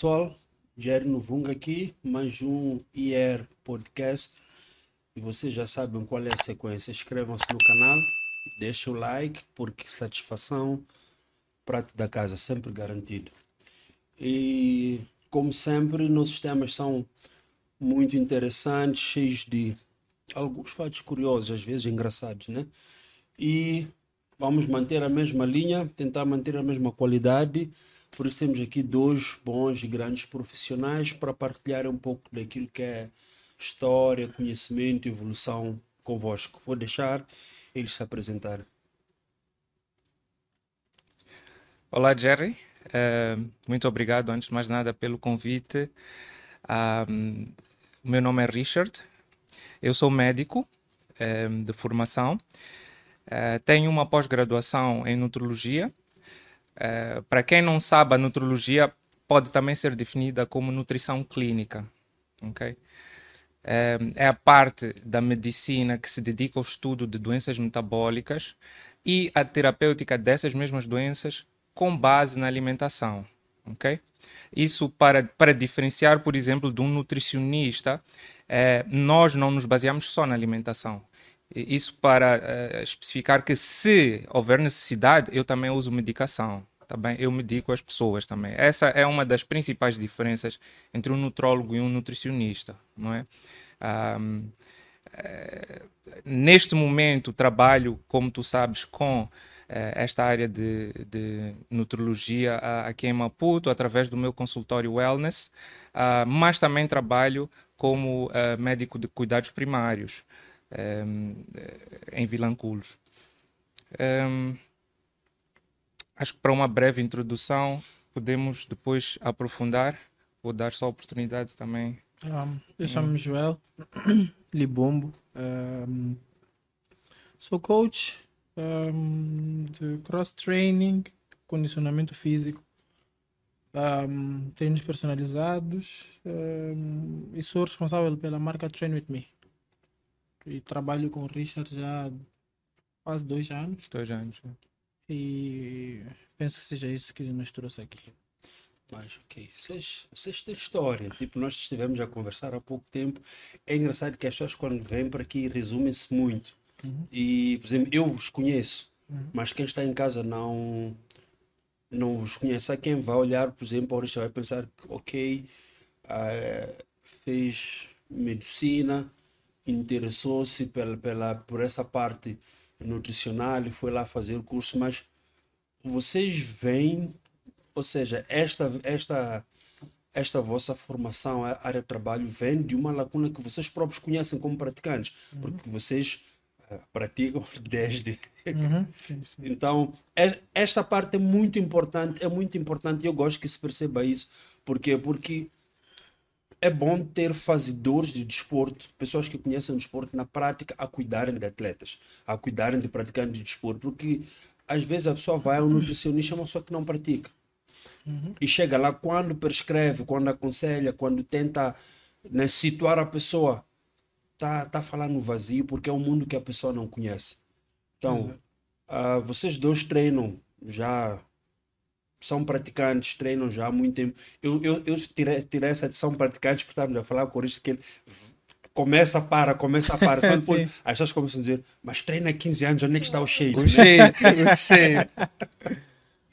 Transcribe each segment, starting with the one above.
Pessoal, Jerry Novunga aqui, mais um IR Podcast. E vocês já sabem qual é a sequência. Inscrevam-se no canal, deixem o like, porque satisfação, prato da casa sempre garantido. E como sempre, nossos temas são muito interessantes, cheios de alguns fatos curiosos, às vezes engraçados, né? E vamos manter a mesma linha, tentar manter a mesma qualidade. Por isso temos aqui dois bons e grandes profissionais para partilhar um pouco daquilo que é história, conhecimento evolução convosco. Vou deixar eles se apresentarem. Olá, Jerry. Uh, muito obrigado, antes de mais nada, pelo convite. O meu nome é Richard. Eu sou médico um, de formação. Uh, tenho uma pós-graduação em nutrologia Uh, para quem não sabe, a nutrologia pode também ser definida como nutrição clínica. Okay? Uh, é a parte da medicina que se dedica ao estudo de doenças metabólicas e a terapêutica dessas mesmas doenças com base na alimentação. Okay? Isso para, para diferenciar, por exemplo, de um nutricionista, eh, nós não nos baseamos só na alimentação. Isso para uh, especificar que se houver necessidade, eu também uso medicação. Tá bem? Eu medico as pessoas também. Essa é uma das principais diferenças entre um nutrólogo e um nutricionista, não é? Um, é, neste momento trabalho, como tu sabes, com é, esta área de, de nutrologia aqui em Maputo, através do meu consultório wellness, uh, mas também trabalho como médico de cuidados primários um, em Vilanculos. Um, acho que para uma breve introdução podemos depois aprofundar. Vou dar só a oportunidade também. Um, eu chamo-me Joel Libombo. Um, sou coach um, de cross-training, condicionamento físico, um, treinos personalizados e sou responsável pela marca Train With Me. E trabalho com o Richard já há quase dois anos. Dois anos. E penso que seja isso que nos trouxe aqui. Mas, ok, vocês, vocês têm história. Tipo, nós estivemos a conversar há pouco tempo. É engraçado que as pessoas, quando vêm para aqui, resumem-se muito. Uhum. E, por exemplo, eu vos conheço, uhum. mas quem está em casa não não vos conhece. Há quem vai olhar, por exemplo, a vai pensar, ok, uh, fez medicina, interessou-se pela, pela, por essa parte nutricional e foi lá fazer o curso, mas vocês veem, ou seja, esta, esta, esta vossa formação, a área de trabalho, vem de uma lacuna que vocês próprios conhecem como praticantes, uhum. porque vocês uh, praticam desde. Uhum. Sim, sim. Então, é, esta parte é muito importante, é muito importante e eu gosto que se perceba isso. Por quê? Porque é bom ter fazedores de desporto, pessoas que conhecem o desporto na prática, a cuidarem de atletas, a cuidarem de praticantes de desporto, porque às vezes a pessoa vai ao nutricionista, uma pessoa que não pratica. Uhum. E chega lá, quando prescreve, quando aconselha, quando tenta né, situar a pessoa, tá, tá falando vazio, porque é um mundo que a pessoa não conhece. Então, uh, vocês dois treinam já são praticantes, treinam já há muito tempo. Eu, eu, eu tirei, tirei essa de são praticantes porque estávamos a falar com isso que ele começa, para, começa, para. Quando depois, as pessoas começam a dizer, mas treina há 15 anos, onde é que está o shape? O shape, o shape.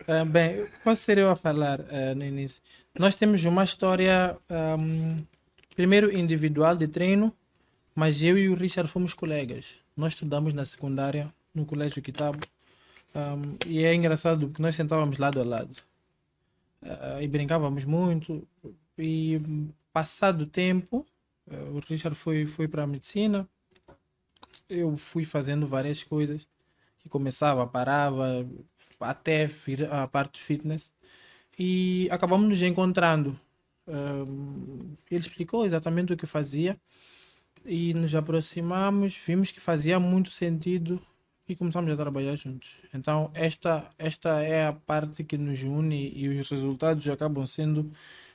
Uh, bem, posso ser eu a falar uh, no início. Nós temos uma história, um, primeiro individual de treino, mas eu e o Richard fomos colegas. Nós estudamos na secundária, no Colégio Quitabo. Um, e é engraçado porque nós sentávamos lado a lado uh, e brincávamos muito. E passado o tempo, uh, o Richard foi, foi para a medicina, eu fui fazendo várias coisas que começava, parava, até a parte fitness e acabamos nos encontrando. Um, ele explicou exatamente o que fazia e nos aproximamos, vimos que fazia muito sentido e começamos a trabalhar juntos. Então, esta, esta é a parte que nos une e os resultados acabam sendo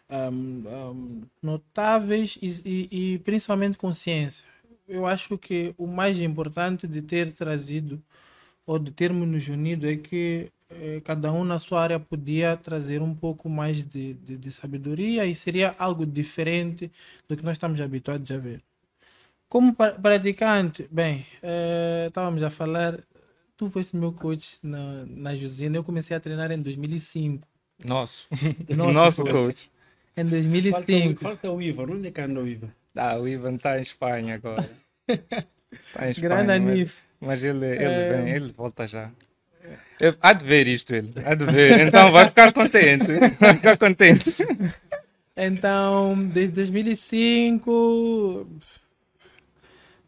um, um, notáveis e, e, e, principalmente consciência. Eu acho que o mais importante de ter trazido ou de termos nos unido é que eh, cada um na sua área podia trazer um pouco mais de, de, de sabedoria e seria algo diferente do que nós estamos habituados a ver. Como pra- praticante, bem, eh, estávamos a falar, tu foste meu coach na, na Josina, eu comecei a treinar em 2005. Nosso. Nosso Nosso coach. coach. Em Falta, o- 2005. falta o Ivan. Onde é que anda o Ivan? Ah, o Ivan está em Espanha agora. Está em Espanha. Grande mas, Anif. mas ele, ele É. vem, ele volta já. Eu- há de ver isto, ele. Há de ver. Então vai ficar contente. Vai ficar contente. Então, desde 2005,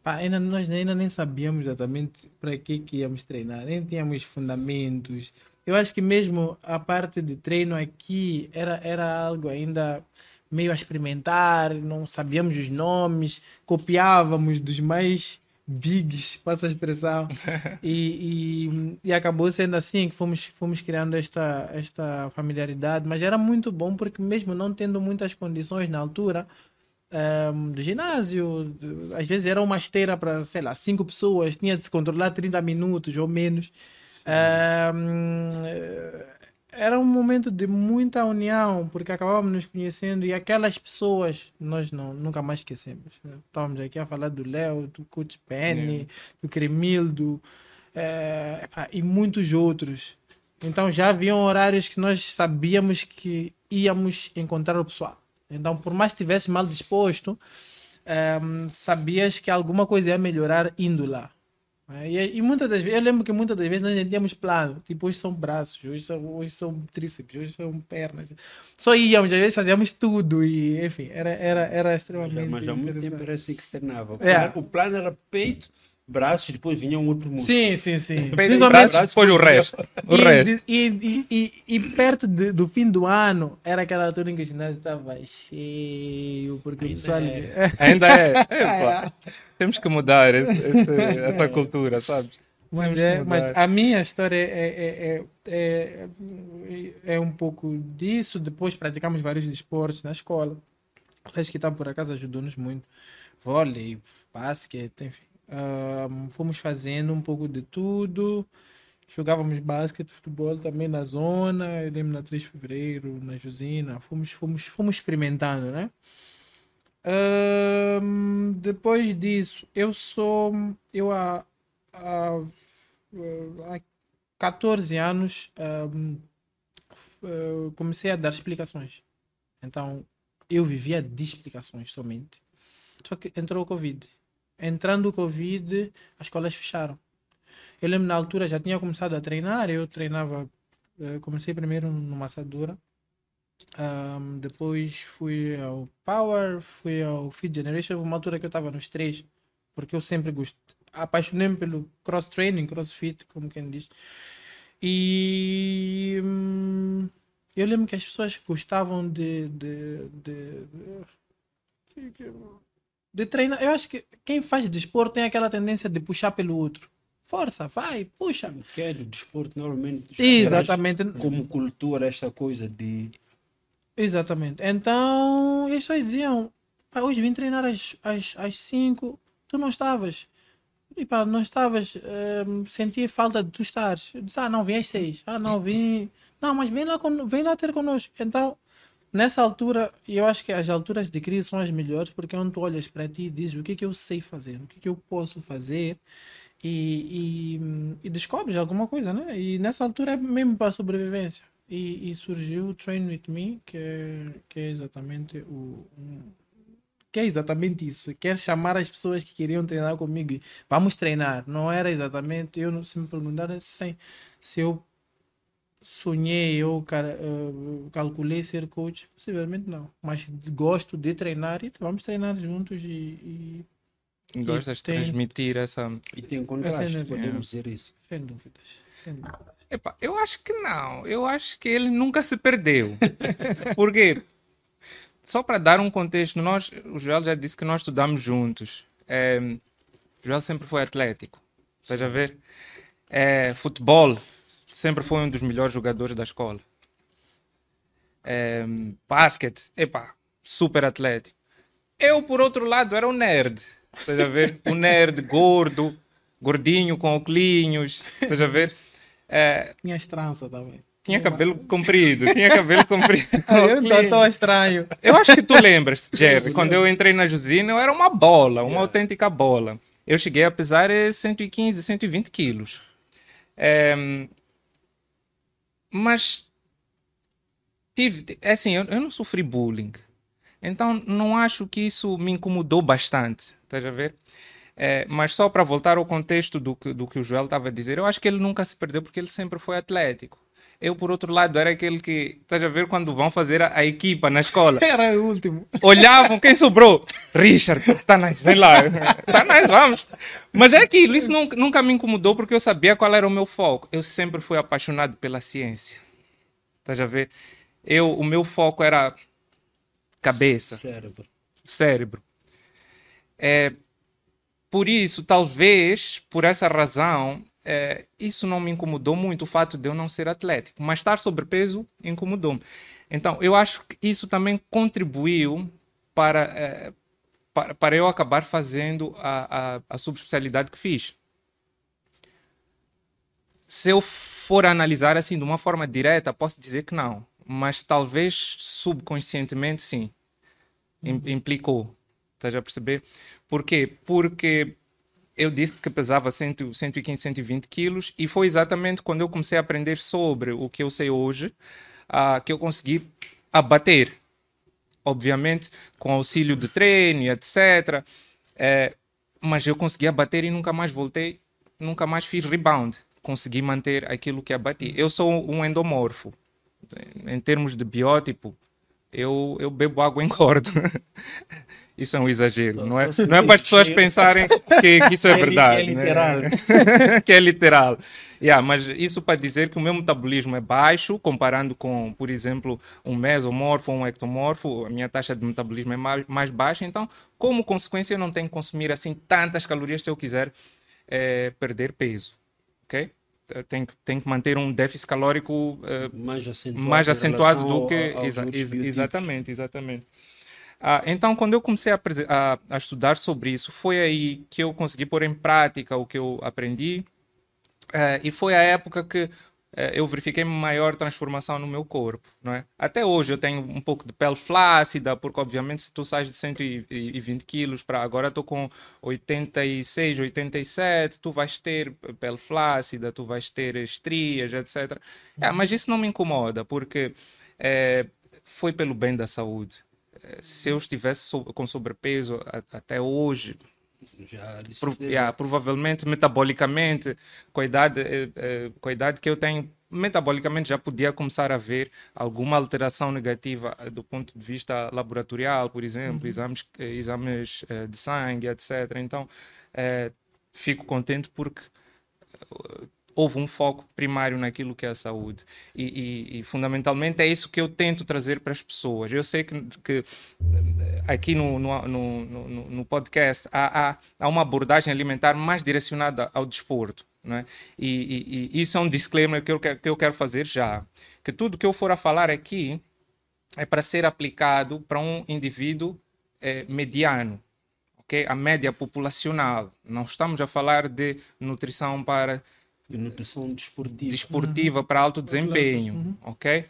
pá, ainda, nós ainda nem sabíamos exatamente para que, que íamos treinar, nem tínhamos fundamentos. Eu acho que mesmo a parte de treino aqui era, era algo ainda meio a experimentar, não sabíamos os nomes, copiávamos dos mais bigs, passa a expressão, e, e, e acabou sendo assim que fomos, fomos criando esta, esta familiaridade, mas era muito bom porque mesmo não tendo muitas condições na altura ehm, do ginásio, às vezes era uma esteira para, sei lá, cinco pessoas, tinha de se controlar 30 minutos ou menos. Eh, era um momento de muita união, porque acabávamos nos conhecendo e aquelas pessoas nós não, nunca mais esquecemos. Estávamos aqui a falar do Léo, do Coach Penny, do Cremildo epá, e muitos outros. Então já haviam horários que nós sabíamos que íamos encontrar o pessoal. Então, por mais que estivesse mal disposto, ehm, sabias que alguma coisa ia melhorar indo lá. É, E, e muitas das vezes, eu lembro que muitas das vezes nós tínhamos plano. Tipo, hoje são braços, hoje são, hoje são tríceps, hoje são pernas. Só íamos, às vezes fazíamos tudo e, enfim, era, era, era extremamente Mas há muito tempo era assim que. O É. O plano era peito, braços, depois vinha um outro músculo. Sim, sim, sim. E Principalmente- braço, depois o resto. O e, resto. E, e, e, e perto de- do fim do ano, era aquela altura em que o ginásio estava cheio, porque o Ainda pessoal. é. Ainda é. Epá, temos que mudar esse- esse- essa cultura, sabes? Mas, é, mas a minha história é, é, é, é, é um pouco disso. Depois praticamos vários esportes na escola. Acho que tá por acaso ajudou-nos muito. Vôlei, basquete, enfim. Fomos fazendo um pouco de tudo. Jogávamos basquete, futebol também na zona. Eu lembro na 3 de fevereiro, na Josina. Fomos, fomos, fomos experimentando, né? Ahm, depois disso, eu sou. Eu há, há, há 14 anos eh, comecei a dar explicações. Então, eu vivia de explicações somente. Só que entrou o Covid. Entrando o Covid, as escolas fecharam. Eu lembro na altura já tinha começado a treinar, eu treinava, eh, comecei primeiro numa assadura, Ahm, depois fui ao Power, fui ao Feed Generation, uma altura que eu estava nos três, porque eu sempre gostei, apaixonei-me pelo cross training, crossfit, como quem diz. E hum, eu lembro que as pessoas gostavam de, de, de, de, de treinar. Eu acho que quem faz desporto tem aquela tendência de puxar pelo outro. Força, vai, puxa. Que é do desporto, normalmente. Exatamente. caras, Como cultura, esta coisa de. Exatamente. Então, as pessoas diziam: "Pá, hoje vim treinar às 5, às, às cinco, tu não estavas. E pá, não estavas, ehm, senti falta de tu estares. Eu disse: ah, não, vim às 6. Ah, não, vim. Não, mas vem lá, con- vem lá ter connosco. Então, nessa altura, eu acho que as alturas de crise são as melhores, porque é onde tu olhas para ti e dizes o que é que eu sei fazer, o que é que eu posso fazer. E, e, e descobres alguma coisa, né? E nessa altura é mesmo para a sobrevivência. E, e surgiu o Train With Me, que é, que é exatamente o. um- que é exatamente isso. Quer chamar as pessoas que queriam treinar comigo. e Vamos treinar. Não era exatamente. Eu, se me perguntarem se, se eu sonhei ou cara, eh, calculei ser coach, possivelmente não. Mas gosto de treinar e vamos treinar juntos e, e Gostas de tem- transmitir essa. E tem contraste, É, podemos dizer isso. sem dúvidas. Sem dúvidas. Epá, eu acho que não. Eu acho que ele nunca se perdeu. Porque, só para dar um contexto, nós, o Joel já disse que nós estudamos juntos. É, o Joel sempre foi atlético. Estás a ver? É, futebol, sempre foi um dos melhores jogadores da escola. É, basquete, epá, super atlético. Eu, por outro lado, era um nerd. Estás a ver? Um nerd gordo, gordinho com óculos. Estás a ver? É, Tinha tranças também. tinha cabelo comprido, tinha cabelo comprido. Eu não tô estranho. Eu acho que tu lembras, Jerry, quando eu entrei na Jusina, eu era uma bola, uma autêntica bola. Eu cheguei a pesar eh, 115, 120 quilos. É, mas tive, é assim, eu, eu não sofri bullying. Então não acho que isso me incomodou bastante, estás a ver? É, mas só para voltar ao contexto do que, do que o Joel estava a dizer, eu acho que ele nunca se perdeu porque ele sempre foi atlético. Eu, por outro lado, era aquele que, estás a ver, quando vão fazer a, a equipa na escola, Era o último. olhavam quem sobrou. Richard, tá nice, vem lá. Tá nice, vamos. Mas é aquilo, isso nunca, nunca me incomodou porque eu sabia qual era o meu foco. Eu sempre fui apaixonado pela ciência. Estás a ver? Eu, o meu foco era cabeça, Cérebro. cérebro. É, por isso, talvez, por essa razão, é, isso não me incomodou muito, o fato de eu não ser atlético. Mas estar sobrepeso incomodou-me. Então, eu acho que isso também contribuiu para, é, para, para eu acabar fazendo a, a, a subespecialidade que fiz. Se eu for analisar assim de uma forma direta, posso dizer que não. Mas talvez subconscientemente, sim. Im- Implicou. Estás a perceber? Por quê? Porque eu disse que pesava 100, 115, 120 quilos e foi exatamente quando eu comecei a aprender sobre o que eu sei hoje ah, que eu consegui abater. Obviamente, com auxílio de treino etc. Eh, mas eu consegui abater e nunca mais voltei, nunca mais fiz rebound. Consegui manter aquilo que abati. Eu sou um endomorfo. Em termos de biótipo, eu, eu bebo água e engordo. Isso é um exagero, Só- não é? Não é para as pessoas cheio. pensarem que, que isso é é verdade. que é né? literal. que é literal. Yeah, mas isso para dizer que o meu metabolismo é baixo, comparando com, por exemplo, um mesomorfo ou um ectomorfo, a minha taxa de metabolismo é mais, mais baixa, então, como consequência, eu não tenho que consumir assim tantas calorias se eu quiser eh, perder peso. Ok? Tenho, que- tenho que manter um déficit calórico eh, Mais acentuado. mais acentuado do que. ao- exa- outros ex- biotipos. exatamente, exatamente. Ah, então, quando eu comecei a, a- a estudar sobre isso, foi aí que eu consegui pôr em prática o que eu aprendi. Eh, e foi a época que eh, eu verifiquei maior transformação no meu corpo, não é? Até hoje eu tenho um pouco de pele flácida, porque obviamente se tu sais de 120 quilos para agora estou com 86, 87, tu vais ter pele flácida, tu vais ter estrias, etc. É, mas isso não me incomoda, porque eh, foi pelo bem da saúde. Eh, Se eu estivesse com sobrepeso até hoje, Já, Pro- yeah, provavelmente metabolicamente, com a, idade, eh, eh, com a idade que eu tenho, metabolicamente já podia começar a ver alguma alteração negativa eh, do ponto de vista laboratorial, por exemplo, exames, eh, exames eh, de sangue, etc. Então, fico contente porque houve um foco primário naquilo que é a saúde. E, e- e, fundamentalmente é isso que eu tento trazer para as pessoas. Eu sei que, que eh, aqui no, no, no, no- podcast há, há, há uma abordagem alimentar mais direcionada ao desporto. Não é? e, e- isso é um disclaimer que eu, que eu quero fazer já. Que tudo que eu for a falar aqui é para ser aplicado para um indivíduo eh, mediano. ok? A média populacional. Não estamos a falar de nutrição para De nutrição desportiva. desportiva para alto desempenho, ok?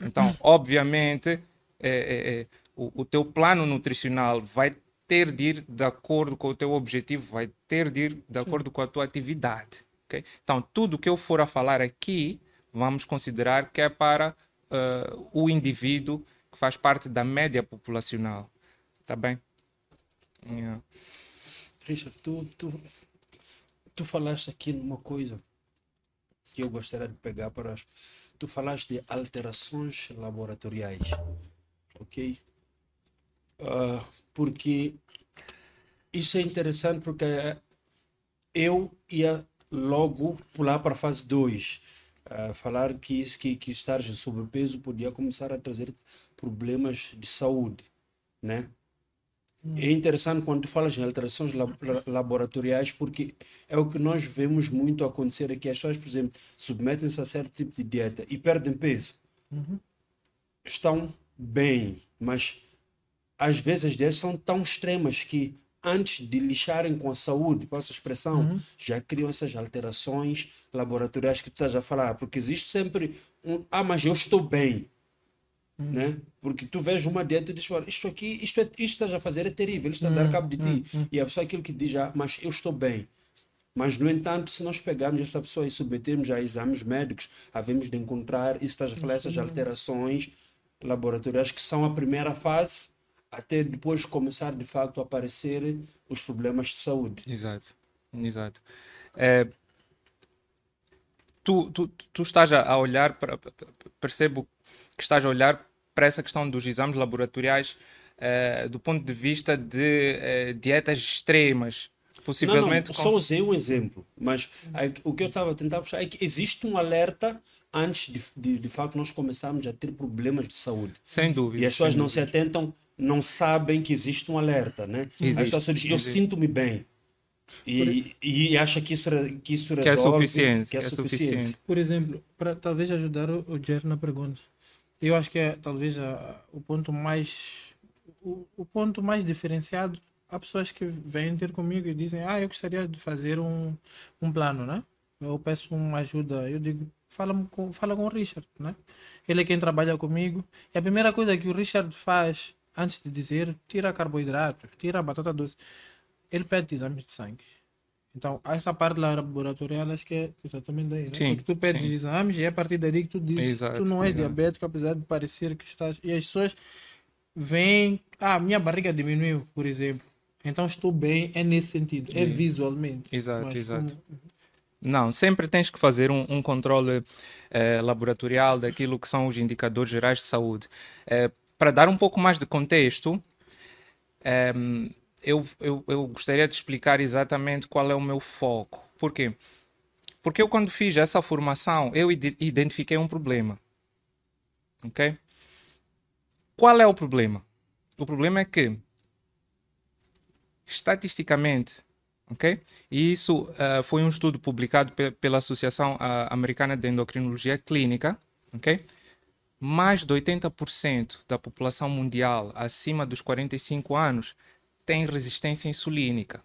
Então, obviamente, é, é, é, o, o teu plano nutricional vai ter de ir de acordo com o teu objetivo, vai ter de ir de acordo com a tua atividade, ok? Então, tudo que eu for a falar aqui, vamos considerar que é para eh, o indivíduo que faz parte da média populacional, tá bem? Yeah. Richard, tu, tu, tu falaste aqui numa coisa que eu gostaria de pegar para. Tu falaste de alterações laboratoriais, ok? Ah, porque isso é interessante porque eu ia logo pular para a fase 2. falar que, que, que estar em sobrepeso podia começar a trazer problemas de saúde, né? É interessante quando tu falas em alterações lab- la- laboratoriais, porque é o que nós vemos muito acontecer aqui. As pessoas, por exemplo, submetem-se a certo tipo de dieta e perdem peso. Estão bem, mas às vezes as dietas são tão extremas que antes de lixarem com a saúde, passa a expressão, já criam essas alterações laboratoriais que tu estás a falar, porque existe sempre um, ah, mas eu estou bem. Né? Porque tu vês uma dieta e dizes, "Olha, isto aqui, isto, é, isto estás a fazer é terrível, isto está a dar cabo de ti. E a pessoa é aquilo que diz, ah, mas eu estou bem. Mas, no entanto, se nós pegarmos essa pessoa e submetermos a exames médicos, havemos de encontrar, isso estás a falar, essas alterações laboratoriais que são a primeira fase, até depois começar de facto a aparecer os problemas de saúde. Exato, exato. É, tu, tu, tu estás a olhar para percebo que estás a olhar para essa questão dos exames laboratoriais eh, do ponto de vista de eh, dietas extremas, possivelmente não, não, com- só usei um exemplo, mas aí, o que eu estava a tentar puxar é que existe um alerta antes de, de, de facto nós começarmos a ter problemas de saúde. sem dúvida. E as pessoas não se dúvida. atentam, não sabem que existe um alerta, né? Existe, As pessoas dizem, eu sinto-me bem. E, e acha que isso, que isso que é resolve, suficiente, que é, suficiente. Por exemplo, para talvez ajudar o, o Jerry na pergunta, eu acho que é talvez a- o ponto mais o, o ponto mais diferenciado. Há pessoas que vêm ter comigo e dizem, ah, eu gostaria de fazer um, um plano, né? Eu peço uma ajuda, eu digo, fala com, fala com o Richard, né? Ele é quem trabalha comigo. E a primeira coisa que o Richard faz antes de dizer, tira carboidratos, tira batata doce, ele pede exames de sangue. Então, essa parte laboratorial acho que é exatamente daí, né? Sim, Porque tu pedes sim. exames e é a partir daí que tu dizes Exato, tu não és exato. diabético, apesar de parecer que estás. E as pessoas veem, ah, minha barriga diminuiu, por exemplo. Então estou bem, é nesse sentido, é visualmente. Exato, Mas exato. como- Não, sempre tens que fazer um, um controle eh, laboratorial daquilo que são os indicadores gerais de saúde. Eh, para dar um pouco mais de contexto, ehm, eu, eu, eu gostaria de explicar exatamente qual é o meu foco. Por quê? Porque eu, quando fiz essa formação, eu ide- identifiquei um problema. Ok? Qual é o problema? O problema é que, estatisticamente, ok? E isso ah, foi um estudo publicado pe- pela Associação ah, Americana de Endocrinologia Clínica, ok? Mais de 80% da população mundial acima dos 45 anos tem resistência insulínica,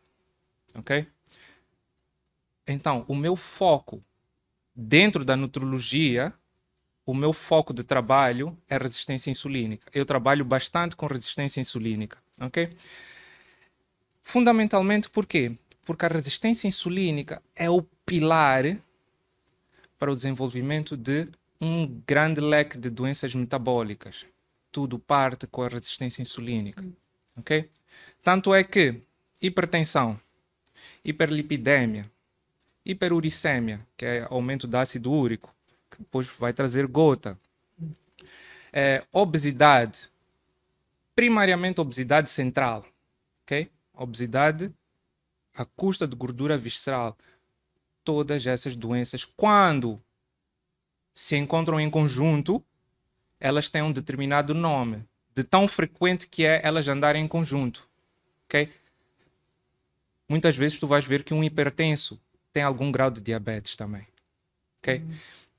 ok? Então, o meu foco dentro da nutrologia, o meu foco de trabalho é resistência insulínica. Eu trabalho bastante com resistência insulínica, ok? Fundamentalmente por quê? Porque a resistência insulínica é o pilar para o desenvolvimento de um grande leque de doenças metabólicas. Tudo parte com a resistência insulínica. Ok? Tanto é que hipertensão, hiperlipidemia, hiperuricemia, que é aumento do ácido úrico, que depois vai trazer gota, é, obesidade, primariamente obesidade central, ok? Obesidade à custa de gordura visceral. Todas essas doenças, quando se encontram em conjunto, elas têm um determinado nome, de tão frequente que é elas andarem em conjunto, ok? Muitas vezes tu vais ver que um hipertenso tem algum grau de diabetes também, ok?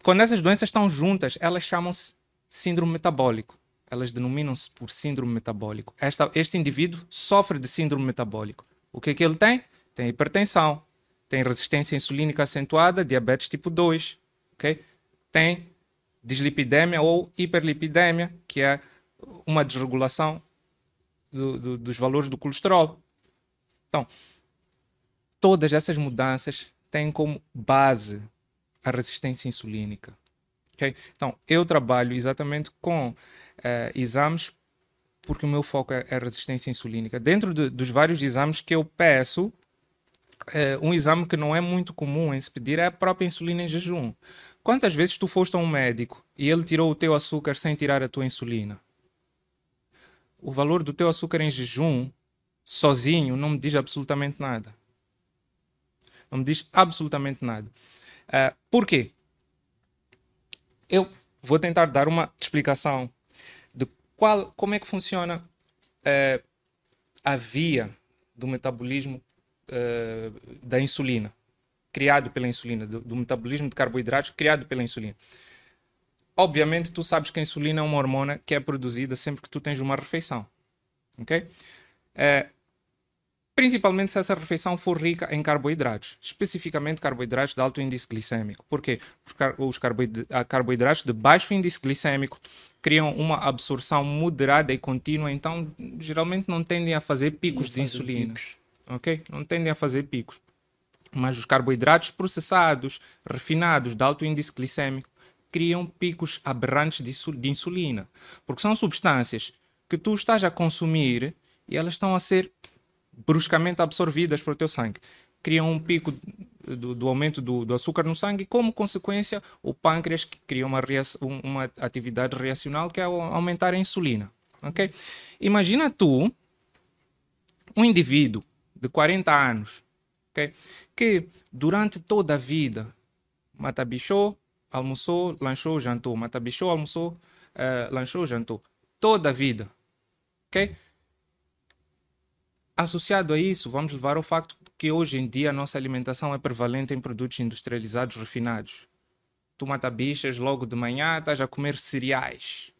Quando essas doenças estão juntas, elas chamam-se síndrome metabólico. Elas denominam-se por síndrome metabólico. Esta, este indivíduo sofre de síndrome metabólico. O que é que ele tem? Tem hipertensão, tem resistência insulínica acentuada, diabetes tipo 2, ok? Tem dislipidemia ou hiperlipidemia, que é uma desregulação do- do- dos valores do colesterol. Então, todas essas mudanças têm como base a resistência insulínica. ok? Então, eu trabalho exatamente com eh, exames porque o meu foco é, é resistência insulínica. Dentro de- dos vários exames que eu peço, eh, um exame que não é muito comum em se pedir é a própria insulina em jejum. Quantas vezes tu foste a um médico e ele tirou o teu açúcar sem tirar a tua insulina? O valor do teu açúcar em jejum, sozinho, não me diz absolutamente nada. Não me diz absolutamente nada. Ah, por quê? Eu vou tentar dar uma explicação de qual, como é que funciona eh, a via do metabolismo eh, da insulina, criado pela insulina, do, do metabolismo de carboidratos criado pela insulina. Obviamente, tu sabes que a insulina é uma hormona que é produzida sempre que tu tens uma refeição, ok? Eh, principalmente se essa refeição for rica em carboidratos, especificamente carboidratos de alto índice glicêmico. Por quê? Porque os carboidratos de baixo índice glicêmico criam uma absorção moderada e contínua, então geralmente não tendem a fazer picos de insulina. Picos. Ok? Não tendem a fazer picos. Mas os carboidratos processados, refinados, de alto índice glicêmico, criam picos aberrantes de insulina. Porque são substâncias que tu estás a consumir e elas estão a ser bruscamente absorvidas pelo teu sangue. Criam um pico do, do aumento do, do, açúcar no sangue e, como consequência, o pâncreas cria uma, uma atividade reacional que é aumentar a insulina. Okay? Imagina tu, um indivíduo de 40 anos, okay, que durante toda a vida mata bichou, almoçou, lanchou, jantou, mata bichou, almoçou, uh, lanchou, jantou. Toda a vida. ok? Associado a isso, vamos levar ao facto que hoje em dia a nossa alimentação é prevalente em produtos industrializados refinados. Tu mata bichas, logo de manhã estás a comer cereais.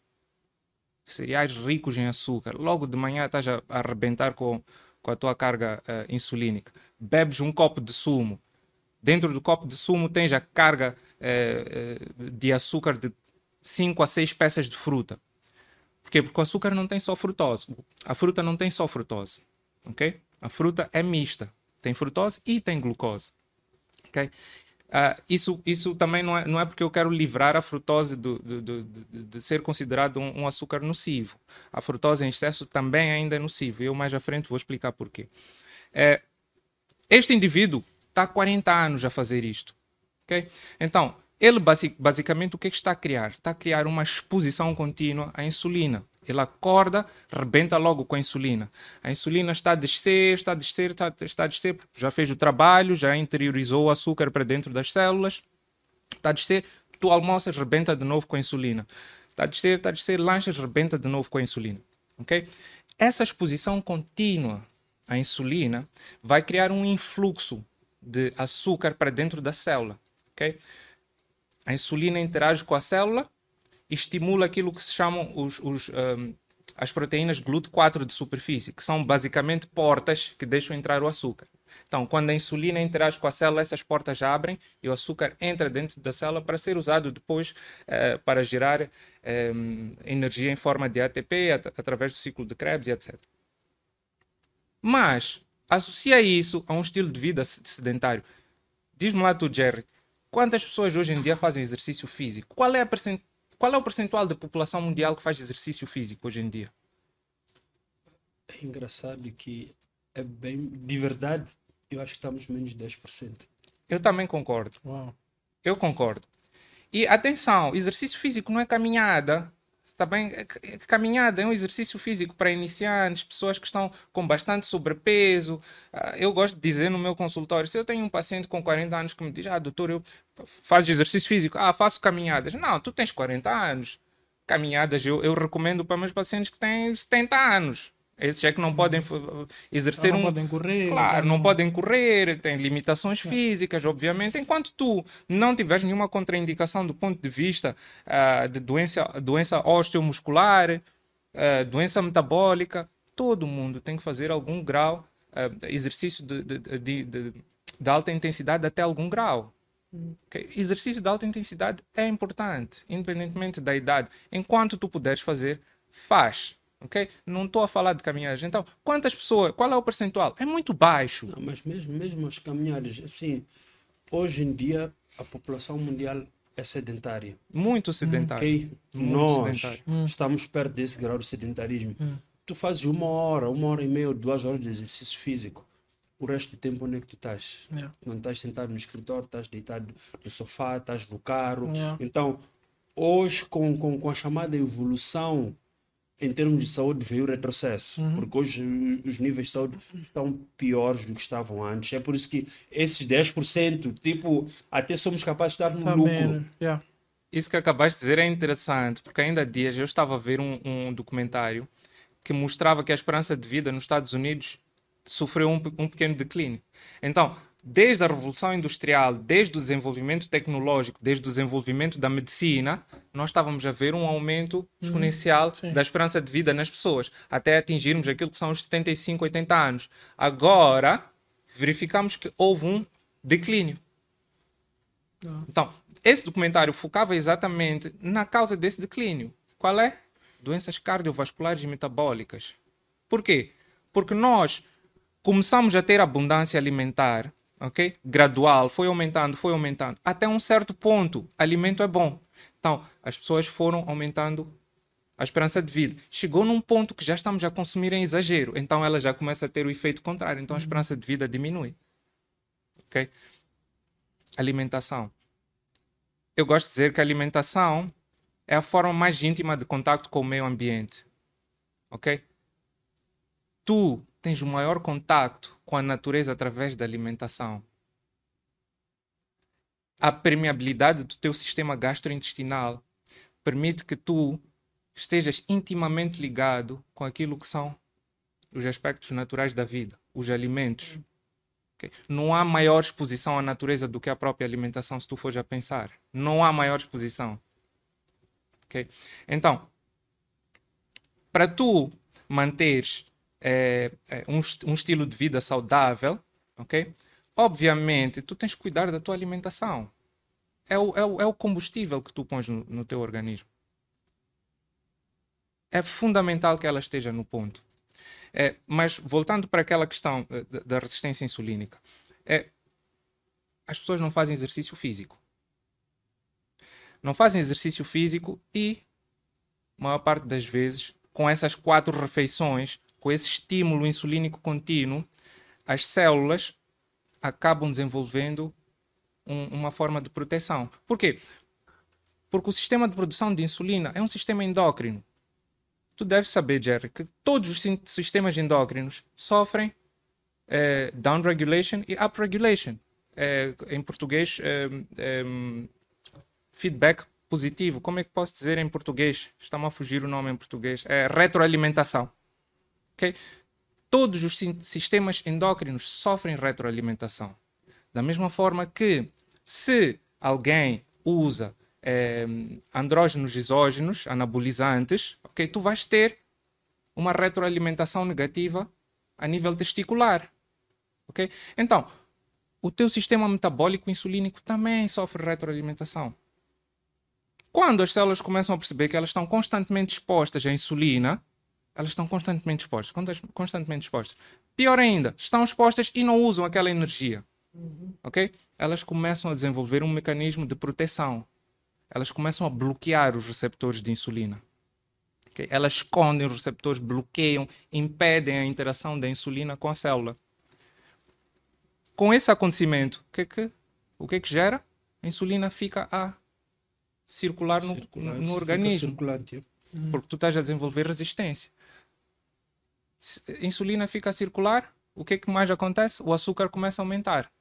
Cereais ricos em açúcar. Logo de manhã estás a arrebentar com, com a tua carga uh, insulínica. Bebes um copo de sumo. Dentro do copo de sumo tens a carga de açúcar de 5 a 6 peças de fruta. Por quê? Porque o açúcar não tem só frutose. A fruta não tem só frutose ok? A fruta é mista, tem frutose e tem glucose, ok? Uh, isso, isso também não é, não é porque eu quero livrar a frutose do, do, do, de, de, ser considerado um, um, açúcar nocivo. A frutose em excesso também ainda é nocivo. Eu mais à frente vou explicar porquê. É, este indivíduo está há 40 anos a fazer isto. Então, ele basic, basicamente o que, é que está a criar? Está a criar uma exposição contínua à insulina. Ele acorda, rebenta logo com a insulina. A insulina está a descer, está a descer, está, está a descer, já fez o trabalho, já interiorizou o açúcar para dentro das células. Está a descer, tu almoças, rebenta de novo com a insulina. Está a descer, está a descer, lanchas, rebenta de novo com a insulina. Ok? Essa exposição contínua à insulina vai criar um influxo de açúcar para dentro da célula. Ok? A insulina interage com a célula, estimula aquilo que se chamam os, os, um, as proteínas GLUT4 de superfície, que são basicamente portas que deixam entrar o açúcar. Então, quando a insulina interage com a célula, essas portas abrem e o açúcar entra dentro da célula para ser usado depois uh, para gerar um, energia em forma de ATP at através do ciclo de Krebs e etc. Mas, associa isso a um estilo de vida sedentário. Diz-me lá tu, Jerry, quantas pessoas hoje em dia fazem exercício físico? Qual é a percentagem qual é o percentual da população mundial que faz exercício físico hoje em dia? É engraçado que é bem. De verdade, eu acho que estamos menos de 10%. Eu também concordo. Uau. Eu concordo. E atenção, exercício físico não é caminhada, também tá caminhada é um exercício físico para iniciantes, pessoas que estão com bastante sobrepeso. Ah, eu gosto de dizer no meu consultório, se eu tenho um paciente com 40 anos que me diz, ah, doutor, eu faço exercício físico, ah, faço caminhadas. Não, tu tens 40 anos. Caminhadas eu, eu recomendo para meus pacientes que têm 70 anos. Esses é que não podem exercer não um. Não podem correr. Claro, não, não podem correr, têm limitações é. físicas, obviamente. Enquanto tu não tiveres nenhuma contraindicação do ponto de vista uh, de doença, doença osteomuscular, uh, doença metabólica, todo mundo tem que fazer algum grau, uh, exercício de, de, de, de, de alta intensidade até algum grau. Hum. Okay? Exercício de alta intensidade é importante, independentemente da idade. Enquanto tu puderes fazer, faz ok? Não estou a falar de caminhadas. Então, quantas pessoas, qual é o percentual? É muito baixo. Não, mas mesmo, mesmo as caminhadas, assim, hoje em dia a população mundial é sedentária. Muito sedentária. Ok? Muito Nós sedentária. Hum. estamos perto desse grau de sedentarismo. Hum. Tu fazes uma hora, uma hora e meia, duas horas de exercício físico. O resto do tempo, onde é que tu estás? Yeah. Não estás sentado no escritório, estás deitado no sofá, estás no carro. Yeah. Então, hoje, com, com, com a chamada evolução em termos de saúde veio o retrocesso, uhum. porque hoje os níveis de saúde estão piores do que estavam antes. É por isso que esses 10%, tipo, até somos capazes de estar no tá lucro. Yeah. Isso que acabaste de dizer é interessante, porque ainda há dias eu estava a ver um, um documentário que mostrava que a esperança de vida nos Estados Unidos sofreu um, um pequeno declínio. Então, desde a Revolução Industrial, desde o desenvolvimento tecnológico, desde o desenvolvimento da medicina, nós estávamos a ver um aumento exponencial sim. da esperança de vida nas pessoas, até atingirmos aquilo que são os 75, 80 anos. Agora, verificamos que houve um declínio. Então, esse documentário focava exatamente na causa desse declínio. Qual é? Doenças cardiovasculares e metabólicas. Por quê? Porque nós começamos a ter abundância alimentar, ok? Gradual, foi aumentando, foi aumentando. Até um certo ponto, alimento é bom. Então, as pessoas foram aumentando a esperança de vida. Chegou num ponto que já estamos a consumir em exagero, então ela já começa a ter o efeito contrário, então a esperança de vida diminui. Ok? Alimentação. Eu gosto de dizer que a alimentação é a forma mais íntima de contato com o meio ambiente. Ok? Tu tens o maior contato com a natureza através da alimentação. A permeabilidade do teu sistema gastrointestinal permite que tu estejas intimamente ligado com aquilo que são os aspectos naturais da vida, os alimentos. Ok? Não há maior exposição à natureza do que a própria alimentação, se tu fores a pensar. Não há maior exposição. Ok? Então, para tu manteres eh, eh, um, um estilo de vida saudável, ok? Obviamente, tu tens que cuidar da tua alimentação. É o, é o, é o combustível que tu pões no, no teu organismo. É fundamental que ela esteja no ponto. É, mas voltando para aquela questão eh, da resistência insulínica, é, as pessoas não fazem exercício físico. Não fazem exercício físico e, maior parte das vezes, com essas quatro refeições, com esse estímulo insulínico contínuo, as células acabam desenvolvendo um- uma forma de proteção. Por quê? Porque o sistema de produção de insulina é um sistema endócrino. Tu deves saber, Jerry, que todos os sistemas endócrinos sofrem eh, downregulation e upregulation. Eh, em português, eh, em, feedback positivo. Como é que posso dizer em português? Está-me a fugir o nome em português. É retroalimentação. Ok? Todos os sistemas endócrinos sofrem retroalimentação. Da mesma forma que se alguém usa eh, andrógenos exógenos, anabolizantes, ok, tu vais ter uma retroalimentação negativa a nível testicular. ok? Então, o teu sistema metabólico insulínico também sofre retroalimentação. Quando as células começam a perceber que elas estão constantemente expostas à insulina, elas estão constantemente expostas, constantemente expostas. Pior ainda, estão expostas e não usam aquela energia. Ok? Elas começam a desenvolver um mecanismo de proteção. Elas começam a bloquear os receptores de insulina. Ok? Elas escondem os receptores, bloqueiam, impedem a interação da insulina com a célula. Com esse acontecimento, o que é que, o que, é que gera? A insulina fica a circular no, Circular, no fica organismo circulante, é. porque tu estás a desenvolver resistência. Insulina fica a circular, o que é que mais acontece? O açúcar começa a aumentar.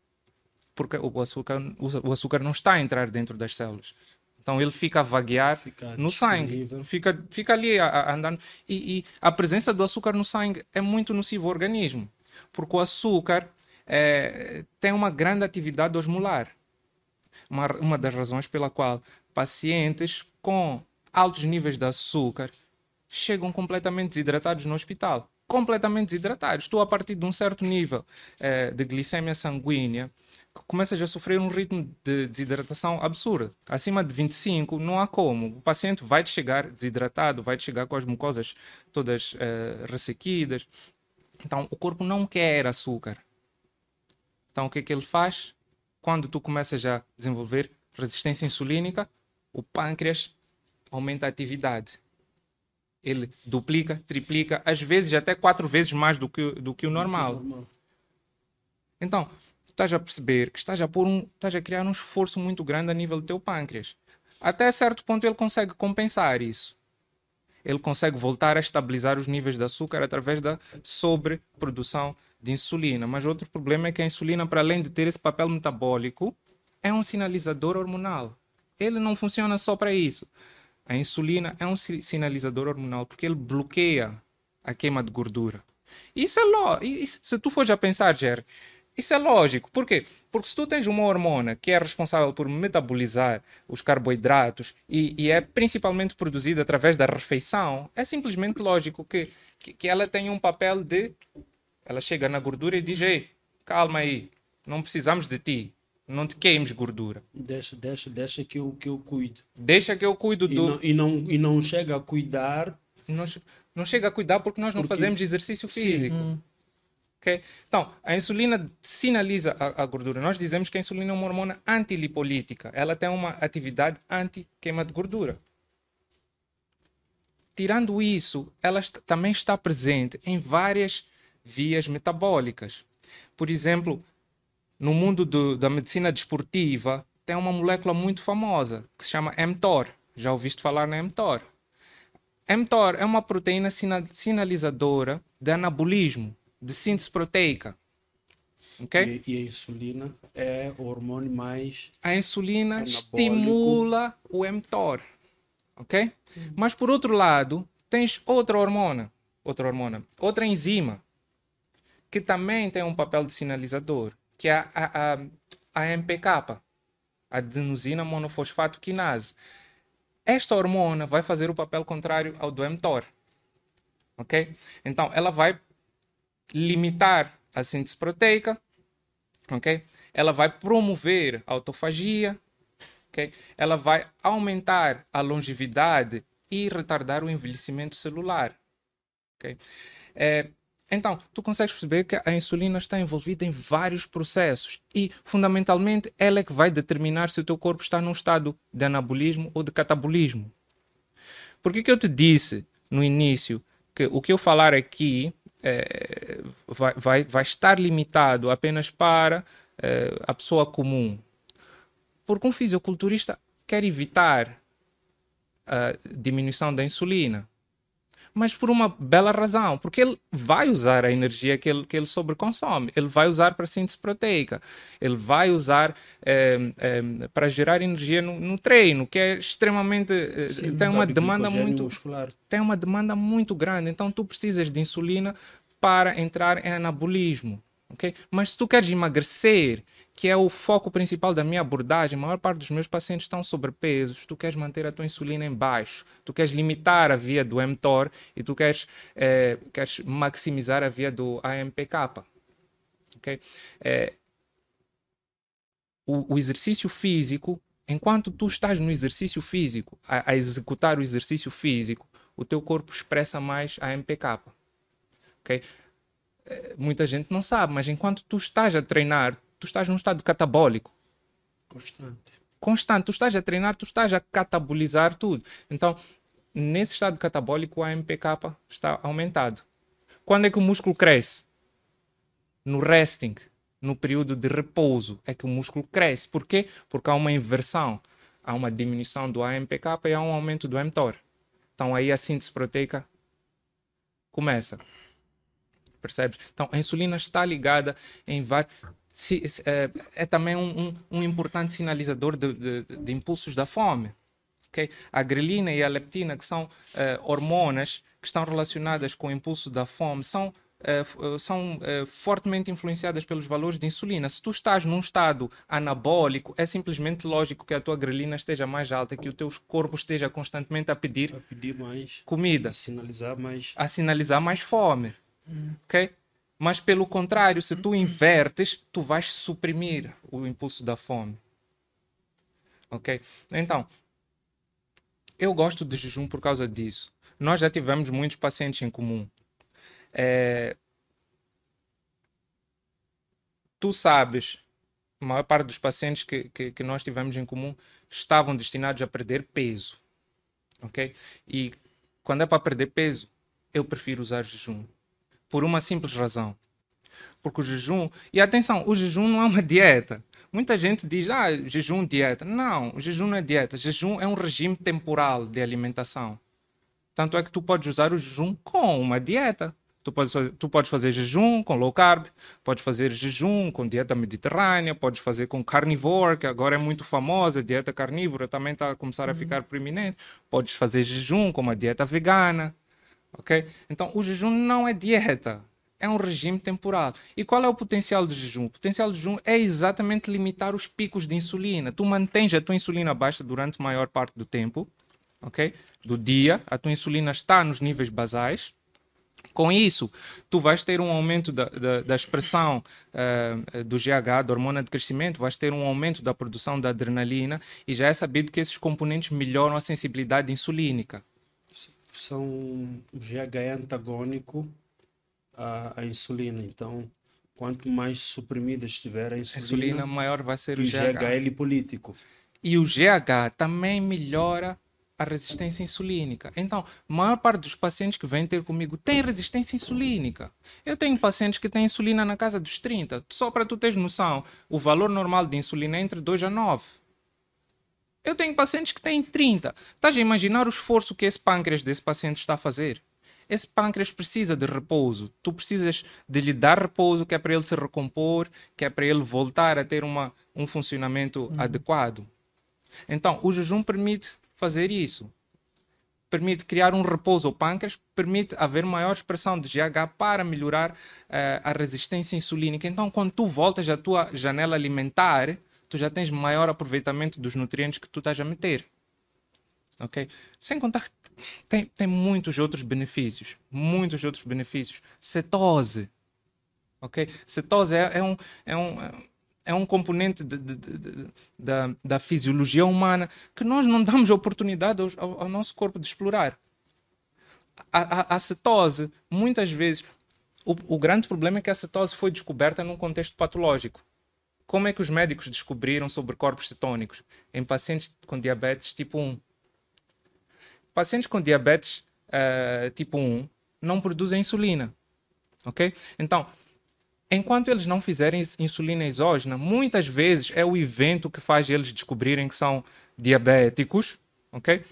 Porque o açúcar, o açúcar não está a entrar dentro das células. Então ele fica a vaguear Fica no sangue. Fica, fica ali a, a andar. E, e a presença do açúcar no sangue é muito nocivo ao organismo. Porque o açúcar eh, tem uma grande atividade osmolar uma, uma das razões pela qual pacientes com altos níveis de açúcar chegam completamente desidratados no hospital. Completamente desidratados. Tu, a partir de um certo nível eh, de glicemia sanguínea, começas a sofrer um ritmo de desidratação absurdo. Acima de 25, não há como. O paciente vai te chegar desidratado, vai te chegar com as mucosas todas eh, ressequidas. Então, o corpo não quer açúcar. Então, o que é que ele faz? Quando tu começas a desenvolver resistência insulínica, o pâncreas aumenta a atividade. Ele duplica, triplica, às vezes até quatro vezes mais do que, do que o normal. Então, tu estás a perceber que estás a, pôr um, estás a criar um esforço muito grande a nível do teu pâncreas. Até certo ponto ele consegue compensar isso. Ele consegue voltar a estabilizar os níveis de açúcar através da sobreprodução de insulina. Mas outro problema é que a insulina, para além de ter esse papel metabólico, é um sinalizador hormonal. Ele não funciona só para isso. A insulina é um si- sinalizador hormonal porque ele bloqueia a queima de gordura. Isso é ló. e Se tu fores a pensar, Jer, Isso é lógico. Por quê? Porque se tu tens uma hormona que é responsável por metabolizar os carboidratos e, e é principalmente produzida através da refeição, é simplesmente lógico que, que, que ela tem um papel de. Ela chega na gordura e diz: Ei, calma aí, não precisamos de ti. Não te queimes gordura. Deixa, deixa, deixa que eu, que eu cuido. Deixa que eu cuido E do. não, e, não, e não chega a cuidar. Não, não chega a cuidar porque nós não Porque- fazemos exercício físico. Hum. ok? Então, a insulina sinaliza a, a gordura. Nós dizemos que a insulina é uma hormona antilipolítica. Ela tem uma atividade anti-queima de gordura. Tirando isso, ela est- também está presente em várias vias metabólicas. Por exemplo, no mundo do- da medicina desportiva, tem uma molécula muito famosa que se chama mTOR. Já ouviste falar na mTOR? mTOR é uma proteína sina- sinalizadora de anabolismo, de síntese proteica. Ok? E, e a insulina é o hormônio mais. A insulina Anabólico. estimula o mTOR. Ok? Mas por outro lado, tens outra hormona, outra hormona, outra enzima que também tem um papel de sinalizador, que é a, a, a, a MPK, adenosina monofosfato quinase. Esta hormona vai fazer o papel contrário ao do mTOR. Ok? Então, ela vai limitar a síntese proteica, ok? Ela vai promover a autofagia, ok? Ela vai aumentar a longevidade e retardar o envelhecimento celular, ok? É, então, tu consegues perceber que a insulina está envolvida em vários processos e, fundamentalmente, ela é que vai determinar se o teu corpo está num estado de anabolismo ou de catabolismo. Por que que eu te disse no início que o que eu falar aqui eh, vai, vai, vai estar limitado apenas para eh, a pessoa comum? Porque um fisiculturista quer evitar a diminuição da insulina. Mas por uma bela razão, porque ele vai usar a energia que ele, que ele sobreconsome, ele vai usar para síntese proteica, ele vai usar eh, eh, para gerar energia no, no treino, que é extremamente. eh, Sim, tem uma de demanda muito muscular. tem uma demanda muito grande. Então, tu precisas de insulina para entrar em anabolismo. ok? Mas se tu queres emagrecer, que é o foco principal da minha abordagem, a maior parte dos meus pacientes estão sobrepesos, tu queres manter a tua insulina em baixo, tu queres limitar a via do mTOR e tu queres, eh, queres maximizar a via do AMPK. ok? Eh, o, o exercício físico, enquanto tu estás no exercício físico, a, a executar o exercício físico, o teu corpo expressa mais a MPK. Eh, Muita gente não sabe, mas enquanto tu estás a treinar, tu estás num estado catabólico Constante. constante. Tu estás a treinar, tu estás a catabolizar tudo. Então, nesse estado catabólico, a MPK está aumentado. Quando é que o músculo cresce? No resting, no período de repouso, é que o músculo cresce. Por quê? Porque há uma inversão. Há uma diminuição do AMPK e há um aumento do mTOR. Então, aí a síntese proteica começa. Percebes? Então, a insulina está ligada em vários. Se- se- é, é também um, um, um importante sinalizador de, de, de impulsos da fome. ok? A grelina e a leptina, que são eh, hormonas que estão relacionadas com o impulso da fome, são, eh, são eh, fortemente influenciadas pelos valores de insulina. Se tu estás num estado anabólico, é simplesmente lógico que a tua grelina esteja mais alta, que o teu corpo esteja constantemente a pedir Para pedir mais. comida a sinalizar mais. a sinalizar mais fome. Ok? Mas pelo contrário, se tu invertes, tu vais suprimir o impulso da fome. Ok? Então, eu gosto de jejum por causa disso. Nós já tivemos muitos pacientes em comum. É, Tu sabes, a maior parte dos pacientes que, que, que nós tivemos em comum estavam destinados a perder peso. Ok? E quando é para perder peso, eu prefiro usar jejum. Por uma simples razão. Porque o jejum. E atenção, o jejum não é uma dieta. Muita gente diz, ah, jejum, dieta. Não, o jejum não é dieta. Jejum é um regime temporal de alimentação. Tanto é que tu podes usar o jejum com uma dieta. Tu podes, fazer, tu podes fazer jejum com low carb, podes fazer jejum com dieta mediterrânea, podes fazer com carnivore, que agora é muito famosa, dieta carnívora também está a começar a ficar proeminente. Podes fazer jejum com uma dieta vegana, ok? Então, o jejum não é dieta, é um regime temporal. E qual é o potencial do jejum? O potencial do jejum é exatamente limitar os picos de insulina. Tu mantens a tua insulina baixa durante a maior parte do tempo, ok? Do dia, a tua insulina está nos níveis basais. Com isso, tu vais ter um aumento da, da, da expressão uh, do GH, da hormona de crescimento, vais ter um aumento da produção da adrenalina e já é sabido que esses componentes melhoram a sensibilidade insulínica. São o GH é antagônico à, à insulina, então quanto mais suprimida estiver a insulina, a insulina maior vai ser o, o GH. GH é lipolítico. E o GH também melhora a resistência insulínica. Então, a maior parte dos pacientes que vêm ter comigo tem resistência insulínica. Eu tenho pacientes que têm insulina na casa dos 30. Só para tu teres noção, o valor normal de insulina é entre 2 a 9. Eu tenho pacientes que têm 30. Estás a imaginar o esforço que esse pâncreas desse paciente está a fazer? Esse pâncreas precisa de repouso. Tu precisas de lhe dar repouso, que é para ele se recompor, que é para ele voltar a ter uma, um funcionamento uhum. adequado. Então, o jejum permite fazer isso. Permite criar um repouso ao pâncreas, permite haver maior expressão de GH para melhorar uh, a resistência insulínica. Então, quando tu voltas à tua janela alimentar, tu já tens maior aproveitamento dos nutrientes que tu estás a meter. Ok? Sem contar que tem, tem muitos outros benefícios. Muitos outros benefícios. Cetose. Ok? Cetose é, é um. É um é um componente de, de, de, da, da fisiologia humana que nós não damos oportunidade ao, ao nosso corpo de explorar. A, a, a cetose, muitas vezes, o, o, grande problema é que a cetose foi descoberta num contexto patológico. Como é que os médicos descobriram sobre corpos cetônicos? Em pacientes com diabetes tipo 1. Pacientes com diabetes uh, tipo 1 não produzem insulina. Ok? Então, enquanto eles não fizerem insulina exógena, muitas vezes é o evento que faz eles descobrirem que são diabéticos, ok?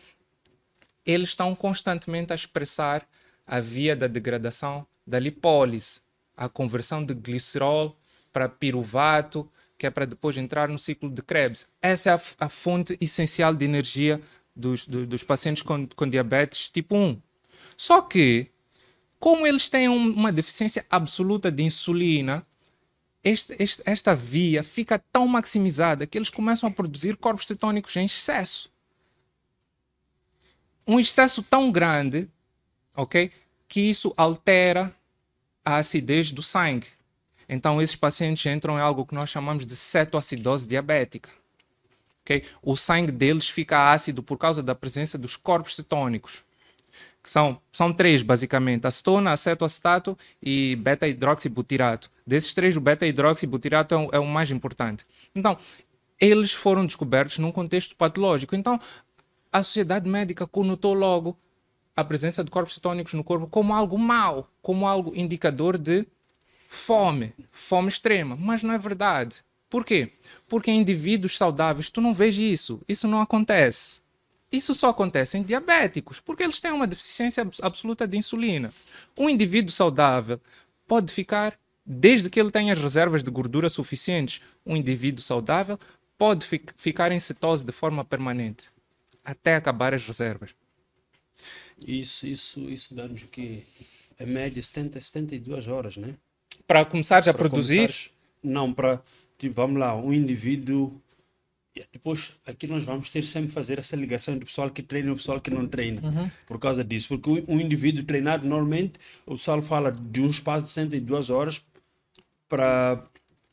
Eles estão constantemente a expressar a via da degradação da lipólise, a conversão de glicerol para piruvato, que é para depois entrar no ciclo de Krebs. Essa é a, a fonte essencial de energia dos, do, dos pacientes com, com diabetes tipo 1. Só que como eles têm um, uma deficiência absoluta de insulina, este, este, esta via fica tão maximizada que eles começam a produzir corpos cetônicos em excesso. Um excesso tão grande, ok, que isso altera a acidez do sangue. Então, esses pacientes entram em algo que nós chamamos de cetoacidose diabética. Okay? O sangue deles fica ácido por causa da presença dos corpos cetônicos que são, são três, basicamente: acetona, acetoacetato e beta-hidroxibutirato. Desses três, o beta-hidroxibutirato é, o, é o mais importante. Então, eles foram descobertos num contexto patológico. Então, a sociedade médica conotou logo a presença de corpos cetônicos no corpo como algo mau, como algo indicador de fome, fome extrema. Mas não é verdade. Por quê? Porque em indivíduos saudáveis tu não vês isso. Isso não acontece. Isso só acontece em diabéticos, porque eles têm uma deficiência absoluta de insulina. Um indivíduo saudável pode ficar, desde que ele tenha as reservas de gordura suficientes, um indivíduo saudável pode fi ficar em cetose de forma permanente, até acabar as reservas. Isso, isso, isso dá-nos o quê? A média 70, 72 horas, né? Para começar já a produzir? Começar, não, para, tipo, vamos lá, um indivíduo depois, aqui nós vamos ter sempre fazer essa ligação entre o pessoal que treina e o pessoal que não treina, uhum. por causa disso. Porque um indivíduo treinado, normalmente, o pessoal fala de um espaço de 102 horas para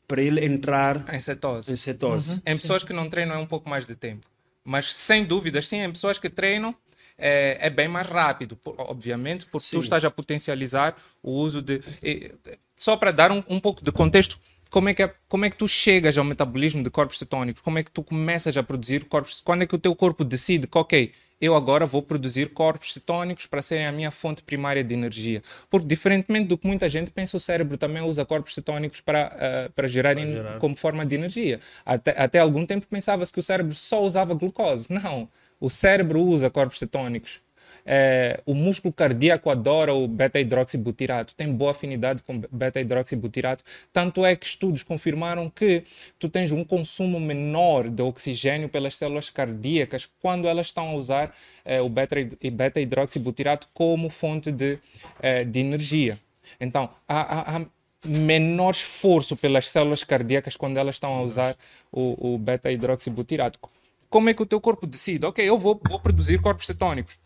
para ele entrar em cetose. Em, cetose. Uhum. em pessoas que não treinam é um pouco mais de tempo. Mas sem dúvidas, sim, em pessoas que treinam é, é bem mais rápido, obviamente, porque sim. tu estás a potencializar o uso de. E, só para dar um, um pouco de contexto, como é, que é, como é que tu chegas ao metabolismo de corpos cetônicos? Como é que tu começas a produzir corpos? Quando é que o teu corpo decide que, ok, eu agora vou produzir corpos cetônicos para serem a minha fonte primária de energia? Porque, diferentemente do que muita gente pensa, o cérebro também usa corpos cetônicos para, uh, para, gerar, para gerar como forma de energia. Até, até algum tempo pensava-se que o cérebro só usava glucose. Não. O cérebro usa corpos cetônicos é, o músculo cardíaco adora o beta-hidroxibutirato, tem boa afinidade com beta-hidroxibutirato. Tanto é que estudos confirmaram que tu tens um consumo menor de oxigênio pelas células cardíacas quando elas estão a usar é, o beta-hidroxibutirato como fonte de, é, de energia. Então, há, há, há menor esforço pelas células cardíacas quando elas estão a usar o, o beta-hidroxibutirato. Como é que o teu corpo decide? Ok, eu vou, vou produzir corpos cetônicos.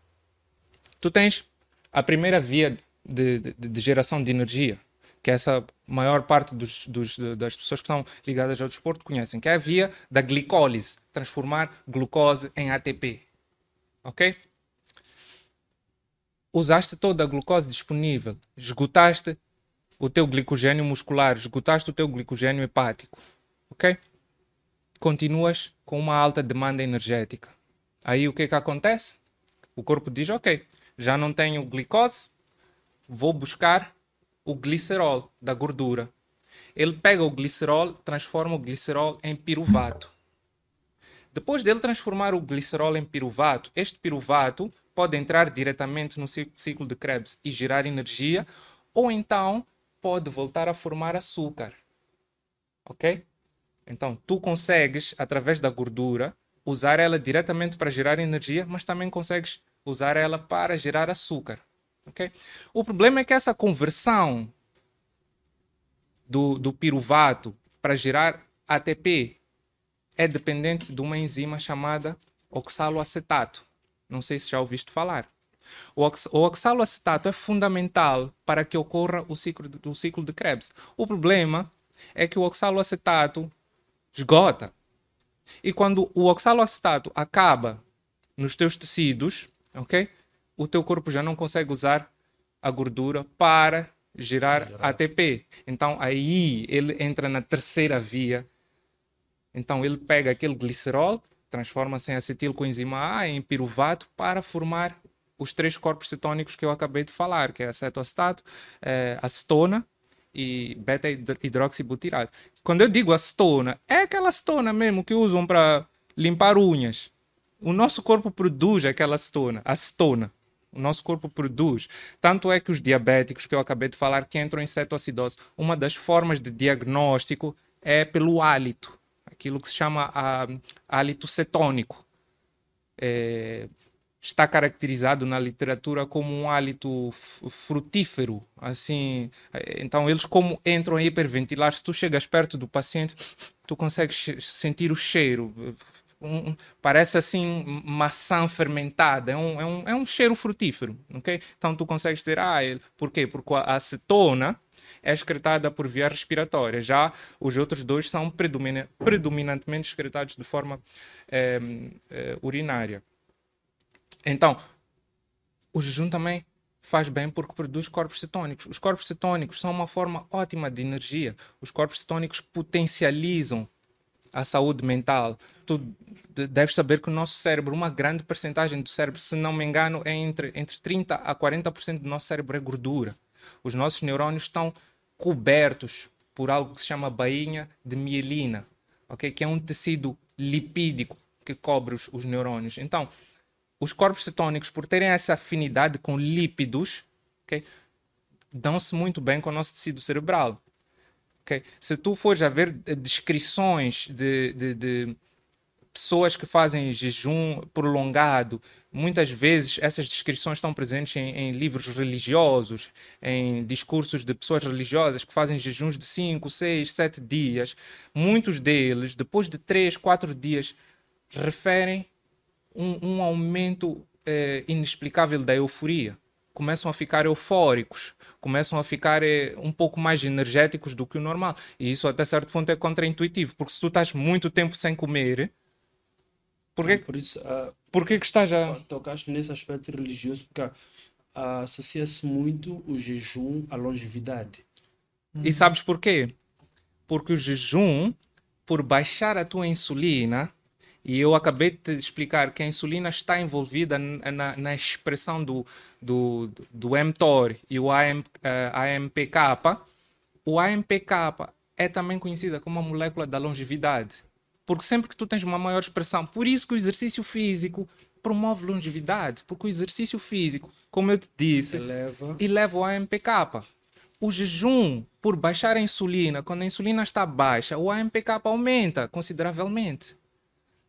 Tu tens a primeira via de, de, de geração de energia, que essa maior parte dos, dos, das pessoas que estão ligadas ao desporto conhecem, que é a via da glicólise, transformar glucose em ATP. Ok? Usaste toda a glucose disponível, esgotaste o teu glicogênio muscular, esgotaste o teu glicogênio hepático, ok? Continuas com uma alta demanda energética. Aí o que é que acontece? O corpo diz, ok, já não tenho glicose, vou buscar o glicerol da gordura. Ele pega o glicerol, transforma o glicerol em piruvato. Depois dele transformar o glicerol em piruvato, este piruvato pode entrar diretamente no ciclo de Krebs e gerar energia, ou então pode voltar a formar açúcar. Ok? Então, tu consegues, através da gordura, usar ela diretamente para gerar energia, mas também consegues usar ela para gerar açúcar. Ok? O problema é que essa conversão do, do piruvato para gerar ATP é dependente de uma enzima chamada oxaloacetato. Não sei se já ouviste falar. O, ox o oxaloacetato é fundamental para que ocorra o ciclo, de, o ciclo de Krebs. O problema é que o oxaloacetato esgota. E quando o oxaloacetato acaba nos teus tecidos, ok? O teu corpo já não consegue usar a gordura para gerar ATP. Então aí ele entra na terceira via. Então ele pega aquele glicerol, transforma-se em acetilcoenzima A, em piruvato, para formar os três corpos cetônicos que eu acabei de falar, que é acetoacetato, é, acetona e beta-hidroxibutirato. Quando eu digo acetona, é aquela acetona mesmo que usam para limpar unhas. O nosso corpo produz aquela acetona, acetona. O nosso corpo produz. Tanto é que os diabéticos que eu acabei de falar que entram em cetoacidose, uma das formas de diagnóstico é pelo hálito, aquilo que se chama a, hálito cetônico. É, está caracterizado na literatura como um hálito frutífero, assim, então eles como entram a hiperventilar, se tu chegas perto do paciente, tu consegues sentir o cheiro, um, parece assim maçã fermentada, é um, é, um, é um cheiro frutífero, ok? Então tu consegues dizer, ah, ele, por quê? Porque a acetona é excretada por via respiratória, já os outros dois são predominantemente excretados de forma é, é, urinária. Então, o jejum também faz bem porque produz corpos cetônicos. Os corpos cetônicos são uma forma ótima de energia. Os corpos cetônicos potencializam a saúde mental. Tu deves saber que o nosso cérebro, uma grande percentagem do cérebro, se não me engano, é entre, entre 30% a 40% do nosso cérebro é gordura. Os nossos neurônios estão cobertos por algo que se chama bainha de mielina, okay? que é um tecido lipídico que cobre os, os neurônios. Então, os corpos cetônicos, por terem essa afinidade com lípidos, okay, dão-se muito bem com o nosso tecido cerebral. Okay? Se tu fores a ver eh, descrições de, de, de pessoas que fazem jejum prolongado, muitas vezes essas descrições estão presentes em, em, livros religiosos, em discursos de pessoas religiosas que fazem jejuns de 5, 6, 7 dias. Muitos deles, depois de 3, 4 dias, referem um, um aumento é, inexplicável da euforia. Começam a ficar eufóricos, começam a ficar é, um pouco mais energéticos do que o normal. E isso, até certo ponto, é contraintuitivo, porque se tu estás muito tempo sem comer, porque, é, por isso, uh, por que estás a. Tocaste nesse aspecto religioso, porque uh, associa-se muito o jejum à longevidade. E sabes porquê? Porque o jejum, por baixar a tua insulina, e eu acabei de explicar que a insulina está envolvida na, na expressão do, do, do mTOR e o AM, eh, AMPK. O AMPK é também conhecida como a molécula da longevidade. Porque sempre que tu tens uma maior expressão, por isso que o exercício físico promove longevidade, porque o exercício físico, como eu te disse, eleva, eleva o AMPK. O jejum, por baixar a insulina, quando a insulina está baixa, o AMPK aumenta consideravelmente.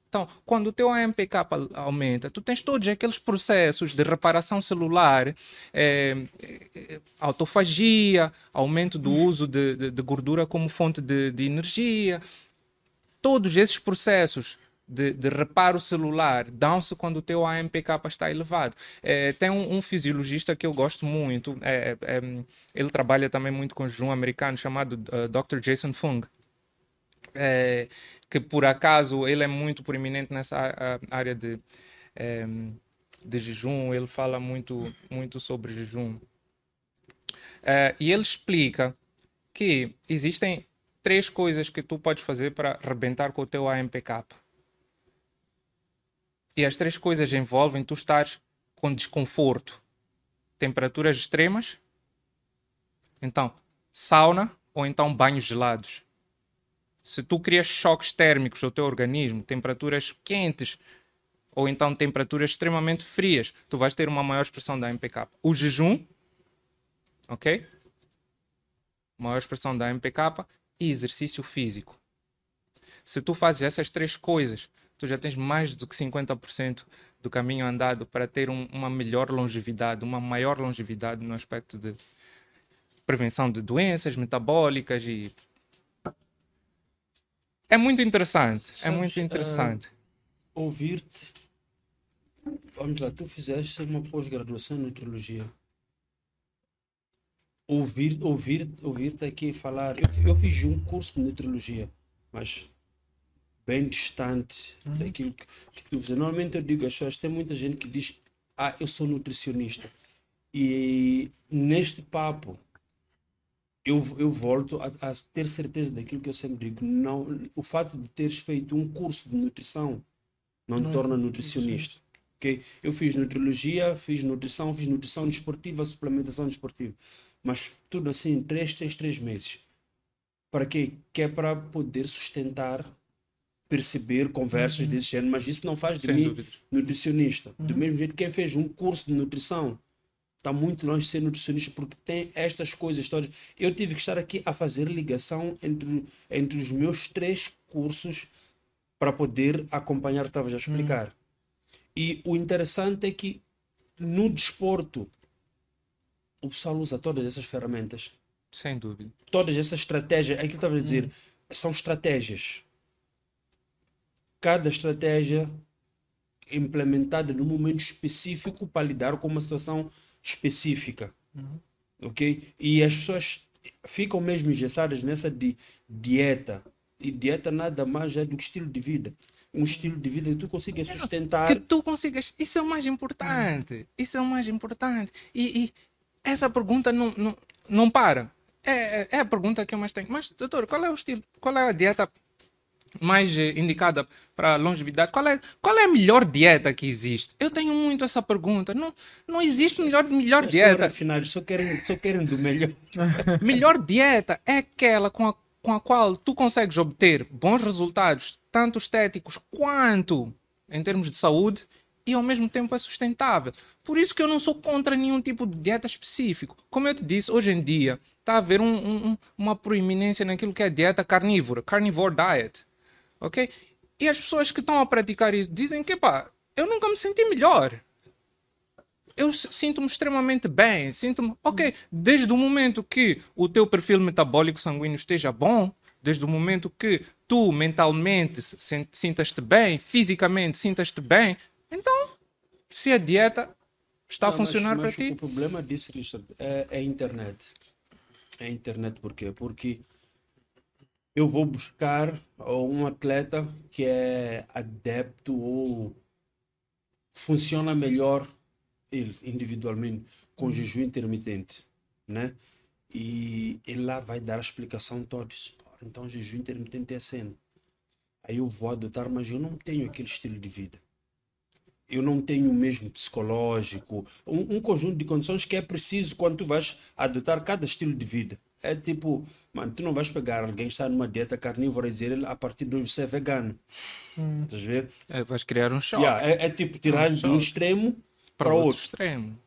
Então, quando o teu AMPK aumenta, tu tens todos aqueles processos de reparação celular, é, é, autofagia, aumento do uso de, de, de gordura como fonte de, de, energia. Todos esses processos de, reparo celular dão-se quando o teu AMPK está elevado. É, tem um, um, fisiologista que eu gosto muito, ele trabalha também muito com jejum americano, chamado uh, Dr. Jason Fung é, que por acaso ele é muito proeminente nessa área de, é, de jejum, ele fala muito, muito sobre jejum. É, e ele explica que existem três coisas que tu podes fazer para rebentar com o teu AMPK. E as três coisas envolvem tu estar com desconforto, temperaturas extremas, então sauna ou então banhos gelados se tu crias choques térmicos ao teu organismo, temperaturas quentes ou então temperaturas extremamente frias, tu vais ter uma maior expressão da MPK. O jejum, ok? Maior expressão da MPK e exercício físico. Se tu fazes essas três coisas, tu já tens mais do que 50% do caminho andado para ter um, uma melhor longevidade, uma maior longevidade no aspecto de prevenção de doenças metabólicas e é muito interessante. É Sabes, é muito interessante. Uh, Ouvir-te. Vamos lá, tu fizeste uma pós-graduação em nutrologia. Ouvir, ouvir, ouvir-te aqui falar. Eu, eu fiz um curso de nutrologia, mas bem distante uhum. daquilo que, que tu fizes. Normalmente eu digo às pessoas, tem muita gente que diz, ah, eu sou nutricionista. E neste papo, eu, eu volto a, a, ter certeza daquilo que eu sempre digo. Não, o fato de teres feito um curso de nutrição não, não te torna nutricionista. Okay? Eu fiz nutrologia, fiz nutrição, fiz nutrição desportiva, suplementação desportiva. Mas tudo assim em três, três, três meses. Para quê? Que é para poder sustentar, perceber conversas uhum. desse género. Mas isso não faz de Sem mim dúvidas. nutricionista. Uhum. Do mesmo jeito que quem fez um curso de nutrição está muito longe de ser nutricionista porque tem estas coisas todas. Eu tive que estar aqui a fazer ligação entre, entre os meus três cursos para poder acompanhar o que estavas a explicar. Hum. E o interessante é que no desporto o pessoal usa todas essas ferramentas. Sem dúvida. Todas essas estratégias, é aquilo que estava a dizer, hum. são estratégias. Cada estratégia implementada num momento específico para lidar com uma situação específica. Uhum. Ok? E as pessoas ficam mesmo engessadas nessa di dieta. E dieta nada mais é do que estilo de vida. Um estilo de vida que tu consigas sustentar. Que tu consigas. Isso é o mais importante. Isso é o mais importante. E, e essa pergunta não, não, não para. É, é, é, a pergunta que eu mais tenho. Mas, doutor, qual é o estilo? Qual é a dieta mais eh, indicada para longevidade? Qual é, qual é a melhor dieta que existe? Eu tenho muito essa pergunta. Não, não existe melhor, melhor dieta. Afinal, só querem, só querem do melhor. melhor dieta é aquela com a, com a qual tu consegues obter bons resultados, tanto estéticos quanto em termos de saúde, e ao mesmo tempo é sustentável. Por isso que eu não sou contra nenhum tipo de dieta específico. Como eu te disse, hoje em dia está a haver um, um, uma proeminência naquilo que é dieta carnívora, carnivore diet ok? E as pessoas que estão a praticar isso dizem que, pá, eu nunca me senti melhor. Eu sinto-me extremamente bem, sinto-me, ok, desde o momento que o teu perfil metabólico sanguíneo esteja bom, desde o momento que tu mentalmente sintas-te bem, fisicamente sintas-te bem, então, se a dieta está Não, a funcionar para ti. O problema disso, Richard, é, é a internet. É a internet por quê? Porque eu vou buscar um atleta que é adepto ou funciona melhor ele individualmente com uhum. jejum intermitente, né? E ele lá vai dar a explicação toda. Então jejum intermitente é a cena. Aí eu vou adotar, mas eu não tenho aquele estilo de vida. Eu não tenho o mesmo psicológico, um, um conjunto de condições que é preciso quando tu vais adotar cada estilo de vida. É tipo, mano, tu não vais pegar alguém que está numa dieta carnívora e dizer ele a partir de hoje você é vegano. Hum. Estás a ver? É, vais criar um choque. Yeah, é, é, tipo tirar um de um extremo para, outro. outro. extremo.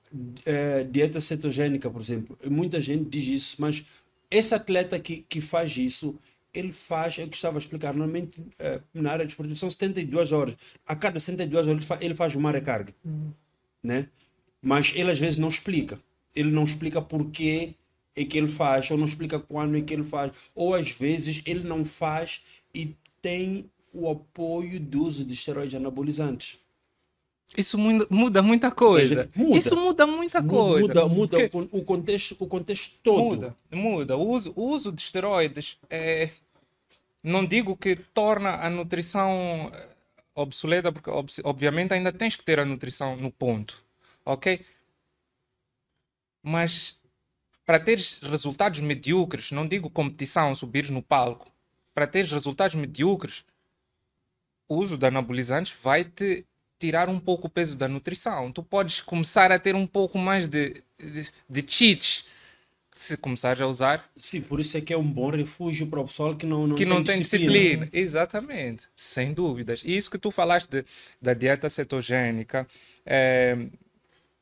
É, dieta cetogênica, por exemplo. Muita gente diz isso, mas esse atleta que, que faz isso, ele faz, é o que estava a explicar, normalmente eh, na área de esportivo são 72 horas. A cada 72 horas ele, fa- ele faz uma recarga. Né? Mas ele às vezes não explica. Ele não explica porquê é que ele faz, ou não explica quando é que ele faz. Ou às vezes ele não faz e tem o apoio do uso de esteroides anabolizantes. Isso muda, muda muita coisa. Muda. Isso muda muita Mu- coisa. Muda, muda Porque- o, con- o contexto, o contexto todo. Muda, muda. O uso, o uso de esteroides é. Não digo que torna a nutrição eh, obsoleta, porque obviamente ainda tens que ter a nutrição no ponto. Ok? Mas para teres resultados medíocres, não digo competição, subires no palco, para teres resultados medíocres, o uso de anabolizantes vai te tirar um pouco o peso da nutrição. Tu podes começar a ter um pouco mais de, de, de cheats se começares a usar Sim, por isso é que é um bom refúgio para o pessoal que não, não que tem não tem disciplina. Exatamente, sem dúvidas. E isso que tu falaste de- da dieta cetogênica é,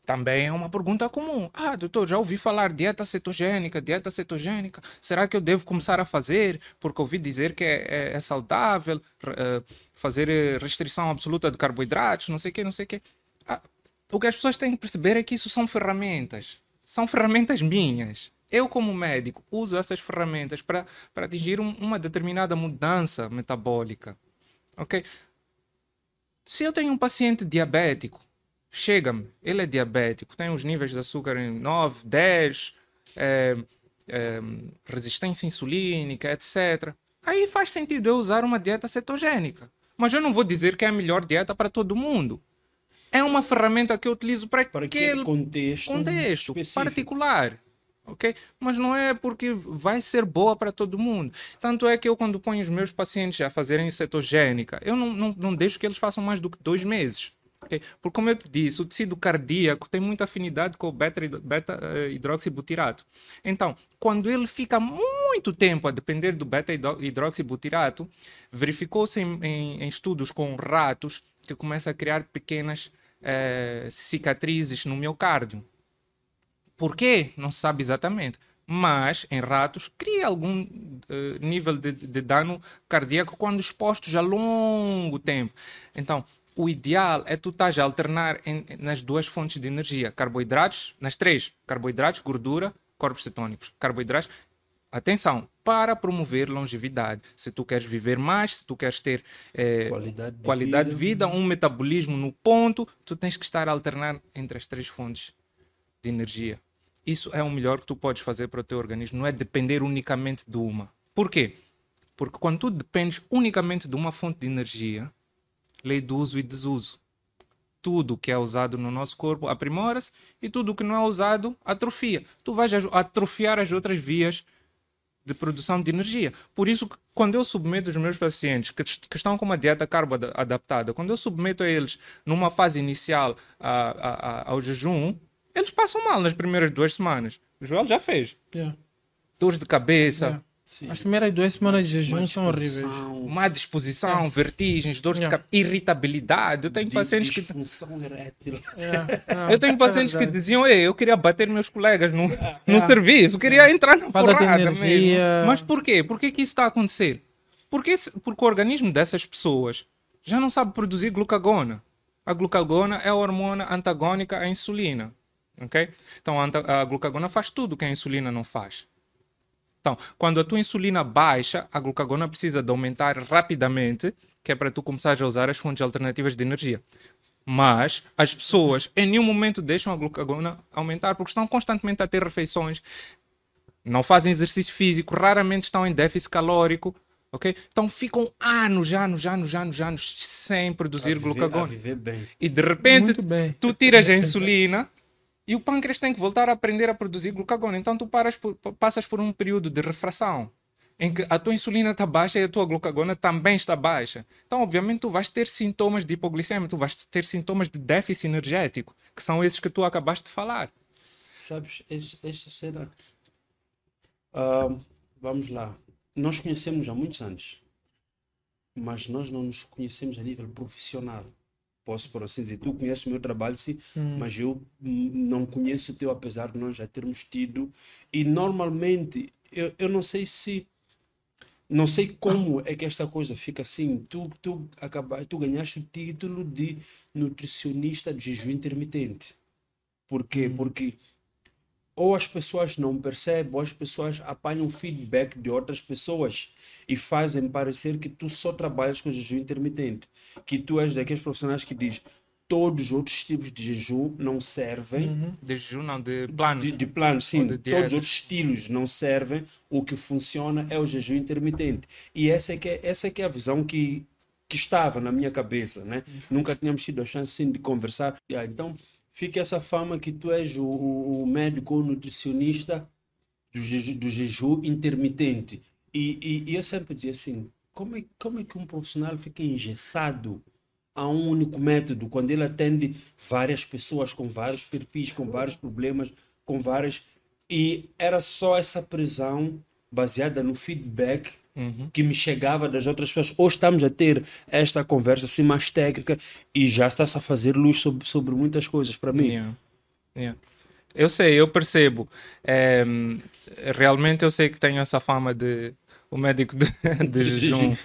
também é uma pergunta comum. Ah, doutor, já ouvi falar dieta cetogênica, dieta cetogênica. Será que eu devo começar a fazer? Porque ouvi dizer que é, é- é saudável eh, fazer eh, restrição absoluta de carboidratos, não sei o quê, não sei o quê. Ah, o que as pessoas têm que perceber é que isso são ferramentas. São ferramentas minhas. Eu, como médico, uso essas ferramentas para atingir um- uma determinada mudança metabólica. Ok? Se eu tenho um paciente diabético, chega-me, ele é diabético, tem os níveis de açúcar em 9, 10, é, é, resistência insulínica, etc. Aí faz sentido eu usar uma dieta cetogênica. Mas eu não vou dizer que é a melhor dieta para todo mundo. É uma ferramenta que eu utilizo para, Para aquele contexto, contexto particular. Ok? Mas não é porque vai ser boa para todo mundo. Tanto é que eu, quando ponho os meus pacientes a fazerem cetogênica, eu não, não, não deixo que eles façam mais do que dois meses. Ok? Porque, como eu te disse, o tecido cardíaco tem muita afinidade com o beta- beta-hidroxibutirato. então, quando ele fica muito tempo a depender do beta-hidroxibutirato, verificou-se em, em- em estudos com ratos que começa a criar pequenas eh, cicatrizes no miocárdio. Por quê? Não se sabe exatamente. Mas em ratos cria algum eh, nível de, de dano cardíaco quando expostos a longo tempo. Então, o ideal é tu estás a alternar em- nas duas fontes de energia: carboidratos, nas três: carboidratos, gordura, corpos cetônicos. Carboidratos, atenção, para promover longevidade. Se tu queres viver mais, se tu queres ter eh, Qualidade de qualidade vida. de vida, um metabolismo no ponto, tu tens que estar a alternar entre as três fontes de energia. Isso é o melhor que tu podes fazer para o teu organismo, não é depender unicamente de uma. Por quê? Porque quando tu dependes unicamente de uma fonte de energia, lei do uso e desuso. Tudo que é usado no nosso corpo aprimora-se e tudo que não é usado atrofia. Tu vais atrofiar as outras vias de produção de energia. Por isso, quando eu submeto os meus pacientes que, que estão com uma dieta carbo ada- adaptada, quando eu submeto a eles numa fase inicial a- a- a- ao jejum, eles passam mal nas primeiras duas semanas. O Joel já fez. Yeah. Dores de cabeça, Yeah. Sim. As primeiras duas semanas de jejum são horríveis. disposição, má disposição, vertigens, dores Yeah. de cabeça, irritabilidade. Eu tenho di- pacientes que erétil. Yeah. Yeah. Eu tenho pacientes É que verdade. diziam, Ei, eu queria bater meus colegas no, no serviço, eu queria entrar na Falta de porrada energia. mesmo. Mas por quê? Por que, que isso está a acontecer? Porque, esse- porque o organismo dessas pessoas já não sabe produzir glucagona. A glucagona é a hormona antagônica à insulina. ok? Então a, a glucagona faz tudo que a insulina não faz. Então, quando a tua insulina baixa, a glucagona precisa de aumentar rapidamente, que é para tu começares a usar as fontes alternativas de energia. Mas as pessoas em nenhum momento deixam a glucagona aumentar porque estão constantemente a ter refeições, não fazem exercício físico, raramente estão em déficit calórico, ok? Então ficam anos, anos, anos, anos, anos sem produzir A viver- A glucagona. viver bem. E de repente tu tiras a insulina e o pâncreas tem que voltar a aprender a produzir glucagona. Então tu por- passas por um período de refração em que a tua insulina está baixa e a tua glucagona também está baixa. Então, obviamente, tu vais ter sintomas de hipoglicemia, tu vais ter sintomas de déficit energético, que são esses que tu acabaste de falar. Sabes, esta cena. Ah, vamos lá. Nós conhecemos há muitos anos, mas nós não nos conhecemos a nível profissional. Posso por assim dizer, tu conheces o meu trabalho, sim, mas eu hum, não conheço o teu, apesar de nós já termos tido. E normalmente, eu, eu não sei se não sei como é que esta coisa fica assim. Tu, tu, acaba, tu ganhaste o título de nutricionista de jejum intermitente. Por quê? Hum. Porque ou as pessoas não percebem, ou as pessoas apanham feedback de outras pessoas e fazem parecer que tu só trabalhas com jejum intermitente. Que tu és daqueles profissionais que diz todos os outros tipos de jejum não servem. Uhum. De jejum, não, de plano. De, de plano, sim. De Todos os outros estilos não servem. O que funciona é o jejum intermitente. E essa é que é, essa é, que é a visão que, que estava na minha cabeça, né? Nunca tínhamos tido a chance sim, de conversar. Ah, Então, fica essa fama que tu és o, o, médico ou nutricionista do, jeju- do jejum intermitente. E, e, e eu sempre dizia assim, como é, como é que um profissional fica engessado a um único método, quando ele atende várias pessoas com vários perfis, com vários problemas, com várias. E era só essa prisão baseada no feedback que me chegava das outras pessoas. Hoje estamos a ter esta conversa assim mais técnica e já está-se a fazer luz sobre, sobre muitas coisas para mim. Yeah. Yeah. Eu sei, eu percebo. É, realmente eu sei que tenho essa fama de o médico de, de jejum,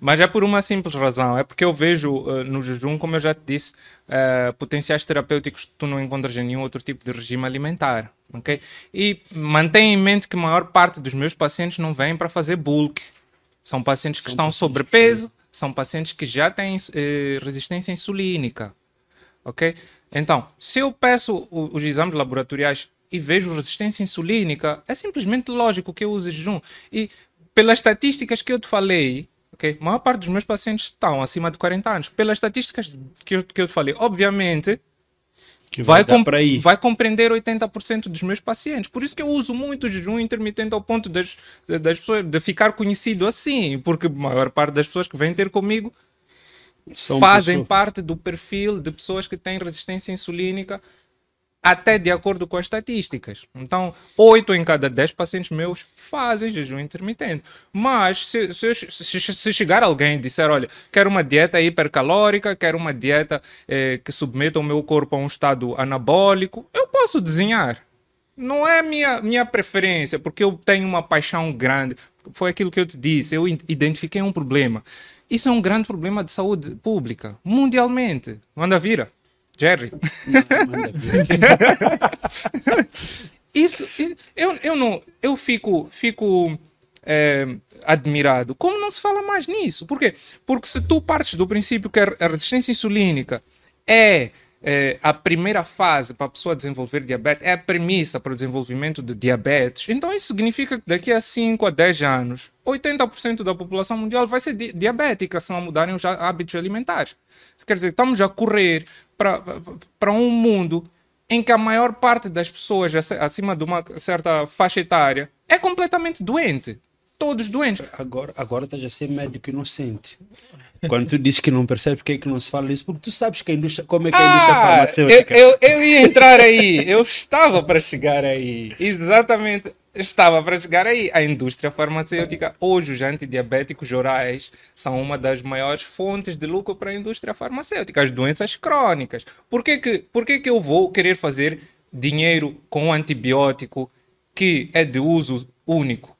mas é por uma simples razão. É porque eu vejo eh, no jejum, como eu já te disse, eh, potenciais terapêuticos que tu não encontras em nenhum outro tipo de regime alimentar. ok? E mantenha em mente que a maior parte dos meus pacientes não vêm para fazer bulk. São pacientes que São estão pacientes que sobrepeso, são pacientes que já têm eh, resistência insulínica ok? Então, se eu peço os exames laboratoriais e vejo resistência insulínica, é simplesmente lógico que eu use jejum. E pelas estatísticas que eu te falei, ok? A maior parte dos meus pacientes estão acima de 40 anos. Pelas estatísticas que eu, que eu te falei, obviamente, Que vai, dar com- aí. vai compreender 80% dos meus pacientes. Por isso que eu uso muito o jejum intermitente ao ponto das, das pessoas, de ficar conhecido assim, porque a maior parte das pessoas que vêm ter comigo São fazem pessoas- parte do perfil de pessoas que têm resistência insulínica, até de acordo com as estatísticas. Então, 8 em cada 10 pacientes meus fazem jejum intermitente. Mas, se, se, se- se chegar alguém e disser: Olha, quero uma dieta hipercalórica, quero uma dieta eh, que submeta o meu corpo a um estado anabólico, eu posso desenhar. Não é minha, minha preferência, porque eu tenho uma paixão grande. Foi aquilo que eu te disse, eu identifiquei um problema. Isso é um grande problema de saúde pública, mundialmente. Manda vira, Jerry. Ver. Isso, i- eu, eu não, eu fico, fico é, admirado. Como não se fala mais nisso? Por quê? Porque se tu partes do princípio que a resistência insulínica é, é, a primeira fase para a pessoa desenvolver diabetes, é a premissa para o desenvolvimento de diabetes, então isso significa que daqui a 5 a 10 anos, 80% da população mundial vai ser di- diabética se não mudarem os há- hábitos alimentares. Quer dizer, estamos a correr para- um mundo em que a maior parte das pessoas ac- acima de uma certa faixa etária é completamente doente. Todos doentes. Agora, agora estás a ser médico inocente. Quando tu dizes que não percebes porque é que não se fala isso, porque tu sabes que a indústria, como é que a indústria Ah, farmacêutica. Eu, eu, eu ia entrar aí. Eu estava para chegar aí. Exatamente. Estava para chegar aí. A indústria farmacêutica, hoje, os antidiabéticos orais são uma das maiores fontes de lucro para a indústria farmacêutica. As doenças crônicas. Por que, que, por que, que eu vou querer fazer dinheiro com um antibiótico que é de uso único?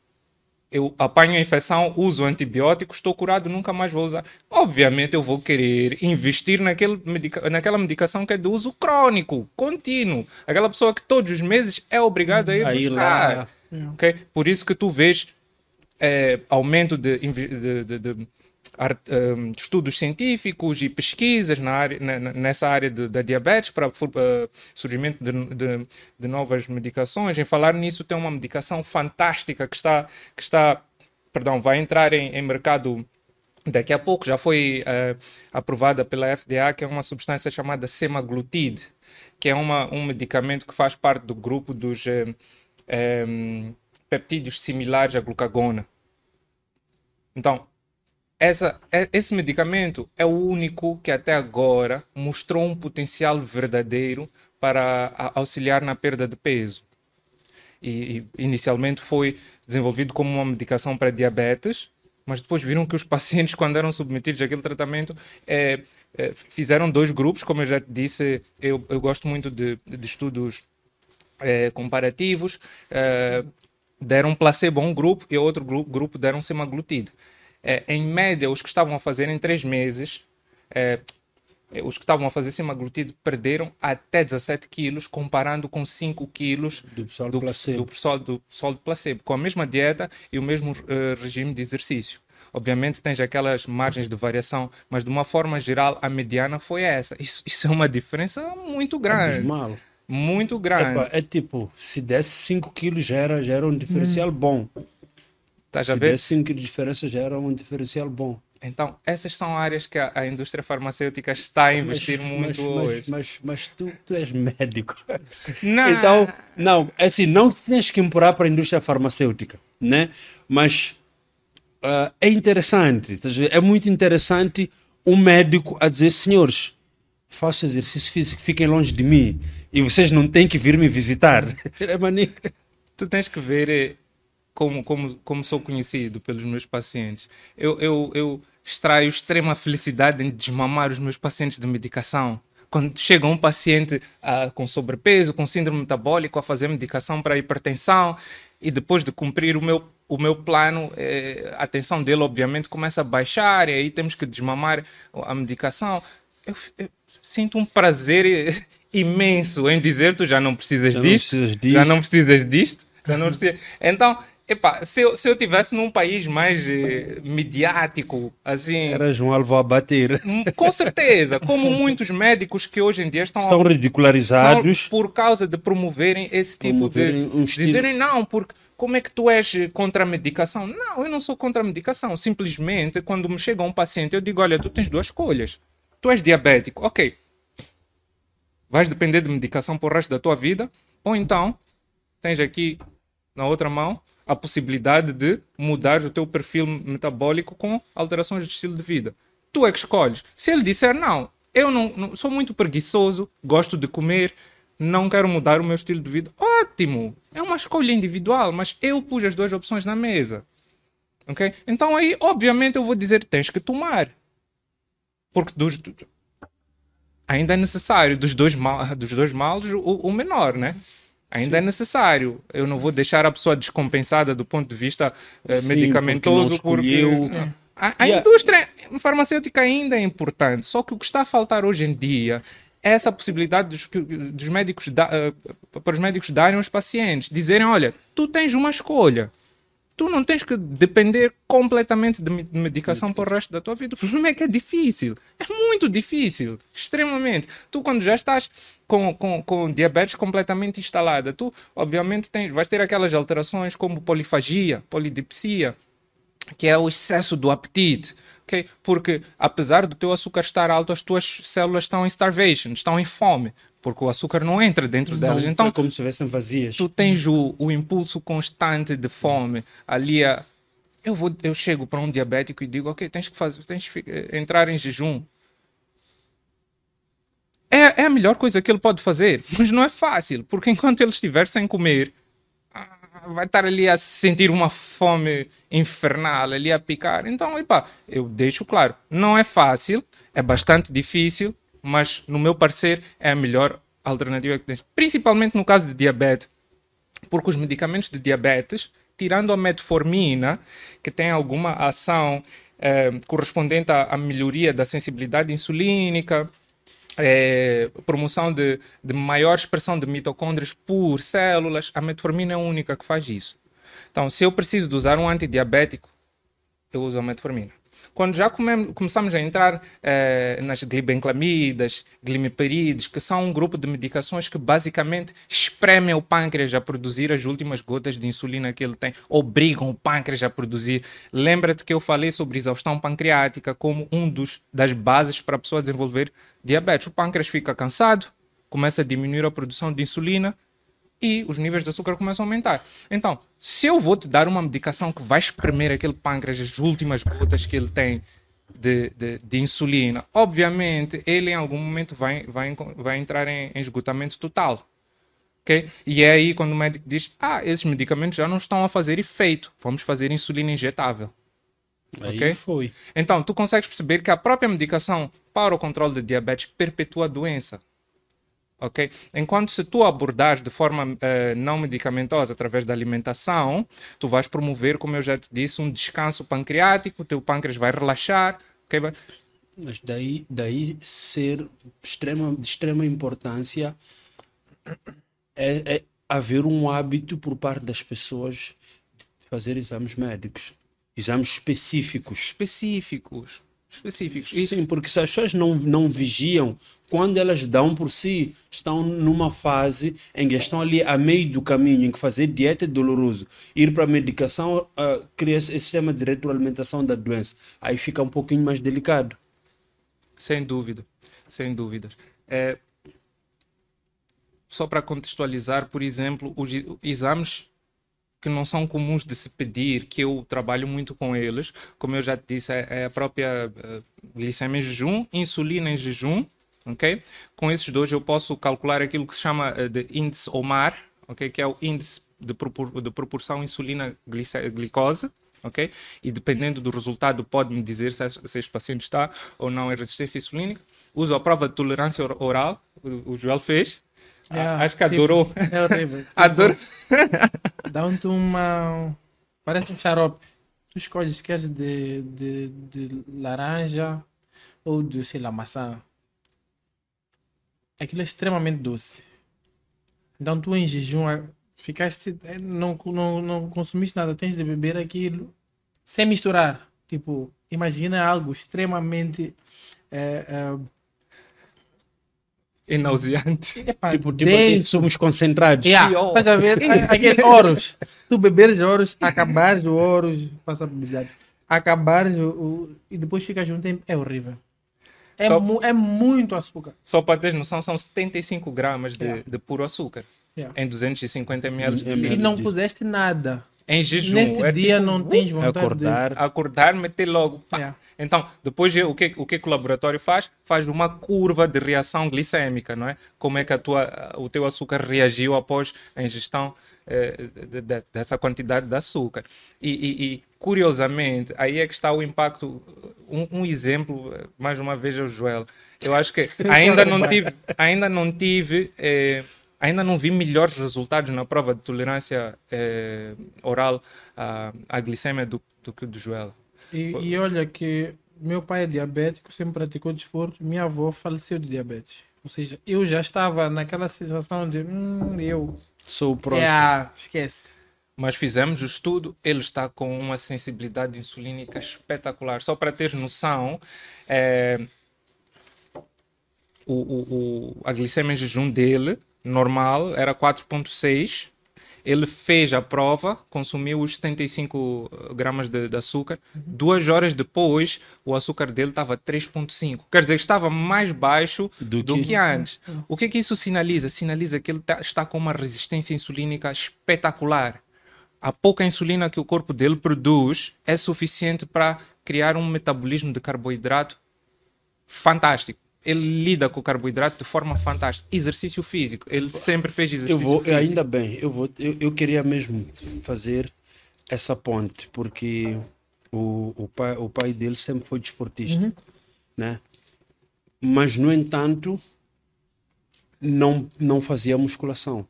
Eu apanho a infecção, uso antibiótico, estou curado, nunca mais vou usar. Obviamente eu vou querer investir naquele medica naquela medicação que é de uso crônico, contínuo. Aquela pessoa que todos os meses é obrigada a ir Aí buscar. lá. ok? Por isso que tu vês eh, aumento de, de- de- de estudos científicos e pesquisas na área, nessa área de- da diabetes para eh, surgimento de, de- de novas medicações. Em falar nisso, tem uma medicação fantástica que está, que está perdão, vai entrar em, em mercado daqui a pouco. Já foi eh, aprovada pela FDA, que é uma substância chamada semaglutide, que é uma, um medicamento que faz parte do grupo dos eh, em, peptídeos similares à glucagona. Então, essa, é- esse medicamento é o único que até agora mostrou um potencial verdadeiro para auxiliar na perda de peso. E, inicialmente foi desenvolvido como uma medicação para diabetes, mas depois viram que os pacientes, quando eram submetidos àquele tratamento, eh, eh, fizeram dois grupos, como eu já disse, eu, eu gosto muito de, de estudos eh, comparativos. eh, deram placebo a um grupo e outro grupo, deram semaglutide. É, em média, os que estavam a fazer em três meses, é, os que estavam a fazer semaglutide perderam até 17 quilos, comparando com 5 quilos Do pessoal do, placebo. do pessoal do pessoal do placebo, com a mesma dieta e o mesmo eh, regime de exercício. Obviamente tens aquelas margens de variação, mas de uma forma geral a mediana foi essa. Isso, isso é uma diferença muito grande. Abismal. Muito grande. Epa, é tipo, se desse 5 quilos já era, já era um diferencial bom. A Se ver? desse 5 quilos de diferença já era um diferencial bom. Então, essas são áreas que a, a indústria farmacêutica está a investir mas, muito mas, hoje. Mas, mas, tu, tu és médico. Não. Então, não, é assim, não tens que empurrar para a indústria farmacêutica, né? Mas ah, é interessante, é muito interessante um médico a dizer, senhores, façam exercício físico, fiquem longe de mim e vocês não têm que vir me visitar. É tu tens que ver eh, como, como, como sou conhecido pelos meus pacientes. Eu, eu, eu extraio extrema felicidade em desmamar os meus pacientes de medicação. Quando chega um paciente ah, com sobrepeso, com síndrome metabólico, a fazer medicação para hipertensão, e depois de cumprir o meu, o meu plano, eh, a tensão dele, obviamente, começa a baixar, e aí temos que desmamar a medicação. Eu, eu sinto um prazer imenso em dizer: tu já não precisas Já não disto, precisas já disto." não precisas disto, já não precisas. Então, epá, se eu, se eu tivesse num país mais eh, midiático, assim, Eras um alvo a bater. hum, com certeza, como muitos médicos que hoje em dia estão, a- ridicularizados. são por causa de promoverem esse tipo Promoverem de um estilo- dizerem não, porque como é que tu és contra a medicação? Não, eu não sou contra a medicação. Simplesmente, quando me chega um paciente, eu digo: olha, tu tens duas escolhas. Tu és diabético, ok. Vais depender de medicação por resto da tua vida, ou então tens aqui na outra mão a possibilidade de mudar o teu perfil metabólico com alterações de estilo de vida. Tu é que escolhes. Se ele disser não, eu não, não- sou muito preguiçoso, gosto de comer, não quero mudar o meu estilo de vida, ótimo. É uma escolha individual, mas eu pus as duas opções na mesa. Ok? Então aí, obviamente, eu vou dizer tens que tomar. Porque dos, ainda é necessário dos dois, mal, dos dois males o, o menor, né? Ainda é necessário. Eu não vou deixar a pessoa descompensada do ponto de vista eh, Sim, medicamentoso porque escolheu. a, a indústria farmacêutica ainda é importante. Só que o que está a faltar hoje em dia é essa possibilidade dos, dos médicos da- eh, para os médicos darem aos pacientes, dizerem, olha, tu tens uma escolha. Tu não tens que depender completamente de me- de medicação para o resto da tua vida. O problema é que é difícil. É muito difícil. Extremamente. Tu, quando já estás com, com, com diabetes completamente instalada, tu, obviamente, tens, vais ter aquelas alterações como polifagia, polidipsia, que é o excesso do apetite. ok? Porque, apesar do teu açúcar estar alto, as tuas células estão em starvation, estão em fome. Porque o açúcar não entra dentro delas. Então, Então, como se estivessem vazias. tu tens o, o impulso constante de fome ali a, eu vou eu chego para um diabético e digo ok tens que fazer tens que eh, entrar em jejum é, é a melhor coisa que ele pode fazer mas não é fácil porque enquanto ele estiver sem comer ah, vai estar ali a sentir uma fome infernal ali a picar então epa, eu deixo claro não é fácil é bastante difícil mas no meu parecer é a melhor alternativa que tens principalmente no caso de diabetes porque os medicamentos de diabetes, tirando a metformina, que tem alguma ação eh, correspondente à, à melhoria da sensibilidade insulínica, eh, promoção de, de maior expressão de mitocôndrias por células, a metformina é a única que faz isso. Então, se eu preciso de usar um antidiabético, eu uso a metformina. Quando já come- começamos a entrar eh, nas glibenclamidas, glimepirides, que são um grupo de medicações que basicamente espremem o pâncreas a produzir as últimas gotas de insulina que ele tem, obrigam o pâncreas a produzir. Lembra-te que eu falei sobre exaustão pancreática como um dos das bases para a pessoa desenvolver diabetes. O pâncreas fica cansado, começa a diminuir a produção de insulina, e os níveis de açúcar começam a aumentar. Então, se eu vou te dar uma medicação que vai espremer aquele pâncreas, as últimas gotas que ele tem de, de, de insulina, obviamente ele em algum momento vai, vai, vai entrar em, em esgotamento total. ok? E é aí quando o médico diz: Ah, esses medicamentos já não estão a fazer efeito, vamos fazer insulina injetável. Aí ok? foi. Então, tu consegues perceber que a própria medicação para o controle de diabetes perpetua a doença. Ok? Enquanto se tu abordares de forma eh, não medicamentosa através da alimentação, tu vais promover, como eu já te disse, um descanso pancreático, o teu pâncreas vai relaxar, ok? Mas daí, daí ser extrema, de extrema importância é, é haver um hábito por parte das pessoas de fazer exames médicos. Exames específicos. específicos, específicos. E Sim, porque se as pessoas não, não vigiam, quando elas dão por si, estão numa fase em que estão ali a meio do caminho, em que fazer dieta é doloroso. Ir para a medicação ah, cria esse sistema de retroalimentação da doença. Aí fica um pouquinho mais delicado. Sem dúvida, sem dúvida. É, só para contextualizar, por exemplo, os exames que não são comuns de se pedir, que eu trabalho muito com eles, como eu já te disse, é, é a própria eh, glicemia em jejum, insulina em jejum, ok? Com esses dois eu posso calcular aquilo que se chama eh, de índice OMAR, ok? Que é o índice de, propor- de proporção insulina-glicose, ok? E dependendo do resultado pode-me dizer se, se este paciente está ou não em resistência insulínica. Uso a prova de tolerância or- oral, o, o Joel fez. Yeah, Acho que tipo, adorou. É horrível. Adoro. Dá-te uma. Parece um xarope. Tu escolhes se queres de, de, de laranja ou de, sei lá, maçã. Aquilo é extremamente doce. Então tu em jejum ah, ficaste. eh, Não, não, não consumiste nada, tens de beber aquilo sem misturar. Tipo, imagina algo extremamente. eh, eh, É nauseante. epá, Tipo, tipo denso. aqui somos concentrados. Yeah, ó. estás a ver? Aquele Horus. Tu beberes Horus, acabares o Horus, passa a publicidade. Acabares o, o- e depois ficas um tempo. É horrível. É, Só- mu- é muito açúcar. Só para ter noção, são 75 gramas de, Yeah. de puro açúcar Yeah. em 250 ml de Em E não puseste nada. Em jejum. Nesse é dia tipo, não tens vontade Acordar. acordar, meter logo. Yeah. Então, depois o que, o que que o laboratório faz? Faz uma curva de reação glicêmica, não é? Como é que a tua, o teu açúcar reagiu após a ingestão eh, de- de- dessa quantidade de açúcar. E, e- e, curiosamente, aí é que está o impacto. Um, um exemplo, mais uma vez, é o Joel. Eu acho que ainda não tive, ainda não tive, eh, ainda não vi melhores resultados na prova de tolerância eh, oral à, à glicemia do, do que o do Joel. E, e olha que meu pai é diabético, sempre praticou desporto. Minha avó faleceu de diabetes. Ou seja, eu já estava naquela sensação de. Hum, eu. Sou o próximo. É, ah, esquece. Mas fizemos o estudo, ele está com uma sensibilidade insulínica espetacular. Só para ter noção, é, o, o, o- a glicemia em jejum dele, normal, era 4,6. Ele fez a prova, consumiu os 75 gramas de, de açúcar. Duas horas depois, o açúcar dele estava 3,5. Quer dizer, estava mais baixo Do do, que- que... antes. O que, que isso sinaliza? Sinaliza que ele tá- está com uma resistência insulínica espetacular. A pouca insulina que o corpo dele produz é suficiente para criar um metabolismo de carboidrato fantástico. Ele lida com o carboidrato de forma fantástica. Exercício físico. Ele sempre fez Eu exercício vou, físico. ainda bem, eu, vou, eu, eu queria mesmo fazer essa ponte, porque o, o, pai, o pai dele sempre foi desportista, né? Mas, no entanto, não, não fazia musculação,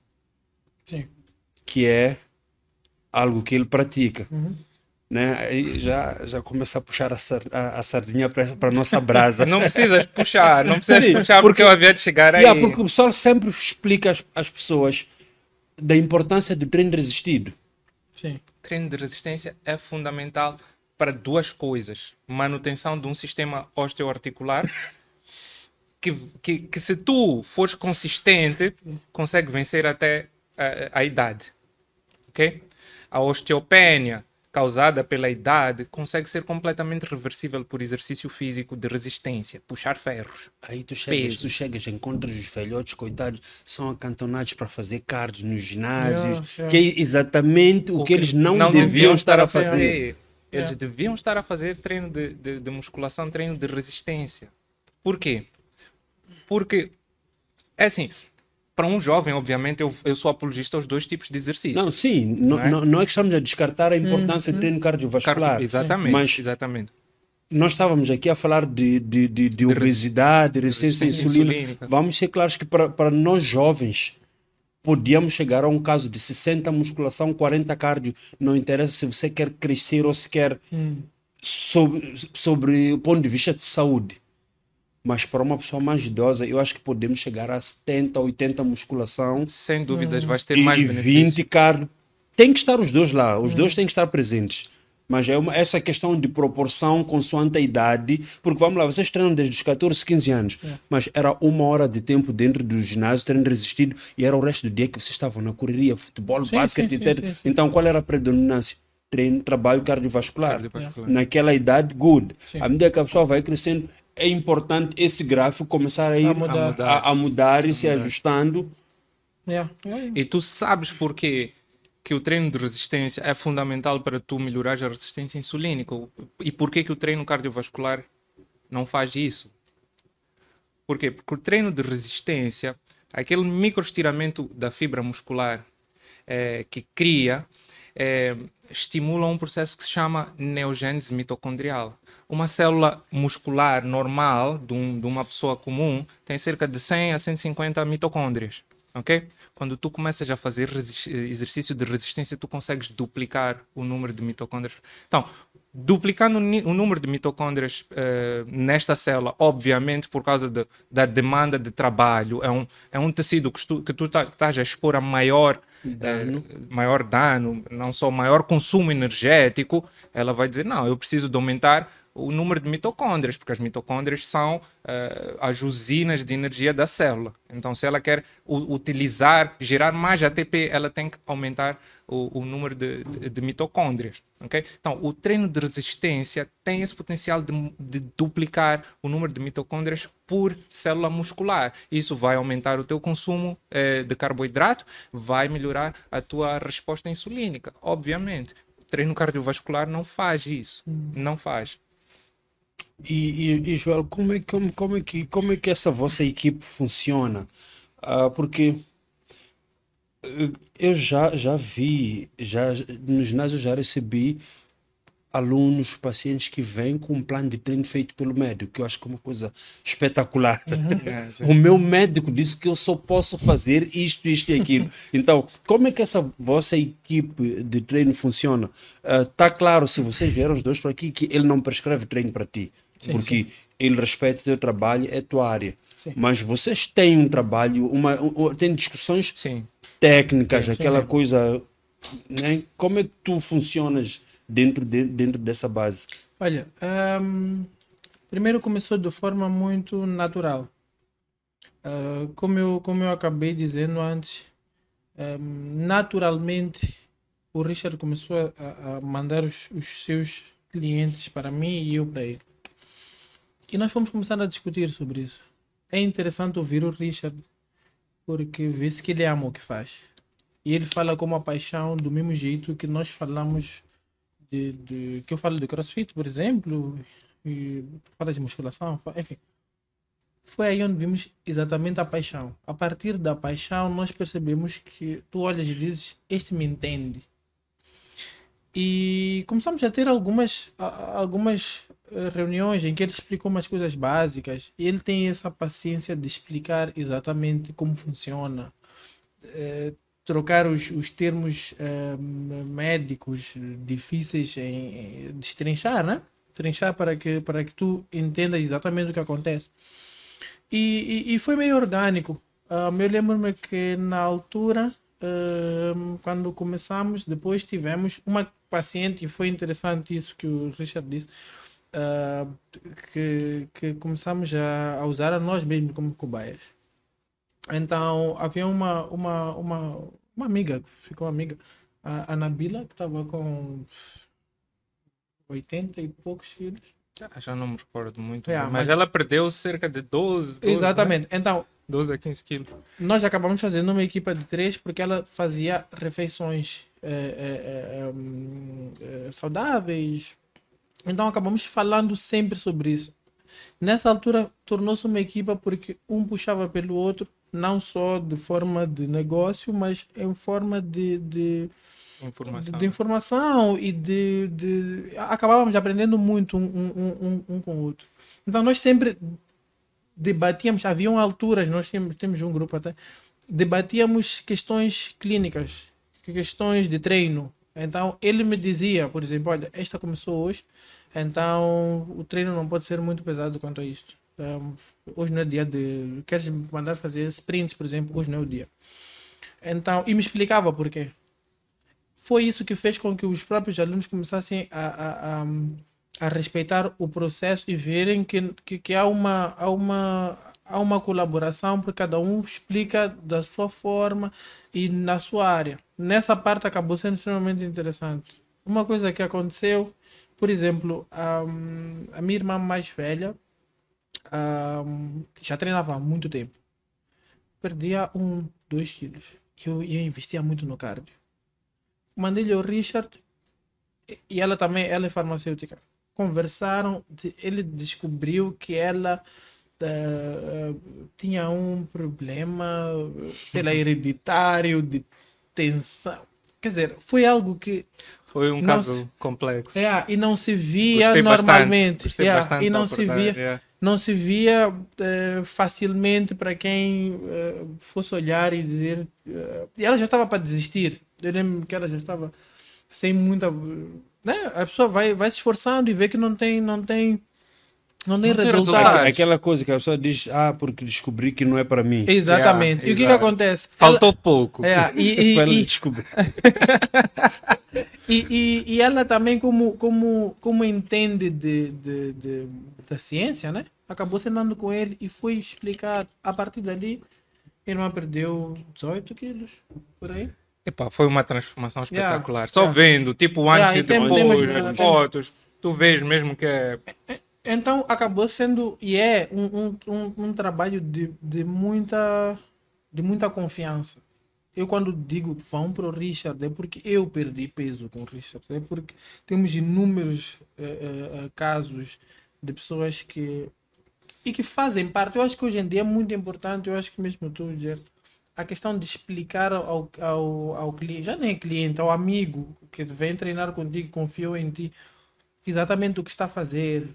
Sim. que é algo que ele pratica. Né? Aí já, já começa a puxar a, sar- a, a sardinha para a nossa brasa. Não precisas puxar, não precisas Sim, puxar porque, eu havia de chegar aí. Yeah, porque o pessoal sempre explica às, às pessoas da importância do treino resistido. Sim. treino de resistência é fundamental para duas coisas: manutenção de um sistema osteoarticular. Que, que, que se tu fores consistente, consegue vencer até a, a idade. Ok? A osteopenia causada pela idade consegue ser completamente reversível por exercício físico de resistência, puxar ferros. Aí tu chegas, Peso. tu chegas, encontras os velhotes, coitados, são acantonados para fazer cardio nos ginásios, Yeah, yeah. que é exatamente o, que, eles não, deviam estar a fazer. Eles Yeah. deviam estar a fazer treino de, de, de musculação, treino de resistência. Por quê? Porque, é assim, para um jovem, obviamente, eu, eu sou apologista aos dois tipos de exercício. Não, sim, não, Não é? não, não é que estamos a descartar a importância do treino cardiovascular. Cardio- exatamente, Mas, exatamente. nós estávamos aqui a falar de, de, de, de obesidade, resistência à resistência insulina. insulínica. Vamos ser claros que para, para nós jovens podíamos chegar a um caso de 60 musculação, 40 cardio. Não interessa se você quer crescer ou se quer sobre, sobre o ponto de vista de saúde. Mas para uma pessoa mais idosa, eu acho que podemos chegar a 70, 80 musculação Sem dúvidas, vais ter e, mais e benefícios. 20 cardio. Tem que estar os dois lá, os dois têm que estar presentes. Mas é uma, essa questão de proporção consoante a idade, porque vamos lá, vocês treinam desde os 14, 15 anos, mas era uma hora de tempo dentro do ginásio, treino resistido, e era o resto do dia que vocês estavam na correria, futebol, Sim, basquete, sim, etc. sim. Então qual era a predominância? Treino, trabalho cardiovascular. Cardiovascular. Naquela idade, good. Sim. À medida que a pessoa vai crescendo, é importante esse gráfico começar a ir a mudar. mudar, a, a mudar e se ajustando. Yeah. Yeah. E tu sabes porquê que o treino de resistência é fundamental para tu melhorar a resistência insulínica e porquê que o treino cardiovascular não faz isso? Porquê? Porque o treino de resistência, aquele microestiramento da fibra muscular eh, que cria, eh, estimula um processo que se chama neogênese mitocondrial. Uma célula muscular normal de, um- de uma pessoa comum tem cerca de 100 a 150 mitocôndrias. Ok? Quando tu começas a fazer exercício de resistência, tu consegues duplicar o número de mitocôndrias. Então, duplicando o número de mitocôndrias eh, nesta célula, obviamente por causa de- da demanda de trabalho, é um, é um tecido que tu, que tu tá- estás a expor a maior Dano. eh, maior dano, não só maior consumo energético, ela vai dizer, não, eu preciso de aumentar o número de mitocôndrias, porque as mitocôndrias são eh, as usinas de energia da célula. Então, se ela quer utilizar, gerar mais ATP, ela tem que aumentar o, o número de, de, de mitocôndrias. ok? Então, o treino de resistência tem esse potencial de, de duplicar o número de mitocôndrias por célula muscular. Isso vai aumentar o teu consumo eh, de carboidrato, vai melhorar a tua resposta insulínica, obviamente. O treino cardiovascular não faz isso. Não faz. E, e, e, Joel, como é, como, como, é que, como é que essa vossa equipe funciona? Ah, porque eh, eu já, já vi, já, no ginásio já recebi alunos, pacientes que vêm com um plano de treino feito pelo médico, que eu acho que é uma coisa espetacular. É, O meu médico disse que eu só posso fazer isto, isto e aquilo. Então, como é que essa vossa equipe de treino funciona? Está claro, se vocês vieram os dois para aqui, que ele não prescreve treino para ti, porque ele respeita o teu trabalho, é a tua área. Sim. Mas vocês têm um trabalho, uma, um- têm discussões Sim. técnicas, Sim, aquela sim. coisa. Né? Como é que tu funcionas dentro, de, dentro dessa base? Olha, ahm, primeiro começou de forma muito natural. Ah, como, eu, como eu acabei dizendo antes, ahm, naturalmente o Richard começou a- a, a mandar os, os seus clientes para mim e eu para ele. E nós fomos começar a discutir sobre isso. É interessante ouvir o Richard, porque vê-se que ele ama o que faz. E ele fala com uma paixão do mesmo jeito que nós falamos de, de- que eu falo de crossfit, por exemplo, e fala de musculação, enfim. Foi aí onde vimos exatamente a paixão. A partir da paixão, nós percebemos que tu olhas e dizes: Este me entende. E começamos a ter algumas, algumas eh, reuniões em que ele explicou umas coisas básicas e ele tem essa paciência de explicar exatamente como funciona. Eh, trocar os, os termos eh, médicos difíceis em, em destrinchar, né? Trinchar para que, para que tu entendas exatamente o que acontece. E, e, e foi meio orgânico. Ah, eu lembro-me que na altura, quando começamos, depois tivemos uma paciente, e foi interessante isso que o Richard disse, ah, que, que começamos a, a usar a nós mesmos como cobaias. Então, havia uma, uma, uma, uma amiga, ficou amiga, a, a Nabila, que estava com 80 e poucos quilos. Ah, Já não me recordo muito. É, mas, mas- ela perdeu cerca de 12, 12 né? Exatamente. Então, 12 a 15 quilos. nós acabamos fazendo uma equipa de três porque ela fazia refeições eh, eh, eh, hum, eh, saudáveis. Então acabamos falando sempre sobre isso. Nessa altura tornou-se uma equipa porque um puxava pelo outro, não só de forma de negócio, mas em forma de, de, Informação. de informação e de, de- acabávamos aprendendo muito um, um, um, um com o outro. Então nós sempre debatíamos, haviam alturas, nós temos, temos um grupo até, debatíamos questões clínicas, questões de treino. Então ele me dizia, por exemplo, olha, esta começou hoje, então o treino não pode ser muito pesado quanto a isto. Um, hoje não é dia de. Queres me mandar fazer sprints, por exemplo, hoje não é o dia. Então, e me explicava por quê foi isso que fez com que os próprios alunos começassem a, a, a, a respeitar o processo e verem que, que, que há, uma, há, uma, há uma colaboração, porque cada um explica da sua forma e na sua área. Nessa parte acabou sendo extremamente interessante. Uma coisa que aconteceu, por exemplo, a, a minha irmã mais velha ahm, já treinava há muito tempo. Perdia um, dois quilos. Eu, eu investia muito no cardio mandei-lhe ao Richard e- e ela também, ela é farmacêutica. Conversaram, ele descobriu que ela eh, tinha um problema, sei lá, hereditário de tensão. Quer dizer, foi algo que Foi um caso complexo. é, e não se via Gostei bastante, normalmente. gostei É, bastante e não se via é. não se via eh, facilmente para quem fosse olhar e dizer. e ela já estava para desistir. Eu lembro que ela já estava sem muita. Né? A pessoa vai, vai se esforçando e vê que não tem, não tem, não tem Não tem resultado. resultado. Aquela coisa que a pessoa diz, ah, porque descobri que não é para mim. Exatamente. Yeah, e o que, que acontece? Faltou pouco. Ela, é, e, e, Para e, descobrir. E, e, e ela também, como, como, como entende de, de, de- da ciência, né? Acabou sentando com ele e foi explicar. A partir dali, a irmã perdeu 18 quilos, por aí. Epá, foi uma transformação Yeah, espetacular. Só yeah. vendo, tipo, antes Yeah, e depois, as fotos, tu vês mesmo que é. Então, acabou sendo, e é, um, um, um, trabalho de, de, muita, de muita confiança. Eu, quando digo vão para o Richard, é porque eu perdi peso com o Richard. É porque temos inúmeros eh, eh, casos de pessoas que. e que fazem parte. Eu acho que hoje em dia é muito importante, eu acho que mesmo tu, Jer, a questão de explicar ao, ao, ao cliente, já nem é cliente, ao amigo que vem treinar contigo, confiou em ti, exatamente o que está a fazer,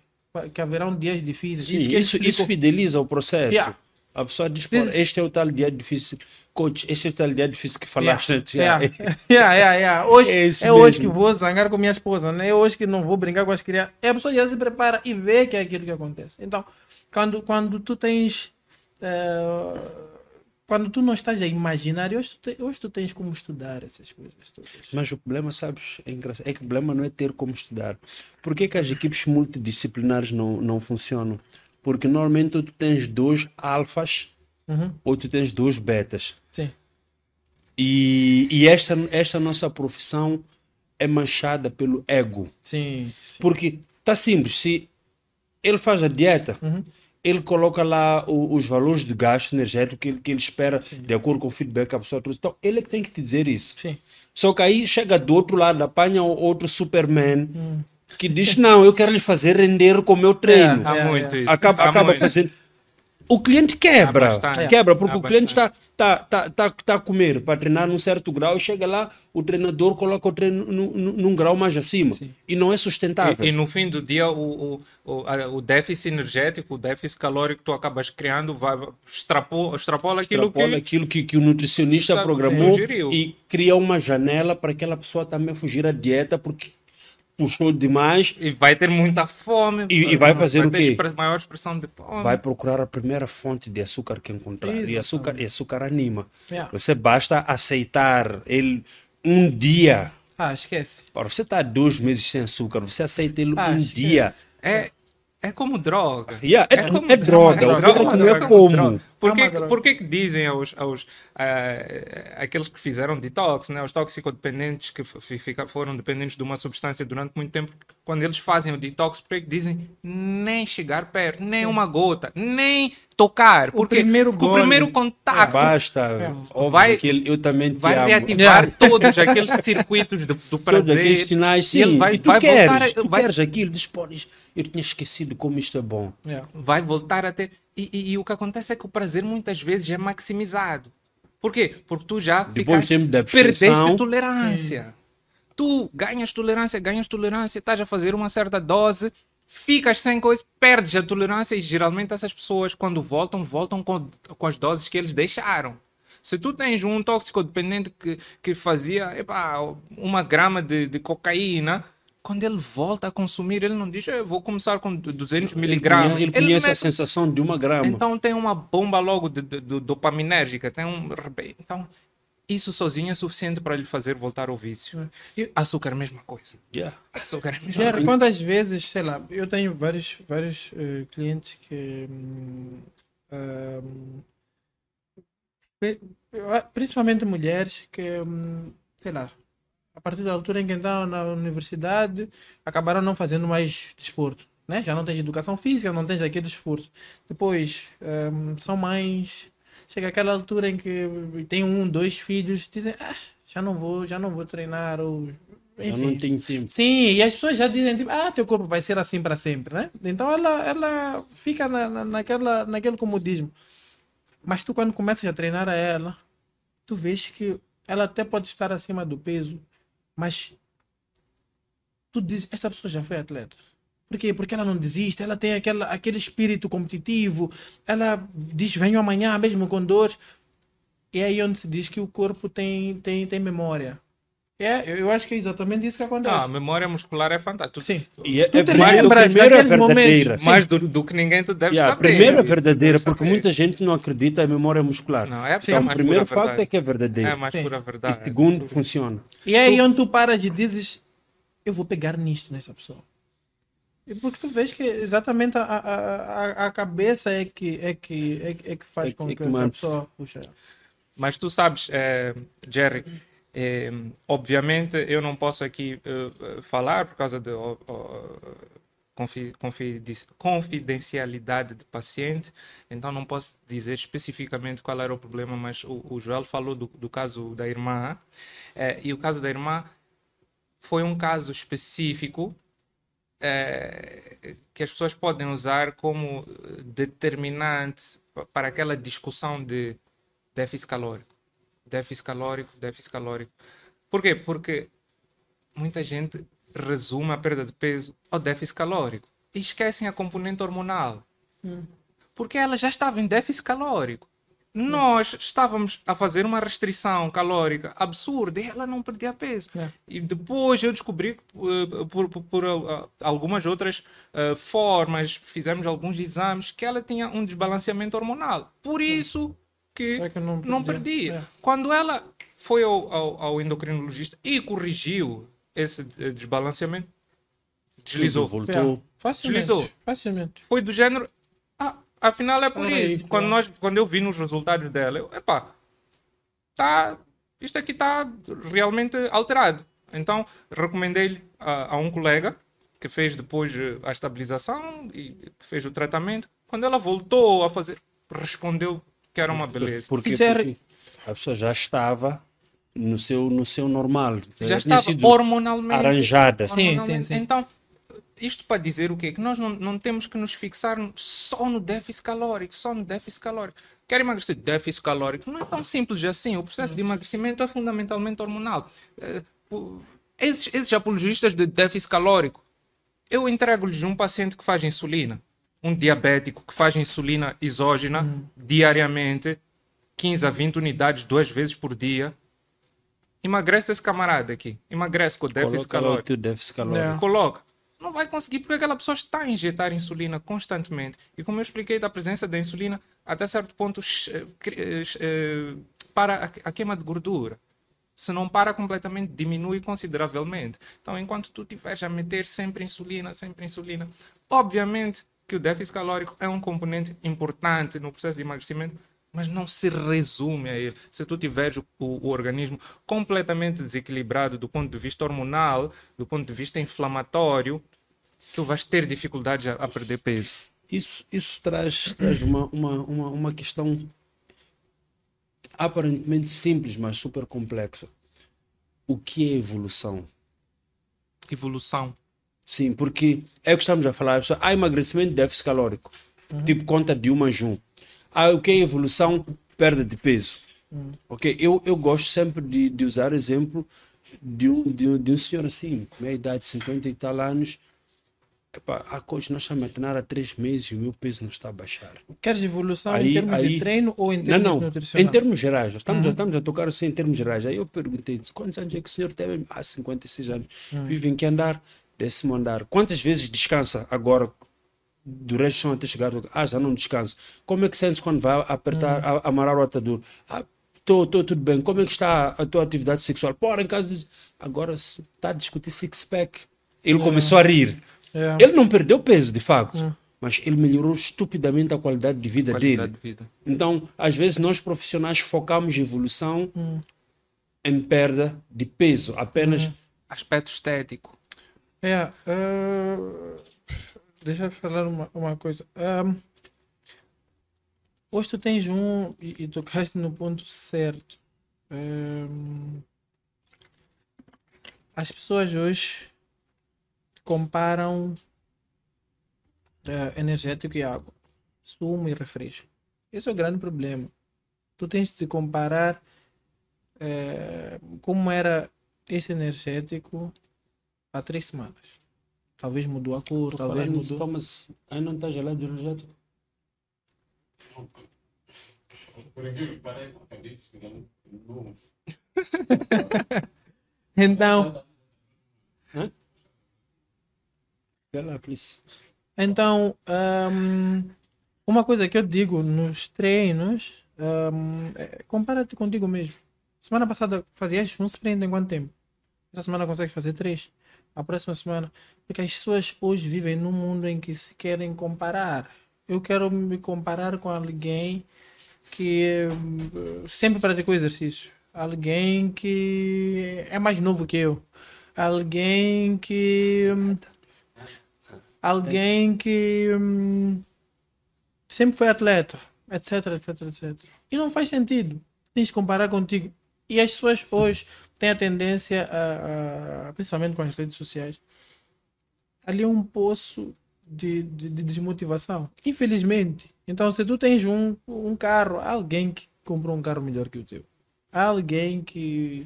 que haverão dias difíceis. Sim, isso, isso explicou. fideliza o processo. Yeah. A pessoa diz, este é o tal dia difícil. Coach, este é o tal dia difícil que falaste antes. Yeah. Yeah. Yeah, yeah. Hoje, É é, isso hoje que vou zangar com minha esposa, né? é hoje que não vou brincar com as crianças. E a pessoa já se prepara e vê que é aquilo que acontece. Então, quando, quando tu tens. eh, quando tu não estás a imaginar, hoje tu, te- hoje tu tens como estudar essas coisas todas. Mas o problema, sabes, é engraçado, é que o problema não é ter como estudar. Por que, que as equipes multidisciplinares não, não funcionam? Porque normalmente tu tens dois alfas Uhum. ou tu tens dois betas. Sim. E, e esta, esta nossa profissão é manchada pelo ego. Sim. Porque tá simples, se ele faz a dieta, Uhum. Ele coloca lá o- os valores de gasto energético que ele, que ele espera de acordo com o feedback que a pessoa trouxe. Então, ele é que tem que te dizer isso. Sim. Só que aí chega do outro lado, apanha o- outro Superman que diz: Não, eu quero lhe fazer render com o meu treino. Há É, muito é. isso. acaba Há acaba muito. fazendo. O cliente quebra, bastante. quebra, porque Há o cliente está tá, tá, tá, tá a comer para treinar num certo grau e chega lá, o treinador coloca o treino num, num- grau mais acima. E não é sustentável. E, e no fim do dia, o, o, o, o déficit energético, o déficit calórico que tu acabas criando, vai, extrapola, extrapola aquilo extrapola que. aquilo que, que o nutricionista programou e cria uma janela para aquela pessoa também fugir à dieta porque puxou demais, E vai ter muita fome. E- e vai fazer o ter quê? maior expressão de fome. vai procurar a primeira fonte de açúcar que encontrar. E açúcar, e açúcar anima. Yeah. Você basta aceitar ele um dia. Ah, esquece. Para você estar dois meses sem açúcar, você aceita ele Ah, um esquece. dia. É, é como droga. Yeah, é- como é droga, o droga, droga é não é como. Droga. Por É que, uma droga. por que dizem aos, aos aqueles que fizeram detox, né, os toxicodependentes que fica- foram dependentes de uma substância durante muito tempo, quando eles fazem o detox, por que dizem nem chegar perto, nem uma gota, nem tocar? Porque primeiro porque o gole. primeiro contato Basta. Óbvio Vai- que eu também te vai amo. reativar todos aqueles circuitos do, do Todos prazer. aqueles sinais, sim. E ele vai, e tu vai queres, voltar a- tu vai- queres aquilo, diz, eu tinha esquecido como isto é bom. Yeah. vai voltar a ter. E, e- e o que acontece é que o prazer muitas vezes é maximizado. Por quê? Porque tu já Depois ficaste- da perdeste tolerância. Tu ganhas tolerância, ganhas tolerância, estás a fazer uma certa dose, ficas sem coisa, perdes a tolerância e geralmente essas pessoas quando voltam, voltam com, com as doses que eles deixaram. Se tu tens um toxicodependente que, que fazia epá, uma grama de, de cocaína, quando ele volta a consumir, ele não diz, eu vou começar com 200 Ele miligramas. conhece, ele conhece a mete- sensação de uma grama. então tem uma bomba logo de, de- de dopaminérgica, tem um então isso sozinho é suficiente para ele fazer voltar ao vício. E açúcar mesma coisa. Yeah. Açúcar é a mesma coisa. quantas vezes, sei lá, eu tenho vários, vários eh, clientes que. hum, hum, pe- principalmente mulheres que, hum, sei lá, a partir da altura em que entraram na universidade, acabaram não fazendo mais desporto. Né? Já não tens educação física, não tens aquele esforço. Depois, hum, são mães. Chega aquela altura em que tem um, dois filhos, dizem, ah, já não vou, já não vou treinar, ou Eu não tenho tempo. Sim, e as pessoas já dizem, tipo, ah, teu corpo vai ser assim para sempre, né? Então ela, ela fica na, na, naquela, naquele comodismo. Mas tu, quando começas a treinar a ela, tu vês que ela até pode estar acima do peso, mas tu dizes, esta pessoa já foi atleta. Por quê? Porque ela não desiste, ela tem aquela, aquele espírito competitivo, ela diz, venho amanhã mesmo com dor. E é aí onde se diz que o corpo tem, tem, tem memória. É, eu- acho que é exatamente isso que acontece. Ah, a memória muscular é fantástica. Sim. E é, Tu é te primeiro, lembras é daqueles momentos. Mais do, do que ninguém tu deve Yeah, a saber. primeira é verdadeira, porque saber. muita gente não acredita em memória muscular. Não, é, Sim. é Então, o mais primeiro facto verdade. é que é verdadeira. É mais Sim. pura E verdade. segundo, funciona. E é aí onde tu paras e dizes, eu vou pegar nisto nessa pessoa. E porque tu vês que exatamente a, a, a, a cabeça é que, é, que, é, que- é que faz É- com é que, que a pessoa puxa. Mas tu sabes, eh, Jerry, eh, obviamente eu não posso aqui eh, falar por causa da confidencialidade do paciente, então não posso dizer especificamente qual era o problema, mas o, o Joel falou do, do caso da irmã, eh, e o caso da irmã foi um caso específico eh, que as pessoas podem usar como determinante pa- para aquela discussão de déficit calórico. Déficit calórico, déficit calórico. Por quê? Porque muita gente resume a perda de peso ao déficit calórico e esquecem a componente hormonal. Porque ela já estava em déficit calórico. Nós estávamos a fazer uma restrição calórica absurda e ela não perdia peso. É. E depois eu descobri que eh, por, por- por, ah, algumas outras ah, formas, fizemos alguns exames, que ela tinha um desbalanceamento hormonal. Por isso que É que não não perdia. É. Quando ela foi ao, ao, ao endocrinologista e corrigiu esse desbalanceamento, deslizou. Tudo voltou. É, facilmente. Deslizou. Facilmente. Foi do género, ah, afinal é por Era isso. isso, quando, é. nós, quando eu vi nos resultados dela, eu, epá, tá, isto aqui está realmente alterado. Então, recomendei-lhe a, a um colega que fez depois eh, a estabilização e fez o tratamento. Quando ela voltou a fazer, respondeu que era uma beleza. Porque, porque a pessoa já estava no seu, no seu normal. Já estava sido hormonalmente arranjada. Sim, hormonalmente. sim, sim. Então, isto para dizer o quê? Que nós não, não temos que nos fixar só no déficit calórico, só no déficit calórico. Quer emagrecer déficit calórico? Não é tão simples assim. O processo de emagrecimento é fundamentalmente hormonal. Eh, Esses, esses apologistas de déficit calórico, eu entrego-lhes um paciente que faz insulina, um diabético que faz insulina exógena diariamente, 15 a 20 unidades duas vezes por dia. Emagrece esse camarada aqui. Emagrece com déficit Coloca o calórico teu déficit calórico. É. coloca. Não vai conseguir porque aquela pessoa está a injetar insulina constantemente. E como eu expliquei, da presença da insulina, até certo ponto, eh, eh, eh, para a- a queima de gordura. Se não para completamente, diminui consideravelmente. Então, enquanto tu estiveres a meter sempre insulina, sempre insulina, obviamente que o déficit calórico é um componente importante no processo de emagrecimento, mas não se resume a ele. Se tu tiveres o, o- organismo completamente desequilibrado do ponto de vista hormonal, do ponto de vista inflamatório, tu vais ter dificuldades a, a perder peso. Isso, isso traz, traz uma, uma, uma, uma questão aparentemente simples, mas super complexa. O que é evolução? Evolução. Sim, porque é o que estamos a falar. a Ah, emagrecimento, déficit calórico. Tipo, conta de uma jum. Ah, o que é evolução? Perda de peso. Ok, eu, eu gosto sempre de, de usar exemplo de um, de um, de um senhor assim, meia idade, 50 e tal anos. Epá, há coisas nós estamos a treinar há três meses e o meu peso não está a baixar. Queres evolução Aí- em termos aí- de treino ou em Não, termos não, em nutricionais? termos gerais, estamos, Uhum. a, estamos a tocar assim em termos gerais. Aí eu perguntei, quantos anos é que o senhor tem? Ah, 56 anos. Uhum. Vive em que andar? Décimo andar. Quantas vezes descansa agora? Durante o chão até chegar? Ah, já não descanso. Como é que sentes quando vai apertar, Uhum. a, amarrar o atador? Ah, estou tudo bem. Como é que está a tua atividade sexual? Pô, em casa, diz, agora está a discutir six-pack. Ele começou a rir. É. Ele não perdeu peso, de facto. Mas ele melhorou estupidamente a qualidade de vida Qualidade dele. de vida. Então, às vezes, nós profissionais focamos em evolução em perda de peso, apenas. Aspecto estético. É, eh, deixa eu falar uma, uma coisa. Ahm, hoje tu tens um, e, e tocaste no ponto certo. Ahm, as pessoas hoje comparam eh, energético e água, sumo e refresco. Esse é o grande problema. Tu tens de comparar eh, como era esse energético há três semanas. Talvez mudou a cor, Por talvez falar nisso, mudou. Thomas, aí não está gelado de energético? Por incrível que pareça, acredito que não. Então, Vê lá, please. então ahm, uma coisa que eu digo nos treinos, ahm, é, compara-te contigo mesmo. Semana passada fazias um sprint em quanto tempo? Essa semana consegues fazer três. A próxima semana. Porque as pessoas hoje vivem num mundo em que se querem comparar. Eu quero me comparar com alguém que hum, sempre praticou exercício. Alguém que é mais novo que eu. Alguém que. hum, Alguém que hum, sempre foi atleta, etc, etc, etc. E não faz sentido. Tens de comparar contigo. E as pessoas hoje têm a tendência, a, a- principalmente com as redes sociais, ali é um poço de, de, de desmotivação. Infelizmente. Então, se tu tens um, um carro, alguém que comprou um carro melhor que o teu. Alguém que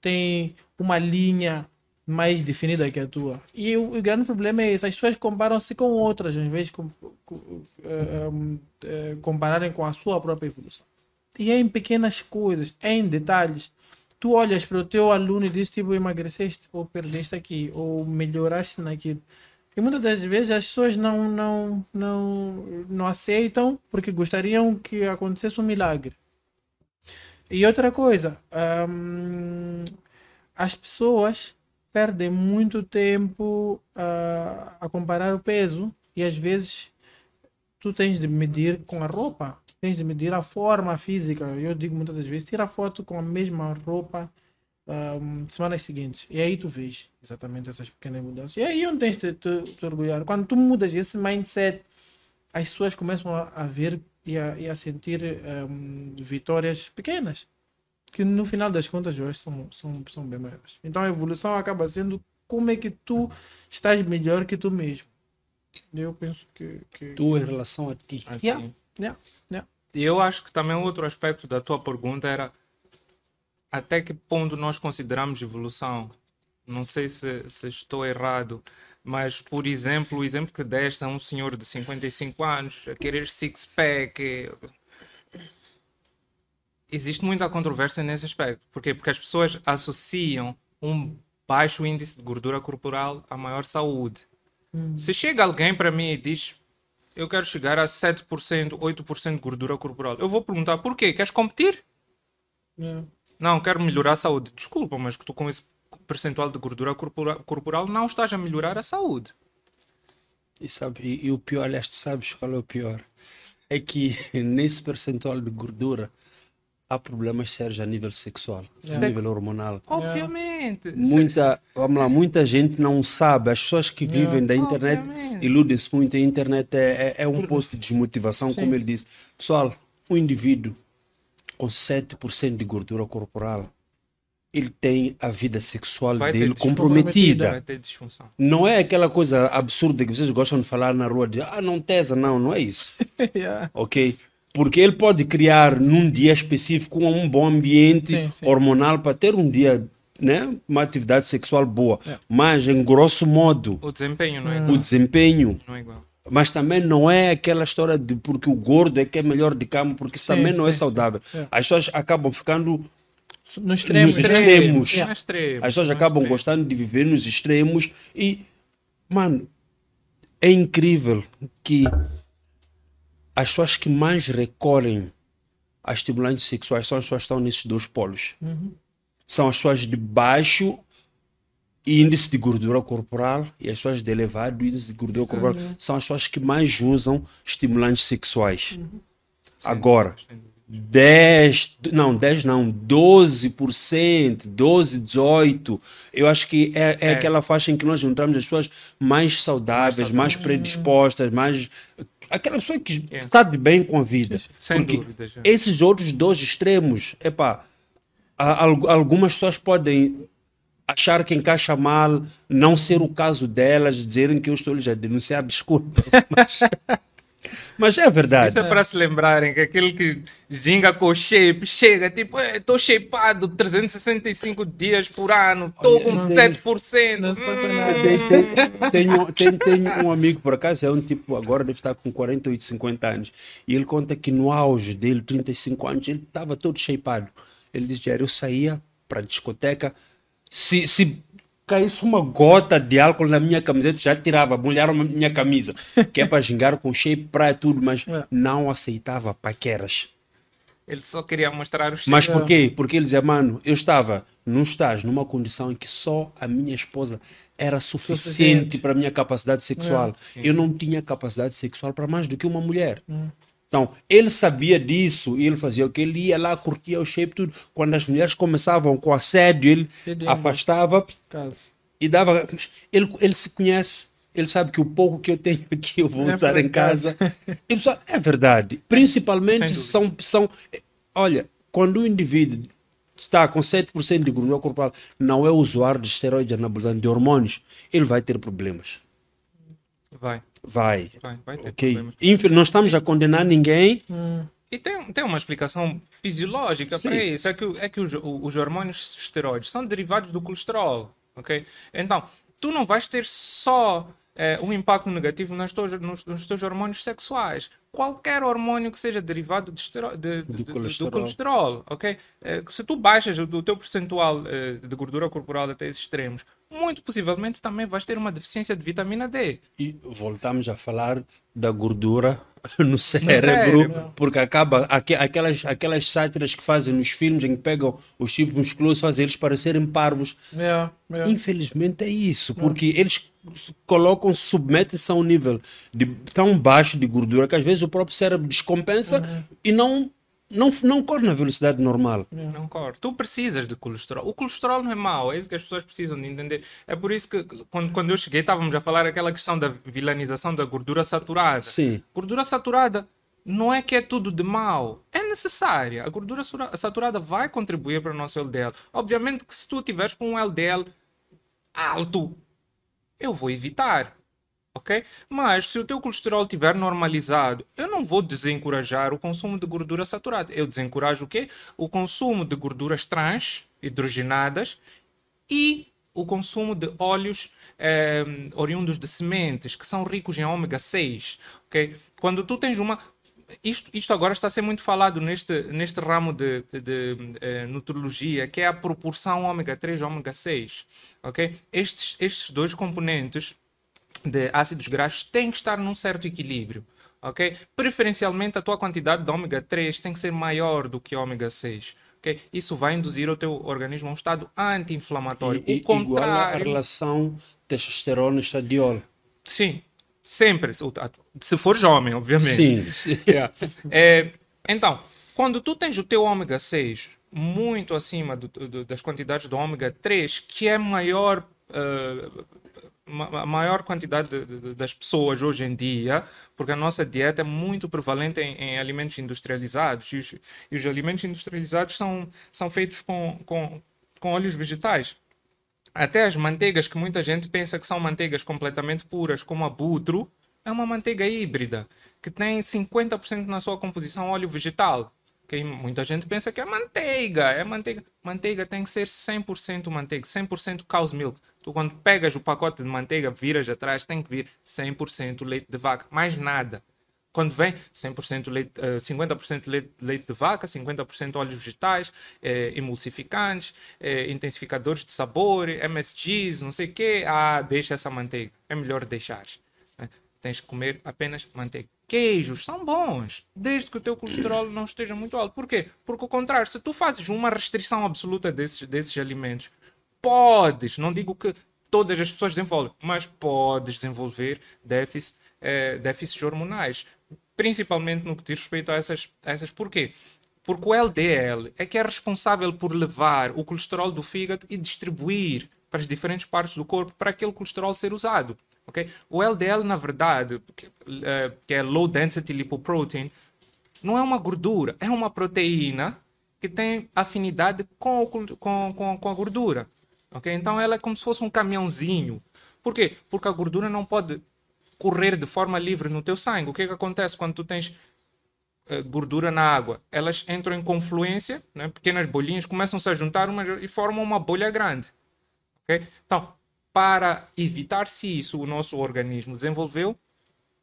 tem uma linha mais definida que a tua. E o, o grande problema é esse. As pessoas comparam-se com outras, em vez de com, com- eh, eh, compararem com a sua própria evolução. E é em pequenas coisas, é em detalhes. Tu olhas para o teu aluno e dizes, tipo, emagreceste, ou perdeste aqui, ou melhoraste naquilo. E muitas das vezes as pessoas não, não, não, não aceitam porque gostariam que acontecesse um milagre. E outra coisa, hum, as pessoas perdem muito tempo ah, a comparar o peso e às vezes tu tens de medir com a roupa, tens de medir a forma física. Eu digo muitas das vezes, tira foto com a mesma roupa ahm, semanas seguintes. E aí tu vês exatamente essas pequenas mudanças. E aí onde tens de te, te orgulhar. Quando tu mudas esse mindset, as pessoas começam a, a ver e a, e a sentir ahm, vitórias pequenas. Que no final das contas hoje são, são, são bem maiores. Então a evolução acaba sendo como é que tu estás melhor que tu mesmo. Eu penso que. que... Tu em relação a ti. Assim. Yeah, yeah, yeah. E eu acho que também outro aspecto da tua pergunta era até que ponto nós consideramos evolução. Não sei se, se estou errado, mas, por exemplo, o exemplo que deste a um senhor de 55 anos a querer six-pack. Existe muita controvérsia nesse aspecto. Porquê? Porque as pessoas associam um baixo índice de gordura corporal a maior saúde. Se chega alguém para mim e diz eu quero chegar a 7%, 8% de gordura corporal, eu vou perguntar porquê? Queres competir? yeah. Não, quero melhorar a saúde. Desculpa, mas que tu com esse percentual de gordura corpora- corporal não estás a melhorar a saúde. E, sabe, e, e o pior, aliás, tu sabes qual é o pior? É que nesse percentual de gordura há problemas sérios a nível sexual, a nível hormonal. Obviamente. Muita, vamos lá, muita gente não sabe. As pessoas que vivem da internet iludem-se muito. A internet é, é, é um posto de desmotivação, como ele disse. Pessoal, um indivíduo com 7% de gordura corporal, ele tem a vida sexual Vai dele comprometida. Não é aquela coisa absurda que vocês gostam de falar na rua de ah, não tesa, não, não é isso. yeah. ok? Porque ele pode criar num dia específico um bom ambiente Sim, sim. hormonal para ter um dia né, uma atividade sexual boa. Mas, em grosso modo, O desempenho não é igual. o desempenho Não é igual. mas também não é aquela história de porque o gordo é que é melhor de cama, porque isso Sim, também não é sim, saudável. sim. É. As pessoas acabam ficando. Nos extremos. No extremo, As pessoas no acabam extremo. gostando de viver nos extremos e, mano, é incrível que as pessoas que mais recorrem a estimulantes sexuais são as pessoas que estão nesses dois polos. São as pessoas de baixo índice de gordura corporal e as pessoas de elevado índice de gordura corporal são as pessoas que mais usam estimulantes sexuais. Agora, 10, não, 10 não, 12%, 12, 18, eu acho que é, é, É. aquela faixa em que nós juntamos as pessoas mais saudáveis, mais predispostas, mais... Aquela pessoa que É. está de bem com a vida. Sem Porque dúvida, já. esses outros dois extremos, epá, algumas pessoas podem achar que encaixa mal, não ser o caso delas, dizerem que eu estou lhes a denunciar, desculpa. Mas, mas é verdade. Isso é para se lembrarem que aquele que ginga com shape chega tipo, estou shapeado 365 dias por ano, estou com não- 7%. não hum, nada. Tem- tem- Tenho, tenho, tenho um amigo, por acaso, é um tipo, agora deve estar com 48, 50 anos. E ele conta que no auge dele, 35 anos, ele estava todo shapeado. Ele diz, eu saía para a discoteca, se, se caísse uma gota de álcool na minha camiseta, já tirava, molharam a minha camisa, que é para gingar com shape, praia, tudo, mas É. não aceitava paqueras. Ele só queria mostrar o shape. Mas por quê? Porque ele dizia, mano, eu estava num estágio, numa condição em que só a minha esposa era suficiente Suficiente. para a minha capacidade sexual. Eu não tinha capacidade sexual para mais do que uma mulher. Então, ele sabia disso e ele fazia o que? Ele ia lá, curtia o shape, tudo. Quando as mulheres começavam com assédio, ele afastava Caso. e dava. Ele, ele se conhece. Ele sabe que o pouco que eu tenho aqui eu vou É usar em casa. E, pessoal, é verdade. Principalmente são, são. Olha, quando o indivíduo está com 7% de gordura corporal, não é usuário de esteroides anabolizantes, de hormônios, ele vai ter problemas. Vai, Vai. vai, vai ter Ok? problemas. Infel- não estamos a condenar ninguém. E tem, tem uma explicação fisiológica para isso. É que, é que os, os hormônios esteroides são derivados do colesterol. Ok? Então, tu não vais ter só eh, um impacto negativo nas tuas, nos, nos teus hormônios sexuais. Qualquer hormônio que seja derivado de de- de- de- do, colesterol. colesterol. ok? Eh, se tu baixas o, teu percentual eh, de gordura corporal até esses extremos, muito possivelmente também vais ter uma deficiência de vitamina D. E voltamos a falar da gordura no cérebro, cérebro. porque acaba aque- aquelas, aquelas sátiras que fazem nos filmes em que pegam os tipos musculosos, fazem eles parecerem parvos. É, é. Infelizmente é isso, porque eles colocam, submetem-se a um nível de, tão baixo de gordura que às vezes o próprio cérebro descompensa e não, não, não corre na velocidade normal. Não corre. Tu precisas de colesterol. O colesterol não é mau, é isso que as pessoas precisam de entender. É por isso que quando, quando eu cheguei estávamos a falar aquela questão da vilanização da gordura saturada. Sim. Gordura saturada não é que é tudo de mal, é necessária. A gordura saturada vai contribuir para o nosso LDL. Obviamente que se tu tiveres com um LDL alto, eu vou evitar. Ok? Mas se o teu colesterol estiver normalizado, eu não vou desencorajar o consumo de gordura saturada. Eu desencorajo o quê? O consumo de gorduras trans, hidrogenadas, e o consumo de óleos eh, oriundos de sementes, que são ricos em ômega 6. ok? Quando tu tens uma. Isto, isto agora está a ser muito falado neste, neste ramo de, de, de, eh, nutrologia, que é a proporção ômega 3 ômega 6. ok? Estes, estes dois componentes de ácidos graxos têm que estar num certo equilíbrio. ok? Preferencialmente, a tua quantidade de ômega 3 tem que ser maior do que ômega 6. ok? Isso vai induzir o teu organismo a um estado anti-inflamatório. E, o e, igual a contrário. relação testosterona-estradiol. Sim, sempre. Se- for homem, obviamente. Sim, sim. É, então, quando tu tens o teu ômega 6 muito acima do- do- das quantidades do ômega 3, que é maior, ma- a maior quantidade de- de- das pessoas hoje em dia, porque a nossa dieta é muito prevalente em, em alimentos industrializados, e os, e os alimentos industrializados são, são feitos com, com, com óleos vegetais. Até as manteigas que muita gente pensa que são manteigas completamente puras, como a butro, é uma manteiga híbrida, que tem 50% na sua composição óleo vegetal. Ok? Muita gente pensa que é manteiga, é manteiga. Manteiga tem que ser 100% manteiga, 100% cow's milk. Tu quando pegas o pacote de manteiga, viras atrás, tem que vir 100% leite de vaca, mais nada. Quando vem 100% leite, eh, 50% leite, leite de vaca, 50% óleos vegetais, eh, emulsificantes, eh, intensificadores de sabor, MSGs, não sei o quê. Ah, deixa essa manteiga. É melhor deixar. né? Tens que comer apenas manteiga. Queijos são bons, desde que o teu colesterol não esteja muito alto. Por quê? Porque ao contrário, se tu fazes uma restrição absoluta desses, desses alimentos, podes, não digo que todas as pessoas desenvolvem, mas podes desenvolver déficit, eh, déficits hormonais, principalmente no que diz respeito a essas, a essas. Porquê? Porque o LDL é que é responsável por levar o colesterol do fígado e distribuir para as diferentes partes do corpo para aquele colesterol ser usado. ok? O LDL, na verdade, que, eh, que é Low Density Lipoprotein, não é uma gordura, é uma proteína que tem afinidade com, o com, com, com a gordura. Ok? Então ela é como se fosse um caminhãozinho. Por quê? Porque a gordura não pode correr de forma livre no teu sangue. O que, é que acontece quando tu tens eh, gordura na água? Elas entram em confluência, né? pequenas bolinhas começam-se a juntar umas, e formam uma bolha grande. ok? Então, para evitar-se isso, o nosso organismo desenvolveu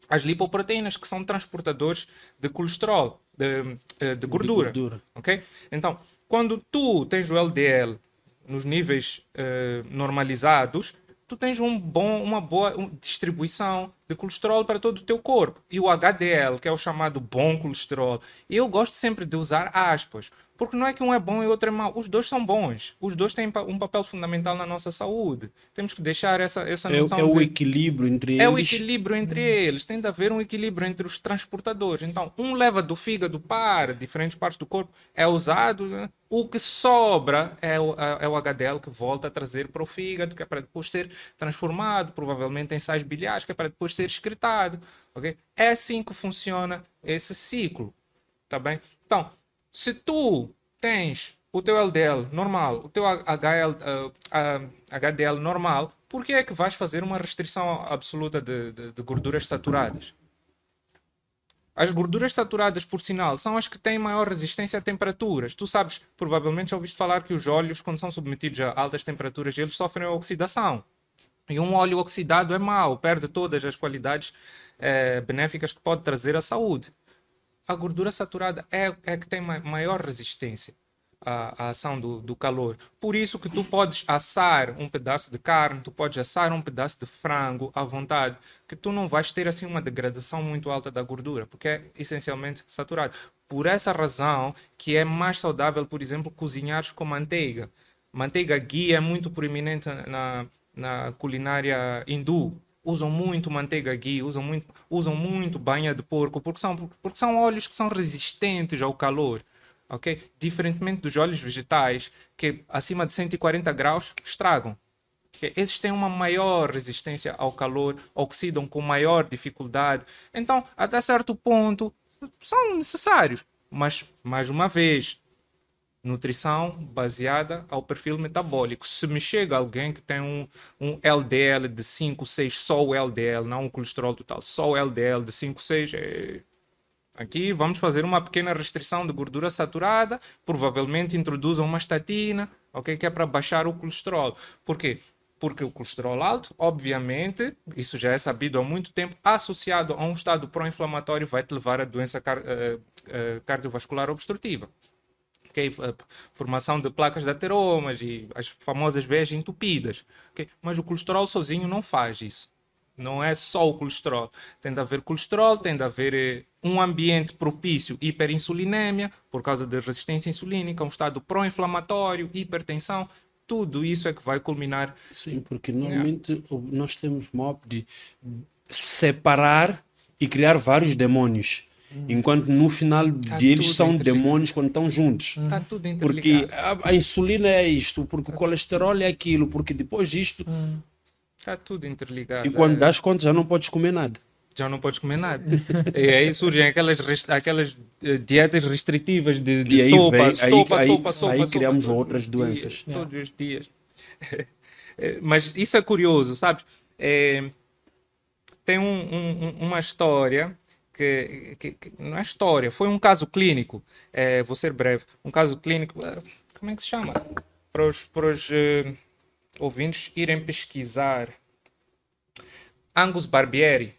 as lipoproteínas, que são transportadores de colesterol, de, eh, de gordura. gordura. ok? Então, quando tu tens o LDL nos níveis eh, normalizados, tu tens um bom, uma boa distribuição de colesterol para todo o teu corpo. E o HDL, que é o chamado bom colesterol, eu gosto sempre de usar aspas, porque não é que um é bom e o outro é mau. Os dois são bons. Os dois têm um papel fundamental na nossa saúde. Temos que deixar essa, essa É, noção é o de... equilíbrio entre É o eles. equilíbrio entre eles. Tem de haver um equilíbrio entre os transportadores. Então, um leva do fígado para diferentes partes do corpo, é usado. né? O que sobra é o, é o HDL que volta a trazer para o fígado, que é para depois ser transformado, provavelmente em sais biliares, que é para depois ser excretado. ok? É assim que funciona esse ciclo. Tá bem? Então, se tu tens o teu LDL normal, o teu HL, ah, ah, HDL normal, por que é que vais fazer uma restrição absoluta de, de- de gorduras saturadas? As gorduras saturadas, por sinal, são as que têm maior resistência a temperaturas. Tu sabes, provavelmente já ouviste falar que os óleos, quando são submetidos a altas temperaturas, eles sofrem oxidação. E um óleo oxidado é mau, perde todas as qualidades eh, benéficas que pode trazer à saúde a gordura saturada é, é que tem ma- maior resistência à, à ação do, do calor. Por isso que tu podes assar um pedaço de carne, tu podes assar um pedaço de frango à vontade, que tu não vais ter assim uma degradação muito alta da gordura, porque é essencialmente saturado. Por essa razão que é mais saudável, por exemplo, cozinhares com manteiga. Manteiga ghee é muito proeminente na, na culinária hindu usam muito manteiga ghee, usam muito, usam muito banha de porco, porque são, porque são óleos que são resistentes ao calor, ok? Diferentemente dos óleos vegetais, que acima de 140 graus estragam. Esses têm uma maior resistência ao calor, oxidam com maior dificuldade. Então, até certo ponto, são necessários. Mas, mais uma vez, nutrição baseada ao perfil metabólico. Se me chega alguém que tem um, um LDL de 5, 6, só o LDL, não o colesterol total, só o LDL de 5, 6, é... aqui vamos fazer uma pequena restrição de gordura saturada, provavelmente introduzam uma estatina, ok, que é para baixar o colesterol. Por quê? Porque o colesterol alto, obviamente, isso já é sabido há muito tempo, associado a um estado pró-inflamatório, vai te levar a doença car- eh, eh, cardiovascular obstrutiva ok? A Formação de placas de ateromas e as famosas veias entupidas. ok? Mas o colesterol sozinho não faz isso. Não é só o colesterol. Tem de haver colesterol, tem de haver eh, um ambiente propício, hiperinsulinemia, por causa da resistência insulínica, um estado pró-inflamatório, hipertensão. Tudo isso é que vai culminar. Sim, porque normalmente o- nós temos mob de separar e criar vários demônios. Enquanto no final deles tudo são demônios quando estão juntos. Está tudo Porque interligado. a, a insulina é isto, porque o colesterol é aquilo, porque depois disto, Está tudo interligado. e quando É, das contas já não podes comer nada. já não podes comer nada. e aí surgem aquelas, aquelas eh, dietas restritivas de, de E aí sopa, vem- aí- sopa, aí- sopa, sopa, aí sopa, criamos todos outras os doenças. dias, todos os dias. Eh, Mas isso é curioso, sabe? Eh, tem um- um- uma história que, que, que não é história, foi um caso clínico. É, vou ser breve. Um caso clínico, eh, como é que se chama? Para os, para os eh, ouvintes irem pesquisar. Angus Barbieri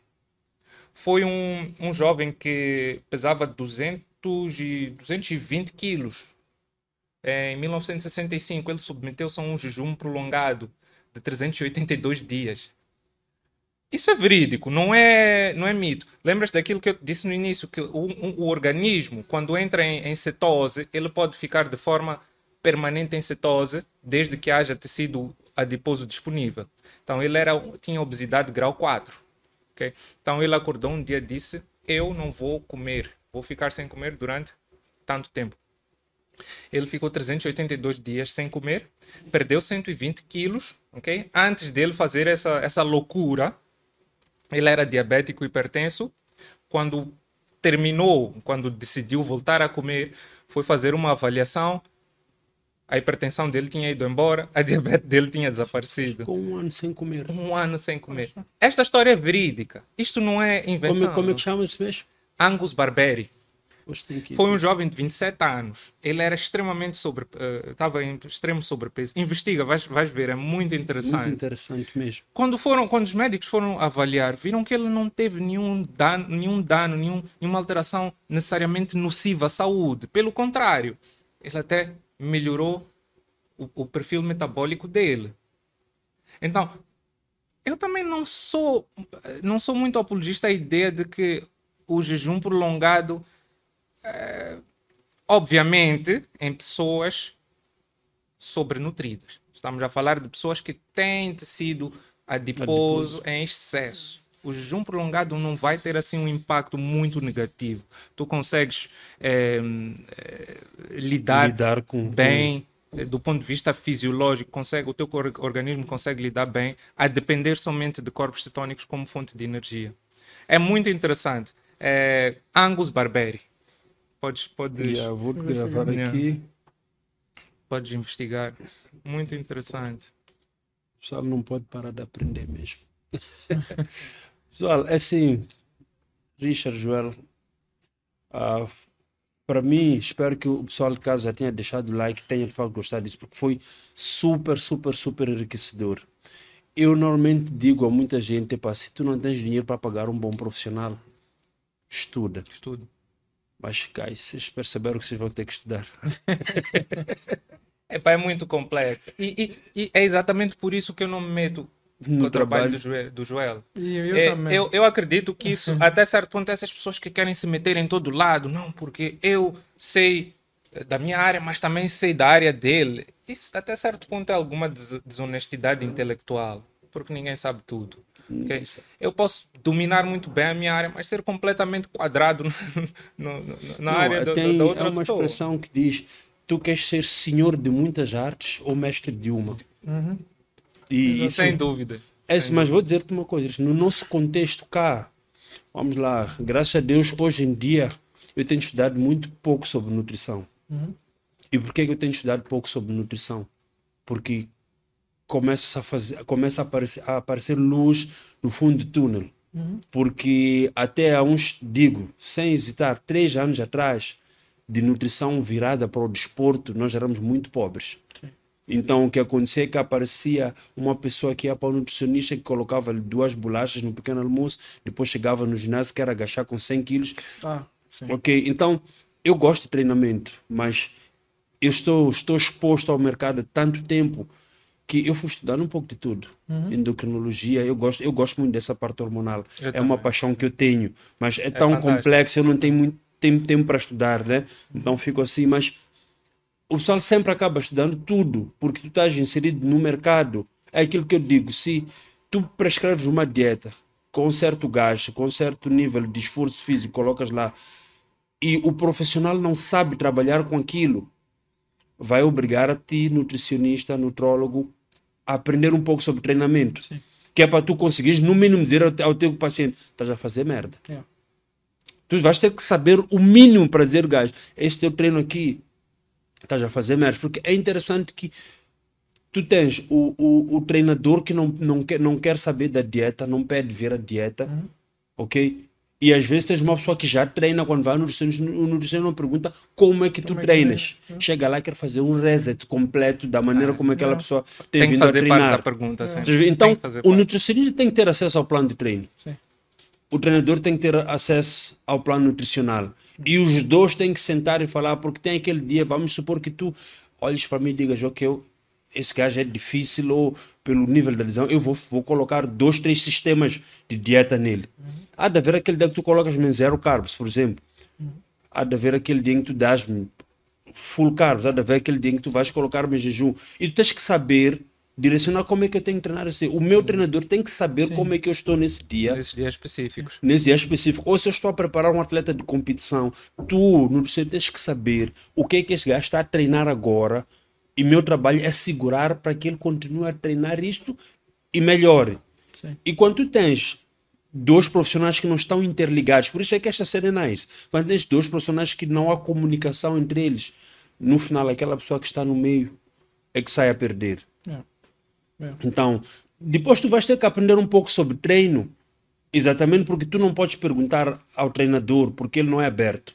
foi um, um jovem que pesava 200 e 220 quilos. Em 1965, ele submeteu-se a um jejum prolongado de 382 dias. Isso é verídico, não é, não é mito. Lembras daquilo que eu disse no início, que o, o organismo, quando entra em, em cetose, ele pode ficar de forma permanente em cetose, desde que haja tecido adiposo disponível. Então, ele era, tinha obesidade grau 4. Okay? Então, ele acordou um dia e disse, eu não vou comer, vou ficar sem comer durante tanto tempo. Ele ficou 382 dias sem comer, perdeu 120 quilos, ok? Antes dele fazer essa, essa loucura, ele era diabético hipertenso. Quando terminou, quando decidiu voltar a comer, foi fazer uma avaliação. A hipertensão dele tinha ido embora, a diabetes dele tinha desaparecido. Ficou um ano sem comer. Um ano sem comer. Esta história é verídica. Isto não é invenção. Como, como é que chama-se mesmo? Angus Barberi. Foi um jovem de 27 anos. Ele era extremamente sobre, eh, estava em extremo sobrepeso. Investiga, vais, vais ver, é muito interessante. Muito interessante mesmo. Quando foram, quando os médicos foram avaliar, viram que ele não teve nenhum dano, nenhum dano, nenhum, nenhuma alteração necessariamente nociva à saúde. Pelo contrário, ele até melhorou o, o perfil metabólico dele. Então, eu também não sou, não sou muito apologista à ideia de que o jejum prolongado eh, obviamente, em pessoas sobrenutridas. Estamos a falar de pessoas que têm tecido adiposo, Adiposo. em excesso. O jejum prolongado não vai ter assim um impacto muito negativo. Tu consegues eh, eh, lidar, Lidar com- bem eh, do ponto de vista fisiológico, consegue, o teu organismo consegue lidar bem, a depender somente de corpos cetônicos como fonte de energia. É muito interessante. É, Angus Barberi. Podes, podes, Yeah, vou gravar Yeah. aqui. podes investigar. Muito interessante. O pessoal não pode parar de aprender mesmo. pessoal, é assim, Richard Joel, ah, para mim, espero que o pessoal de casa já tenha deixado o like, tenha de fato gostado disso, porque foi super, super, super enriquecedor. Eu normalmente digo a muita gente, se tu não tens dinheiro para pagar um bom profissional, estuda. Estudo. Mas, guys, vocês perceberam que vocês vão ter que estudar. Epá, é muito complexo. E, e- e é exatamente por isso que eu não me meto No com o trabalho, trabalho. do, Joel, do Joel. E eu É, também. eu, eu acredito que isso, até certo ponto, essas pessoas que querem se meter em todo lado, não, porque eu sei eh, da minha área, mas também sei da área dele. Isso até certo ponto é alguma des- desonestidade intelectual, porque ninguém sabe tudo. Ok? Eu posso dominar muito bem a minha área, mas ser completamente quadrado no- no- no- na Não, área da, tem, da outra é uma pessoa. expressão que diz: tu queres ser senhor de muitas artes ou mestre de uma? E isso, Sem dúvida. é, Sem mas vou dizer-te uma coisa: no nosso contexto cá, vamos lá, graças a Deus, hoje em dia, eu tenho estudado muito pouco sobre nutrição. E por que eu tenho estudado pouco sobre nutrição? Porque começa a fazer, começa a aparecer, a aparecer luz no fundo do túnel. Porque até há uns, digo, sem hesitar, três anos atrás, de nutrição virada para o desporto, nós éramos muito pobres. Então o que acontecia é que aparecia uma pessoa que ia para o nutricionista que colocava duas bolachas no pequeno almoço, depois chegava no ginásio que era agachar com 100 quilos Ah, sim. Ok, então eu gosto de treinamento, mas eu estou, estou exposto ao mercado há tanto tempo que eu fui estudando um pouco de tudo. Endocrinologia, eu gosto, eu gosto muito dessa parte hormonal. Eu é uma também. paixão que eu tenho, mas é tão fantástico. complexo, eu não tenho muito tempo, tempo para estudar, né? Então fico assim, mas o pessoal sempre acaba estudando tudo, porque tu estás inserido no mercado. É aquilo que eu digo, se tu prescreves uma dieta com certo gasto, com certo nível de esforço físico, colocas lá, e o profissional não sabe trabalhar com aquilo, vai obrigar a ti, nutricionista, nutrólogo, a aprender um pouco sobre treinamento. Que é para tu conseguires, no mínimo, dizer ao, ao teu paciente, estás a fazer merda. Yeah. Tu vais ter que saber o mínimo para dizer, gajo, este teu treino aqui, estás a fazer merda. Porque é interessante que tu tens o, o, o treinador que não, não, quer, não quer saber da dieta, não pede ver a dieta, ok? E às vezes tens uma pessoa que já treina quando vai no nutricionista, o nutricionista não pergunta como é que tu Como é que treinas. treina? Chega lá e quer fazer um reset completo da maneira como aquela é. pessoa tem, Tem que vindo a treinar. da pergunta, sim. Então, Tem que fazer o parte. nutricionista tem que ter acesso ao plano de treino. Sim. O treinador tem que ter acesso ao plano nutricional. E os dois têm que sentar e falar, porque tem aquele dia, vamos supor que tu olhes para mim e digas, ok, eu- esse gajo é difícil, ou pelo nível da lesão, eu vou, vou colocar dois, três sistemas de dieta nele. Há de haver aquele dia que tu colocas zero carbs, por exemplo. Há de haver aquele dia em que tu dás full carbs, há de haver aquele dia em que tu vais colocar em jejum. E tu tens que saber direcionar como é que eu tenho que treinar dia. O meu treinador tem que saber como é que eu estou nesse dia Nesses dias específicos. nesse dia específico, ou se eu estou a preparar um atleta de competição, tu, nutricionista, tens que saber o que é que esse gajo está a treinar agora e meu trabalho é segurar para que ele continue a treinar isto e melhore. Sim. E quando tu tens dois profissionais que não estão interligados, por isso é que esta série é nice, quando tens dois profissionais que não há comunicação entre eles, no final aquela pessoa que está no meio é que sai a perder. É. É. Então, depois tu vais ter que aprender um pouco sobre treino, exatamente porque tu não podes perguntar ao treinador, porque ele não é aberto.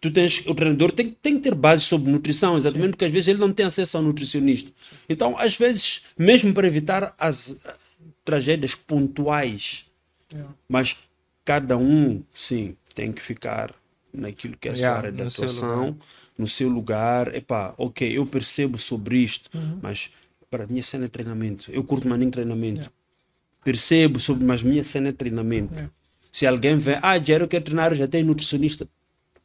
Tu tens, o treinador tem, tem que ter base sobre nutrição, exatamente porque às vezes ele não tem acesso ao nutricionista. Então, às vezes, mesmo para evitar as ah, tragédias pontuais, É. mas cada um, sim, tem que ficar naquilo que é a sua Yeah, área de atuação, lugar. no seu lugar. Epá, ok, eu percebo sobre isto, Uhum. mas para minha cena é treinamento. Eu curto mais em treinamento. Percebo sobre, mas minha cena é treinamento. Yeah. Se alguém vem, ah, Jerry, eu quero treinar, eu já tenho nutricionista.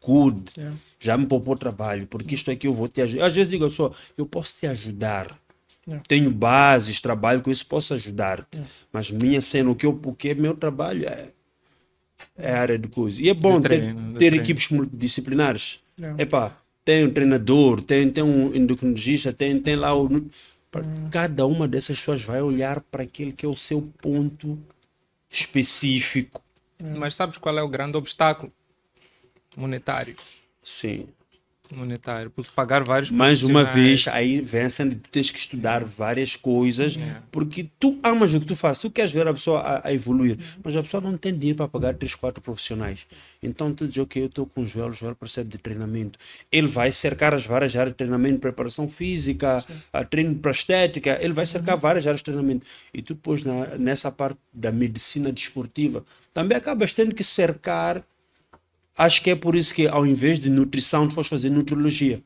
Good. Yeah. Já me poupou trabalho, porque isto aqui eu vou te ajudar. Às vezes digo, só, eu posso te ajudar. Yeah. Tenho bases, trabalho com isso, posso ajudar-te. Mas minha cena, o que, eu, o que é meu trabalho é, é a área de coisa. E é bom De ter, ter equipes multidisciplinares. Yeah. Epá, tem um treinador, tem, tem um endocrinologista, tem, tem lá o. Cada uma dessas pessoas vai olhar para aquele que é o seu ponto específico. Mas sabes qual é o grande obstáculo? Monetário. Sim. Monetário. Porque pagar vários Mais uma vez, aí vem de tu tens que estudar várias coisas, É. porque tu amas o que tu fazes, tu queres ver a pessoa a, a evoluir, mas a pessoa não tem dinheiro para pagar 3, 4 profissionais. Então tu diz, ok, eu estou com o Joel, o Joel percebe de treinamento. Ele vai cercar as várias áreas de treinamento, preparação física, a treino para estética, ele vai cercar várias áreas de treinamento. E tu depois, na, nessa parte da medicina desportiva, também acabas tendo que cercar Acho que é por isso que ao invés de nutrição, tu foste fazer nutrologia.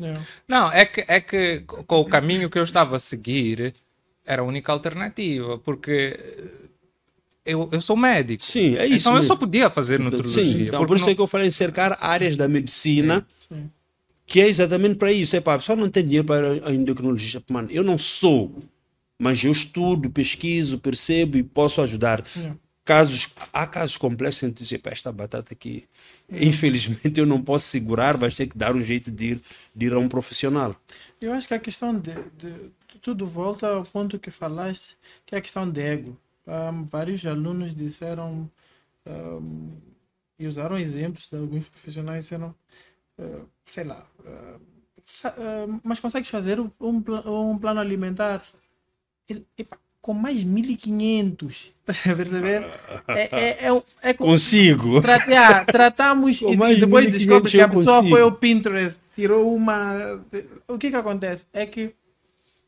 Yeah. Não, é que, é que com o caminho que eu estava a seguir era a única alternativa, porque eu, eu sou médico. Sim, é isso Então eu mesmo. só podia fazer nutrologia. Sim, então por isso não- é que eu falei cercar áreas da medicina, Sim. que é exatamente para isso. É para a pessoa não tem dinheiro para a endocrinologista. Mano, eu não sou, mas eu estudo, pesquiso, percebo e posso ajudar. Yeah. Casos, há casos complexos em dizer, "Pá, esta batata aqui, infelizmente eu não posso segurar, vais ter que dar um jeito de ir, de ir a um profissional. Eu acho que a questão de, de- tudo volta ao ponto que falaste, que é a questão de ego. Ahm, vários alunos disseram ahm, e usaram exemplos de alguns profissionais disseram, ah, sei lá, ah, sa- ah, mas consegues fazer um, um plano alimentar? Ele, epa, com mais 1500, tá a perceber? É, é, é, um- é com- Consigo. Tratar, tratamos Com e depois 1500 descobre que a pessoa consigo. foi ao Pinterest, tirou uma. O que que acontece? É que.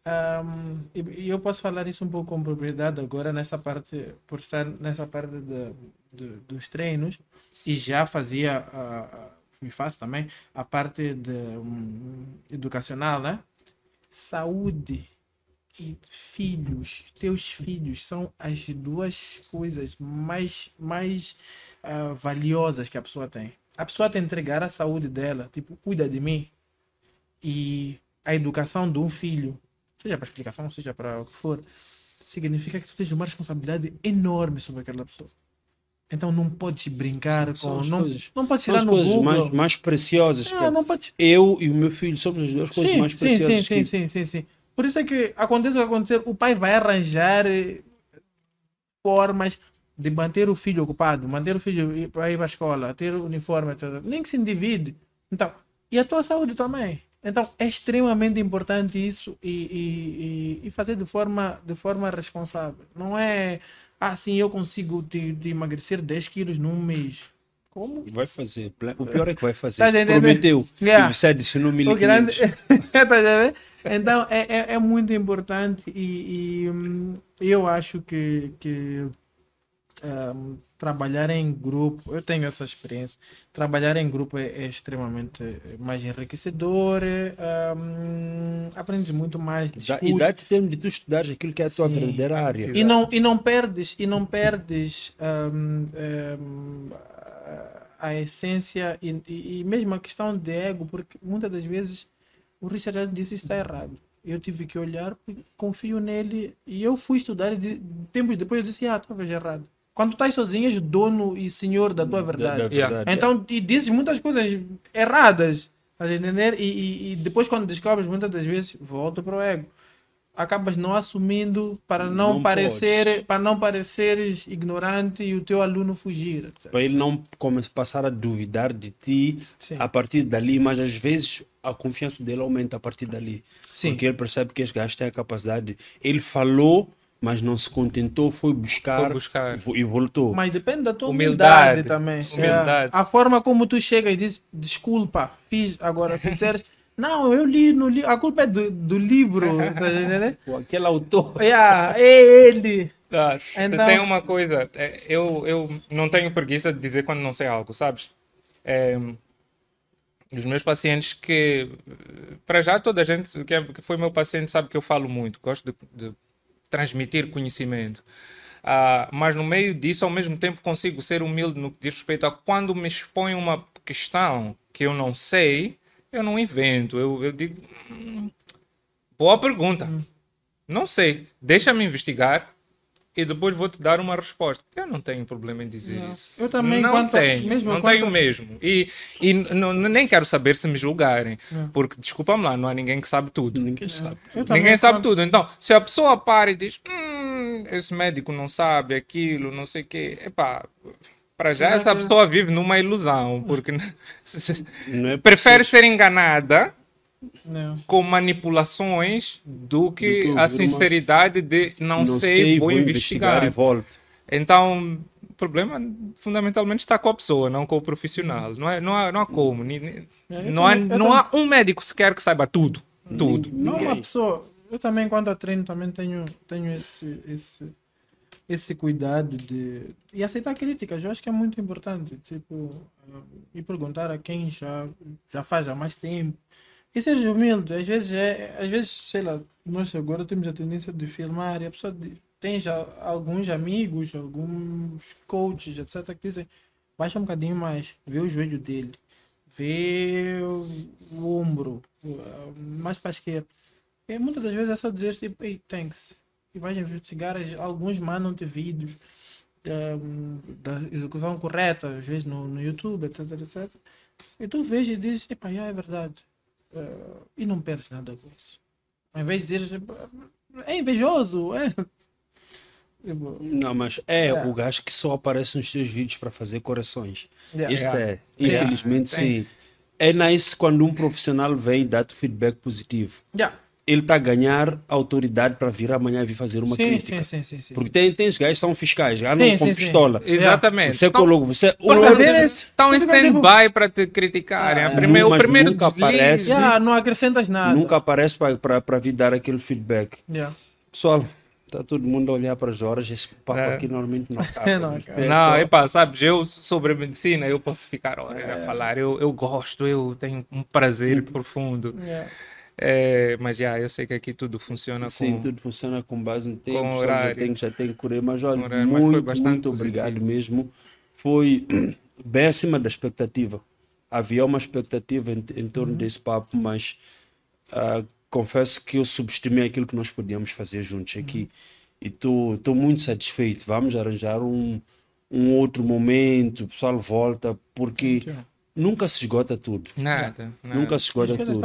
ahm, e eu posso falar isso um pouco com propriedade agora, nessa parte, por estar nessa parte de, de- dos treinos, e já fazia, ah, ah, e faço também, a parte de, hum, educacional, né? Saúde e filhos, teus filhos são as duas coisas mais, mais ah, valiosas que a pessoa tem. A pessoa te entregar a saúde dela, tipo, cuida de mim, e a educação de um filho, seja para explicação, seja para o que for, significa que tu tens uma responsabilidade enorme sobre aquela pessoa. Então não podes brincar São com. as Não, coisas- não podes São tirar as no coisas Google. mais, mais preciosas. que não podes. Eu e o meu filho somos as duas coisas sim, mais sim, preciosas. sim, sim, que- sim, sim, sim. Por isso é que aconteça o que acontecer, o pai vai arranjar eh, formas de manter o filho ocupado, manter o filho para ir para a escola, ter uniforme, etc. nem que se endivide. Então, e a tua saúde também. Então, é extremamente importante isso e, e, e- fazer de forma, de forma responsável. Não é, ah, sim, eu consigo te, te emagrecer 10 quilos num mês. Como? Vai fazer. O pior é que vai fazer. Tá? Prometeu. Yeah. E você adicionou O grande... 1.500. Tá? Então é, é, é muito importante e, e, hum, eu acho que, que hum, trabalhar em grupo, eu tenho essa experiência, trabalhar em grupo é, é extremamente mais enriquecedor, hum, aprendes muito mais, discutes. E dá-te tempo de tu estudares aquilo que é a tua Sim. verdadeira área. E não, e não perdes, e não perdes hum, hum, a, essência e, e, e mesmo a questão de ego, porque muitas das vezes o Richard disse está errado. Eu tive que olhar, confio nele e eu fui estudar e de, tempos depois eu disse, ah, talvez errado. Quando estás sozinho, és dono e senhor da tua verdade. Da, da verdade. Então, e dizes muitas coisas erradas, estás a entender? E, e, e depois, quando descobres, muitas das vezes, volta para o ego. Acabas não assumindo para não, Não parecer, podes. para não pareceres ignorante e o teu aluno fugir. etc. para ele não come- passar a duvidar de ti Sim. a partir dali, mas às vezes a confiança dele aumenta a partir dali. Sim. Porque ele percebe que esse gajo tem a capacidade. Ele falou, mas não se contentou, foi buscar, Foi buscar. e voltou. Mas depende da tua Humildade. humildade, também. Humildade. É. A forma como tu chega e diz, desculpa, fiz agora, fizeres. Não, eu li no livro. A culpa é do, do livro, tá entendendo? Pô, Aquele autor. Yeah, é ele. Ah, Então- Tem uma coisa, é, eu, eu não tenho preguiça de dizer quando não sei algo, sabes? É, os meus pacientes que, para já toda a gente que, é- que foi meu paciente sabe que eu falo muito, gosto de, de transmitir conhecimento. Ah, mas no meio disso, ao mesmo tempo, consigo ser humilde no que diz respeito a quando me expõe uma questão que eu não sei, eu não invento. Eu, eu digo, "Hum, boa pergunta. Não sei. Deixa-me investigar e depois vou te dar uma resposta. Eu não tenho problema em dizer isso. Eu também, não quanto- tenho, mesmo não quanto- tenho mesmo. E, e não, nem quero saber se me julgarem, porque desculpa-me lá, não há ninguém que sabe tudo. Ninguém sabe. Ninguém sabe tudo. Então, se a pessoa para e diz, hum, esse médico não sabe aquilo, não sei o quê, epá, para já essa que- pessoa vive numa ilusão, porque Não é prefere ser enganada Não. com manipulações do que, Do que a uma- sinceridade de não, sei, vou, investigar. e volto. Então, o problema fundamentalmente está com a pessoa, não com o profissional. Não, é, não, há, não há como. É, não há, não há um médico sequer que saiba tudo. Tudo. Não, Ninguém. uma pessoa. Eu também, quando eu treino, também tenho, tenho esse, esse, esse cuidado de. E aceitar críticas, eu acho que é muito importante. Tipo, e perguntar a quem já, já faz há mais tempo. E seja humilde. Às vezes, é, às vezes, sei lá, nós agora temos a tendência de filmar e a pessoa tem já alguns amigos, alguns coaches, etc., que dizem: baixa um bocadinho mais, vê o joelho dele, vê o, o ombro, mais para a esquerda. E muitas das vezes é só dizer tipo, hey, thanks. E vais investigar, alguns mandam-te vídeos ehm, da execução correta, às vezes no, no YouTube, etc, etc. E tu vês e dizes, epá, já é verdade. Eh, e não perdes nada com isso. Ao invés de dizer, é invejoso, é. Tipo, Não, mas é, É. o gajo que só aparece nos teus vídeos para fazer yeah. Este Yeah. é, infelizmente sim. É nice quando um profissional vem e dá-te feedback positivo. Yeah. Ele está a ganhar autoridade para vir amanhã e vir fazer uma Sim, crítica. sim, sim, sim, sim. Porque tem, tem os gajos que são fiscais, andam com pistola. Exatamente. Você Estão- colocou, você Por um- favor, esse- Estão em tipo- stand-by para te criticarem. Ah, A primeiro, mas o primeiro nunca deslize. aparece. Yeah, não acrescentas nada. nunca aparece para vir dar aquele feedback. Yeah. Pessoal, está todo mundo a olhar para as horas, esse papo É. aqui normalmente não acaba. Não mas acaba. é Não, só- epá, sabes, eu sobre medicina eu posso ficar horas a falar. Eu, eu gosto, eu tenho um prazer profundo. É, mas já, eu sei que aqui tudo funciona Sim, com. tudo funciona com base em tempo, com horário. já tem, já tem que correr, mas olha, horário, mas muito, bastante muito positivo. obrigado mesmo. Foi bem acima da expectativa. Havia uma expectativa em, em torno Uhum. desse papo, mas ah, confesso que eu subestimei aquilo que nós podíamos fazer juntos aqui. Uhum. E estou muito satisfeito. Vamos arranjar um, um outro momento, o pessoal volta, porque. Nunca se esgota tudo. Nada, nada. Nunca se esgota tudo.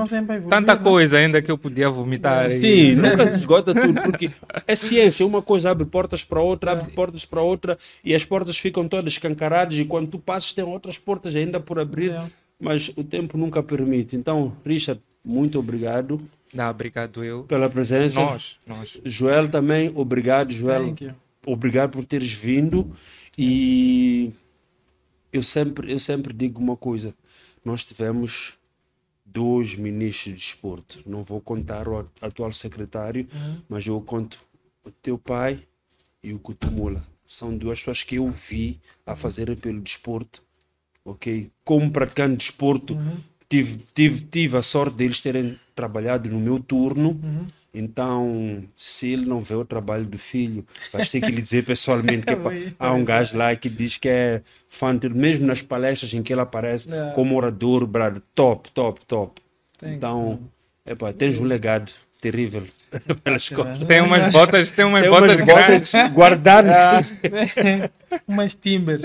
Tanta coisa ainda que eu podia vomitar. aí. Sim, nunca se esgota tudo, porque é ciência, uma coisa abre portas para outra, abre portas para outra, e as portas ficam todas escancaradas, e quando tu passas tem outras portas ainda por abrir, É. mas o tempo nunca permite. Então, Richard, muito obrigado Não, obrigado eu. pela presença. Nós, nós. Joel também, obrigado, Joel. Thank you. obrigado por teres vindo e eu sempre, eu sempre digo uma coisa. Nós tivemos dois ministros de desporto. Não vou contar o atu- atual secretário, mas eu conto o teu pai e o Kutumula. São duas pessoas que eu vi a fazerem pelo desporto. Ok? Como praticante de desporto, tive, tive, tive a sorte deles terem trabalhado no meu turno. Então, se ele não vê o trabalho do filho, vais ter que lhe dizer pessoalmente que há um gajo lá que diz que é fã dele, mesmo nas palestras em que ele aparece É. como orador, brother, top, top, top. Thanks, então, epá, tens um legado terrível pelas costas. Tem umas botas, tem umas Tem botas umas grandes. botas guardadas. Umas timbers.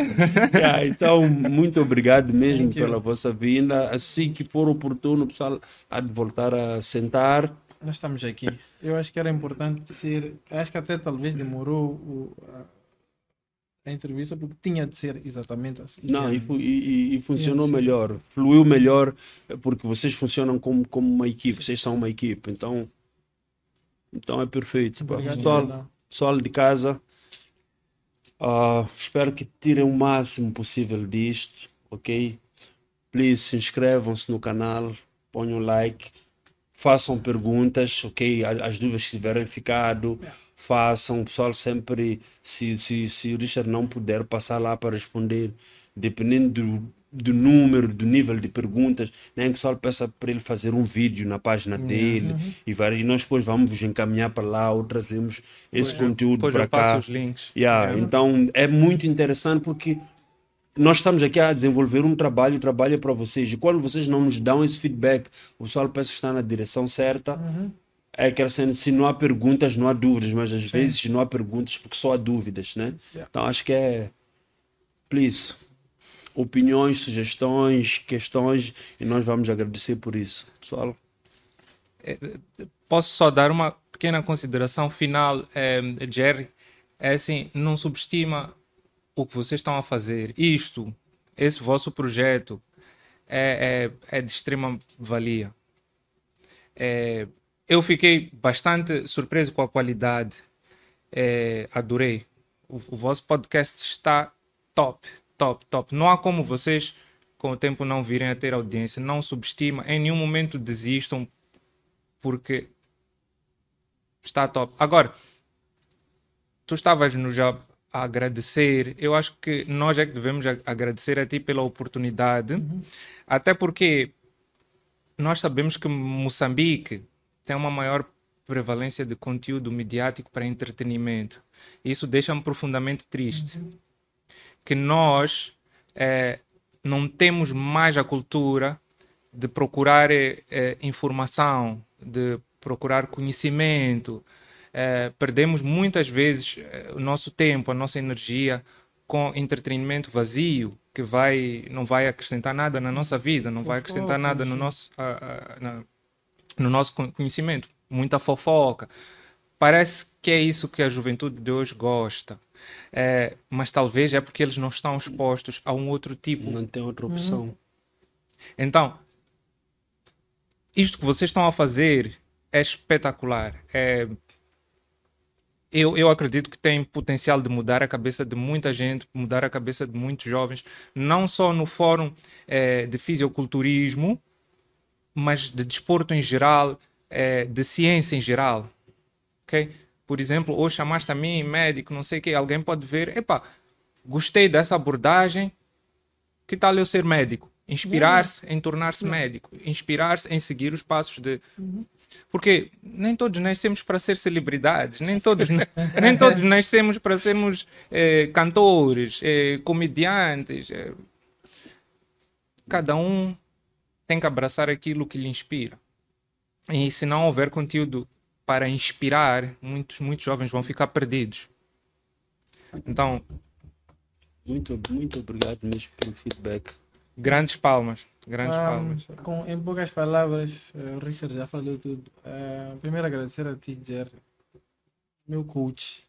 Yeah, então, muito obrigado mesmo Thank you. pela vossa vinda. Assim que for oportuno, o pessoal há de voltar a sentar. Nós estamos aqui. Eu acho que era importante ser. Acho que até talvez demorou o- a, a entrevista porque tinha de ser exatamente assim. Não, e, e- e- funcionou melhor, fluiu melhor, porque vocês funcionam como, como uma equipe, vocês são uma equipe, então, então é perfeito. Obrigado, Pessoal, pessoal de casa, ah, espero que tirem o máximo possível disto, ok? Please, se inscrevam-se no canal, ponham like, façam perguntas, ok? As dúvidas que tiverem ficado, façam. O pessoal sempre, se, se, se o Richard não puder passar lá para responder, dependendo do, do número, do nível de perguntas, nem que o pessoal peça para ele fazer um vídeo na página dele e, vai, e nós depois vamos vos encaminhar para lá ou trazemos esse conteúdo Depois para eu cá. os links. Yeah, Então é muito interessante porque nós estamos aqui a desenvolver um trabalho, o trabalho é para vocês. E quando vocês não nos dão esse feedback, o pessoal pensa que está na direção certa. É que assim, se não há perguntas, não há dúvidas, mas às vezes não há perguntas porque só há dúvidas, né? Yeah. Então acho que é. Please. Opiniões, sugestões, questões, e nós vamos agradecer por isso. Pessoal, Posso só dar uma pequena consideração final, eh, Jerry? É assim, não subestima o que vocês estão a fazer. Isto, esse vosso projeto, é, é, é de extrema valia. É, eu fiquei bastante surpreso com a qualidade. É, adorei. O, o vosso podcast está top, top, top. Não há como vocês, com o tempo, não virem a ter audiência. Não subestima, em nenhum momento desistam, porque está top. Agora, tu estavas a a agradecer. Eu acho que nós é que devemos agradecer a ti pela oportunidade, até porque nós sabemos que Moçambique tem uma maior prevalência de conteúdo midiático para entretenimento. Isso deixa-me profundamente triste. Que nós eh, não temos mais a cultura de procurar eh, eh, informação, de procurar conhecimento. Eh, perdemos muitas vezes eh, o nosso tempo, a nossa energia com entretenimento vazio que vai não vai acrescentar nada na nossa vida, não vai acrescentar nada no sim. nosso na- no nosso con- conhecimento, muita fofoca. Parece que é isso que a juventude de hoje gosta. Eh, mas talvez é porque eles não estão expostos a um outro tipo não tem outra opção. então, isto que vocês estão a fazer é espetacular. É... Eu, eu acredito que tem potencial de mudar a cabeça de muita gente, mudar a cabeça de muitos jovens, não só no fórum eh, de fisiculturismo, mas de desporto em geral, eh, de ciência em geral. ok? Por exemplo, ou chamaste a mim, médico, não sei o quê, alguém pode ver, epa, gostei dessa abordagem, que tal eu ser médico? Inspirar-se em tornar-se médico, inspirar-se em seguir os passos de. Porque nem todos nascemos para ser celebridades, nem todos, nem todos nascemos para sermos eh, cantores, eh, comediantes. eh. Cada um tem que abraçar aquilo que lhe inspira. E se não houver conteúdo para inspirar, muitos, muitos jovens vão ficar perdidos. Então, Muito, muito obrigado mesmo pelo feedback. grandes palmas. Grandes palmas. com, em poucas palavras, eh, o Richard já falou tudo. Ah, primeiro agradecer a ti, Jerry, meu coach.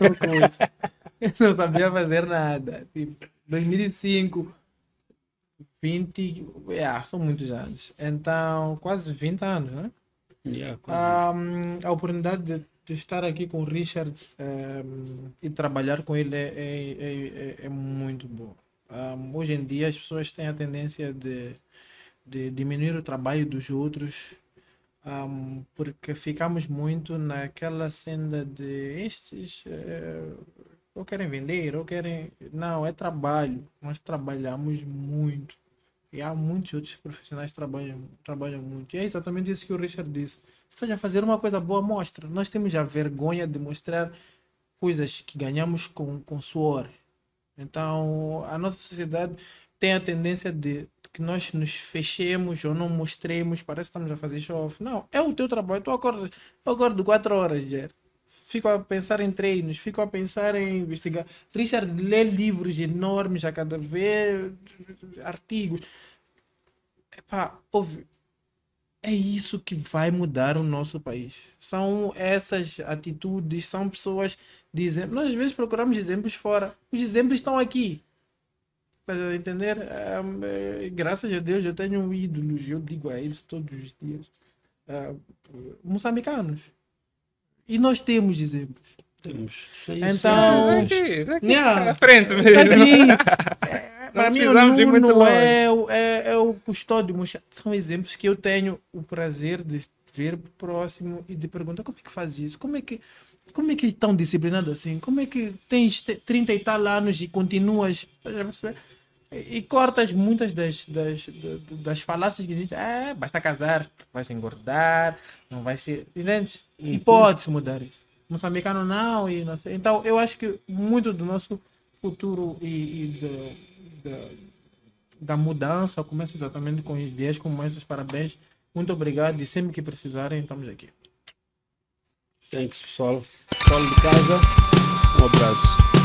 Meu coach. Eu não sabia fazer nada. Tipo, 2005, 20, yeah, são muitos anos. Então, quase 20 anos, né? Yeah. Ah, a oportunidade de de estar aqui com o Richard ehm, e trabalhar com ele é, é, é, é- é muito bom. Ahm, hoje em dia as pessoas têm a tendência de, de diminuir o trabalho dos outros ahm, porque ficamos muito naquela senda de estes eh, ou querem vender ou querem. Não, é trabalho. Nós trabalhamos muito. E há muitos outros profissionais que trabalham, trabalham muito. E é exatamente isso que o Richard disse. Se estás a fazer uma coisa boa, mostra. Nós temos a vergonha de mostrar coisas que ganhamos com, com suor. Então, a nossa sociedade tem a tendência de que nós nos fechemos ou não mostremos, parece que estamos a fazer show-off. Não, é o teu trabalho. Tu acordas, eu acordo 4 horas, Jer. Fico a pensar em treinos, fico a pensar em investigar. Richard lê livros enormes a cada vez, artigos. Epá, ouve, é isso que vai mudar o nosso país. São essas atitudes, são pessoas de exemplo. Nós às vezes procuramos exemplos fora. Os exemplos estão aqui. Estás a entender? Ahm, eh, graças a Deus eu tenho ídolos, eu digo a eles todos os dias. Ah, moçambicanos. E nós temos exemplos. Temos. Sim, Então, Daqui, daqui Yeah. frente mesmo. É, Para mim, o Nuno é, é, é o custódio. mocha- São exemplos que eu tenho o prazer de ver próximo e de perguntar como é que faz isso? Como é que, como é que é tão disciplinado assim? Como é que tens te- 30 e tal anos e continuas? E, e cortas muitas das, das, da- das falácias que existem. É, basta casar, vais engordar, não vai ser. Entende? E pode-se mudar isso. Moçambicano não, e não sei. Então, eu acho que muito do nosso futuro e, e da, da, da mudança começa exatamente com ideias como essas. Parabéns. Muito obrigado. E sempre que precisarem, estamos aqui. Thanks, pessoal. Pessoal de casa, um abraço.